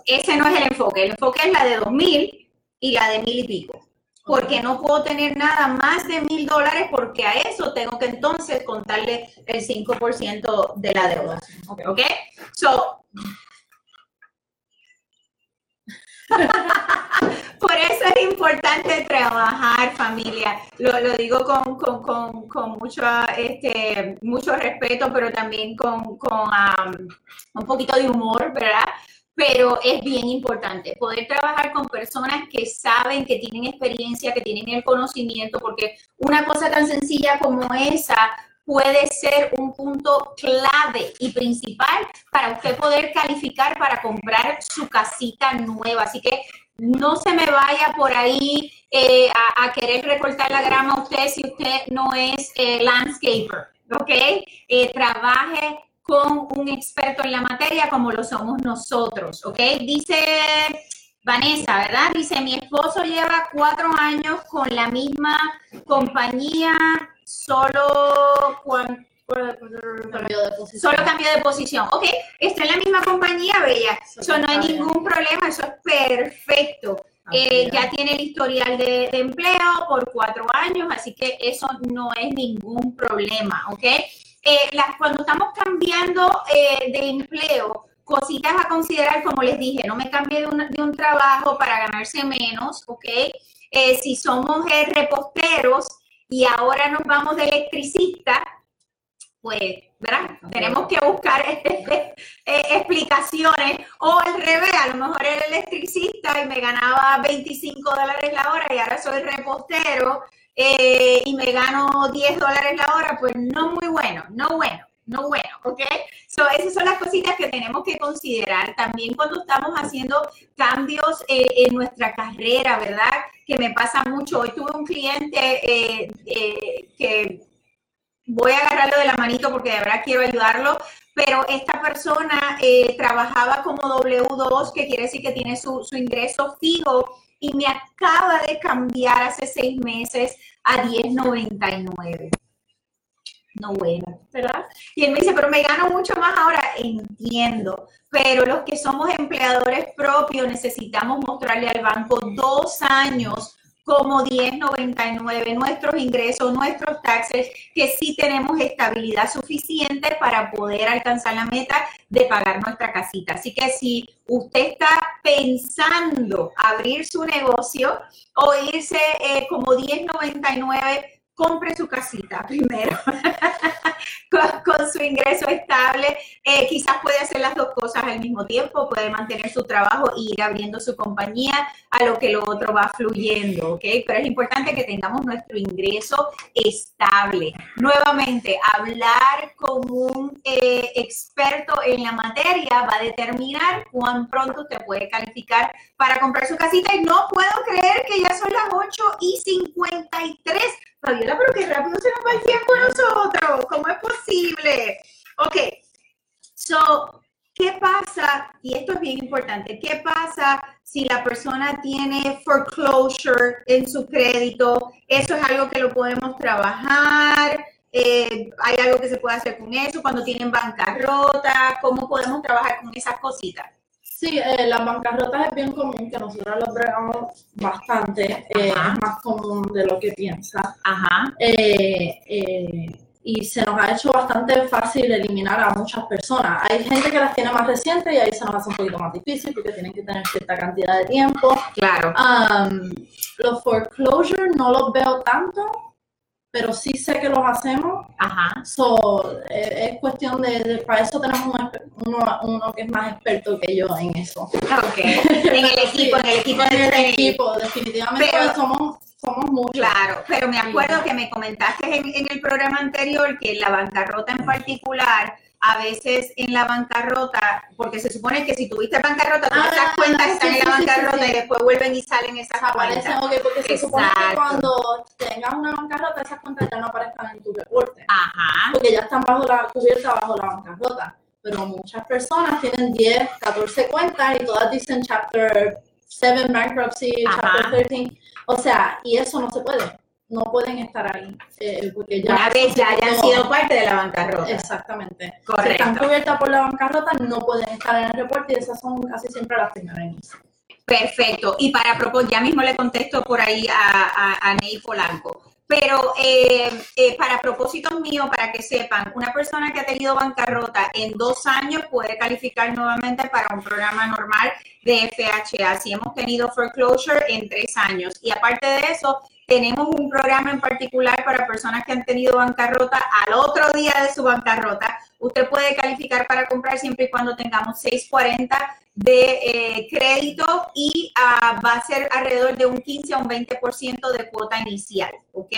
Ese no es el enfoque. El enfoque es la de 2000 y la de mil y pico. Porque no puedo tener nada más de mil dólares porque a eso tengo que entonces contarle el 5% de la deuda. ¿Ok? So, por eso es importante trabajar familia. Lo, digo con, con, con, con mucho, este, mucho respeto, pero también con, con un poquito de humor, ¿verdad? Pero es bien importante poder trabajar con personas que saben, que tienen experiencia, que tienen el conocimiento, porque una cosa tan sencilla como esa puede ser un punto clave y principal para usted poder calificar para comprar su casita nueva. Así que no se me vaya por ahí eh, a, a querer recortar la grama usted si usted no es eh, landscaper, ¿ok? Eh, trabaje con un experto en la materia como lo somos nosotros, ¿ok? Dice Vanessa, ¿verdad? Dice, mi esposo lleva cuatro años con la misma compañía, solo cuan- Cambio de posición. Solo cambio de posición. Ok, está en la misma compañía, Bella. Eso no hay ningún problema, eso es perfecto. Eh, ya tiene el historial de, de empleo por cuatro años, así que eso no es ningún problema, ¿ok? Eh, cuando estamos cambiando eh, de empleo, cositas a considerar, como les dije, no me cambie de un, de un trabajo para ganarse menos, ¿ok? Si somos reposteros y ahora nos vamos de electricista, pues, ¿verdad? Tenemos que buscar eh, explicaciones o al revés, a lo mejor era electricista y me ganaba 25 dólares la hora y ahora soy repostero eh, y me gano 10 dólares la hora, pues no muy bueno, no bueno, no bueno, ¿ok? So, esas son las cositas que tenemos que considerar también cuando estamos haciendo cambios eh, en nuestra carrera, ¿verdad? Que me pasa mucho. Hoy tuve un cliente eh, eh, que voy a agarrarlo de la manito porque de verdad quiero ayudarlo, pero esta persona eh, trabajaba como W2, que quiere decir que tiene su, su ingreso fijo y me acaba de cambiar hace seis meses a 10.99. No bueno, ¿verdad? Y él me dice, pero me gano mucho más ahora. Entiendo, pero los que somos empleadores propios necesitamos mostrarle al banco dos años como 1099 nuestros ingresos, nuestros taxes, que sí tenemos estabilidad suficiente para poder alcanzar la meta de pagar nuestra casita. Así que si usted está pensando abrir su negocio o irse eh, como 1099, compre su casita primero con, su ingreso estable. Eh, quizás puede hacer las dos cosas al mismo tiempo, puede mantener su trabajo y ir abriendo su compañía a lo que lo otro va fluyendo, ¿ok? Pero es importante que tengamos nuestro ingreso estable. Nuevamente, hablar con un eh, experto en la materia va a determinar cuán pronto usted puede calificar para comprar su casita. Y no puedo creer que ya son las 8 y 53. Fabiola, pero qué rápido se nos va el tiempo nosotros. ¿Cómo es posible? Ok, so, ¿qué pasa? Y esto es bien importante. ¿Qué pasa si la persona tiene foreclosure en su crédito? Eso es algo que lo podemos trabajar. Eh, hay algo que se puede hacer con eso cuando tienen bancarrota. ¿Cómo podemos trabajar con esas cositas? Sí, eh, las bancarrotas es bien común, que nosotros las bregamos bastante, eh, es más común de lo que piensa. Ajá. Eh, eh, y se nos ha hecho bastante fácil eliminar a muchas personas. Hay gente que las tiene más recientes y ahí se nos hace un poquito más difícil porque tienen que tener cierta cantidad de tiempo. Claro. Um, los foreclosure no los veo tanto, pero sí sé que los hacemos. Ajá. So, eh, es cuestión de, de- para eso tenemos uno, uno que es más experto que yo en eso. Ok. En el equipo, en el equipo En el equipo, definitivamente Pero- somos, somos muchos. Claro, pero me acuerdo que me comentaste en, en el programa anterior que la bancarrota en particular, a veces en la bancarrota, porque se supone que si tuviste bancarrota, todas Ah, esas cuentas están sí, en la bancarrota sí, sí. y después vuelven y salen esas Aparecen, cuentas. ok, porque se supone que cuando tengas una bancarrota, esas cuentas ya no aparezcan en tu reporte, Ajá. porque ya están bajo la cubierta, bajo la bancarrota. Pero muchas personas tienen 10, 14 cuentas y todas dicen Chapter 7 Bankruptcy, Ajá. Chapter 13. O sea, y eso no se puede. No pueden estar ahí. eh, porque ya Una vez ya hayan sido parte de la bancarrota. Exactamente. Si Correcto. están cubiertas por la bancarrota, no pueden estar en el reporte y esas son casi siempre las primeras en irse. Perfecto. Y para propósito, ya mismo le contesto por ahí a, a, a Ney Polanco. Pero eh, eh, para propósitos míos, para que sepan, una persona que ha tenido bancarrota en dos años puede calificar nuevamente para un programa normal de FHA. Si hemos tenido foreclosure en tres años. Y aparte de eso, tenemos un programa en particular para personas que han tenido bancarrota al otro día de su bancarrota. Usted puede calificar para comprar siempre y cuando tengamos 640 de eh, crédito y ah, va a ser alrededor de un 15 a un 20% de cuota inicial, ¿ok?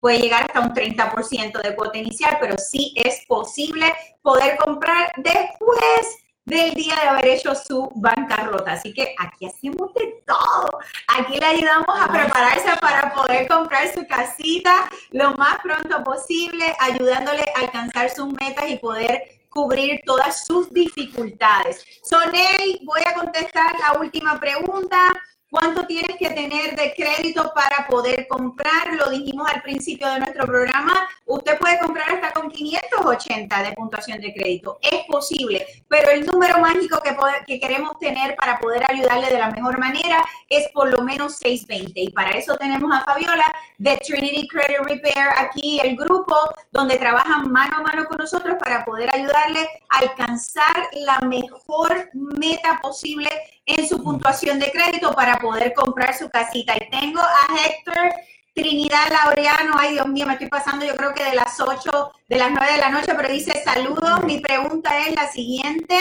Puede llegar hasta un 30% de cuota inicial, pero sí es posible poder comprar después del día de haber hecho su bancarrota. Así que aquí hacemos de todo. Aquí le ayudamos a prepararse para poder comprar su casita lo más pronto posible, ayudándole a alcanzar sus metas y poder cubrir todas sus dificultades. Sonel, voy a contestar la última pregunta. ¿Cuánto tienes que tener de crédito para poder comprar? Lo dijimos al principio de nuestro programa. Usted puede comprar hasta con 580 de puntuación de crédito. Es posible, pero el número mágico que, que queremos tener para poder ayudarle de la mejor manera es por lo menos 620. Y para eso tenemos a Fabiola de Trinity Credit Repair aquí, el grupo donde trabajan mano a mano con nosotros para poder ayudarle a alcanzar la mejor meta posible en su puntuación de crédito para poder comprar su casita. Y tengo a Héctor Trinidad Laureano, ay Dios mío, me estoy pasando yo creo que de las 8, de las 9 de la noche, pero dice saludos. Mi pregunta es la siguiente.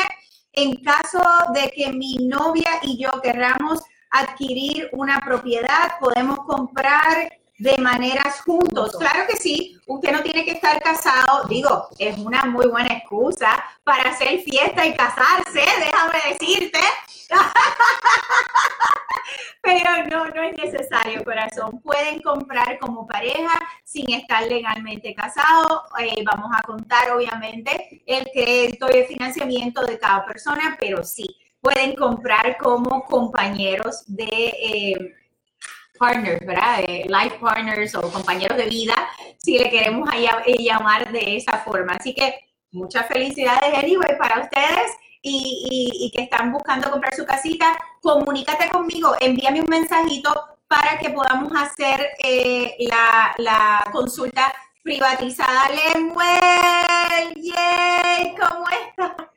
En caso de que mi novia y yo querramos adquirir una propiedad, podemos comprar de maneras juntos. Claro que sí, usted no tiene que estar casado, digo, es una muy buena excusa para hacer fiesta y casarse, déjame decirte. Pero no, no es necesario, corazón. Pueden comprar como pareja sin estar legalmente casados. Eh, vamos a contar, obviamente, el crédito y el financiamiento de cada persona, pero sí, pueden comprar como compañeros de eh, partners, ¿verdad? Life partners o compañeros de vida, si le queremos eh, llamar de esa forma. Así que muchas felicidades, anyway, para ustedes y, y- y que están buscando comprar su casita. Comunícate conmigo, envíame un mensajito para que podamos hacer eh, la, la consulta privatizada. Lemuel, yay, ¿cómo estás?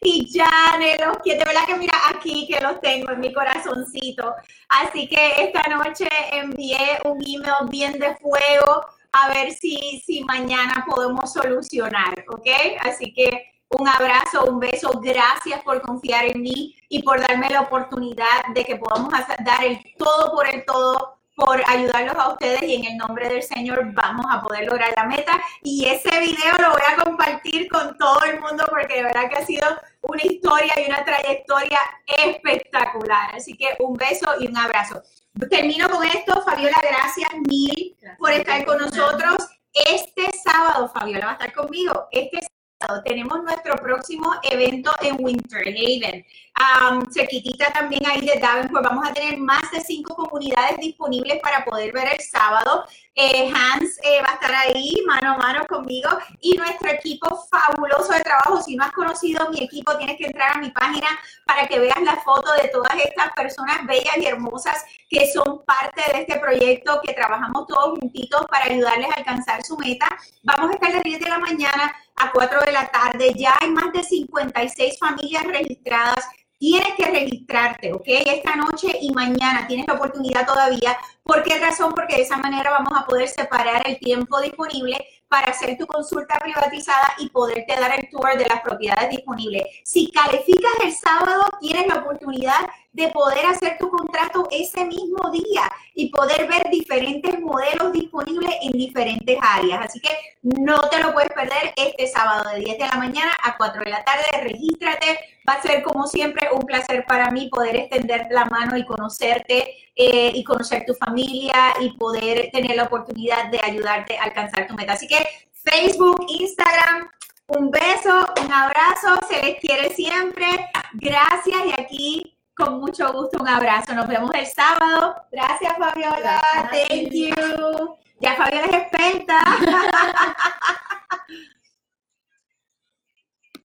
Y Jane, los que de verdad que mira aquí que los tengo en mi corazoncito. Así que esta noche envié un email bien de fuego a ver si, si mañana podemos solucionar, ¿ok? Así que un abrazo, un beso, gracias por confiar en mí y por darme la oportunidad de que podamos dar el todo por el todo por ayudarlos a ustedes y en el nombre del Señor vamos a poder lograr la meta y ese video lo voy a compartir con todo el mundo porque de verdad que ha sido una historia y una trayectoria espectacular. Así que un beso y un abrazo. Termino con esto. Fabiola, gracias mil por estar con nosotros. Este sábado, Fabiola va a estar conmigo. Este sábado tenemos nuestro próximo evento en Winter Haven. Um, cerquitita también ahí de Davenport. Vamos a tener más de cinco comunidades disponibles para poder ver el sábado. Eh, Hans eh, va a estar ahí mano a mano conmigo y nuestro equipo fabuloso de trabajo. Si no has conocido mi equipo, tienes que entrar a mi página para que veas la foto de todas estas personas bellas y hermosas que son parte de este proyecto, que trabajamos todos juntitos para ayudarles a alcanzar su meta. Vamos a estar de 10 de la mañana a 4 de la tarde. Ya hay más de 56 familias registradas. Tienes que registrarte, ¿ok? Esta noche y mañana tienes la oportunidad todavía. ¿Por qué razón? Porque de esa manera vamos a poder separar el tiempo disponible para hacer tu consulta privatizada y poderte dar el tour de las propiedades disponibles. Si calificas el sábado, tienes la oportunidad de poder hacer tu contrato ese mismo día y poder ver diferentes modelos disponibles en diferentes áreas. Así que no te lo puedes perder este sábado de 10 de la mañana a 4 de la tarde. Regístrate. Va a ser como siempre un placer para mí poder extender la mano y conocerte eh, y conocer tu familia y poder tener la oportunidad de ayudarte a alcanzar tu meta. Así que Facebook, Instagram, un beso, un abrazo, se les quiere siempre. Gracias y aquí con mucho gusto, un abrazo. Nos vemos el sábado. Gracias, Fabiola. Thank you. Ya Fabiola es experta.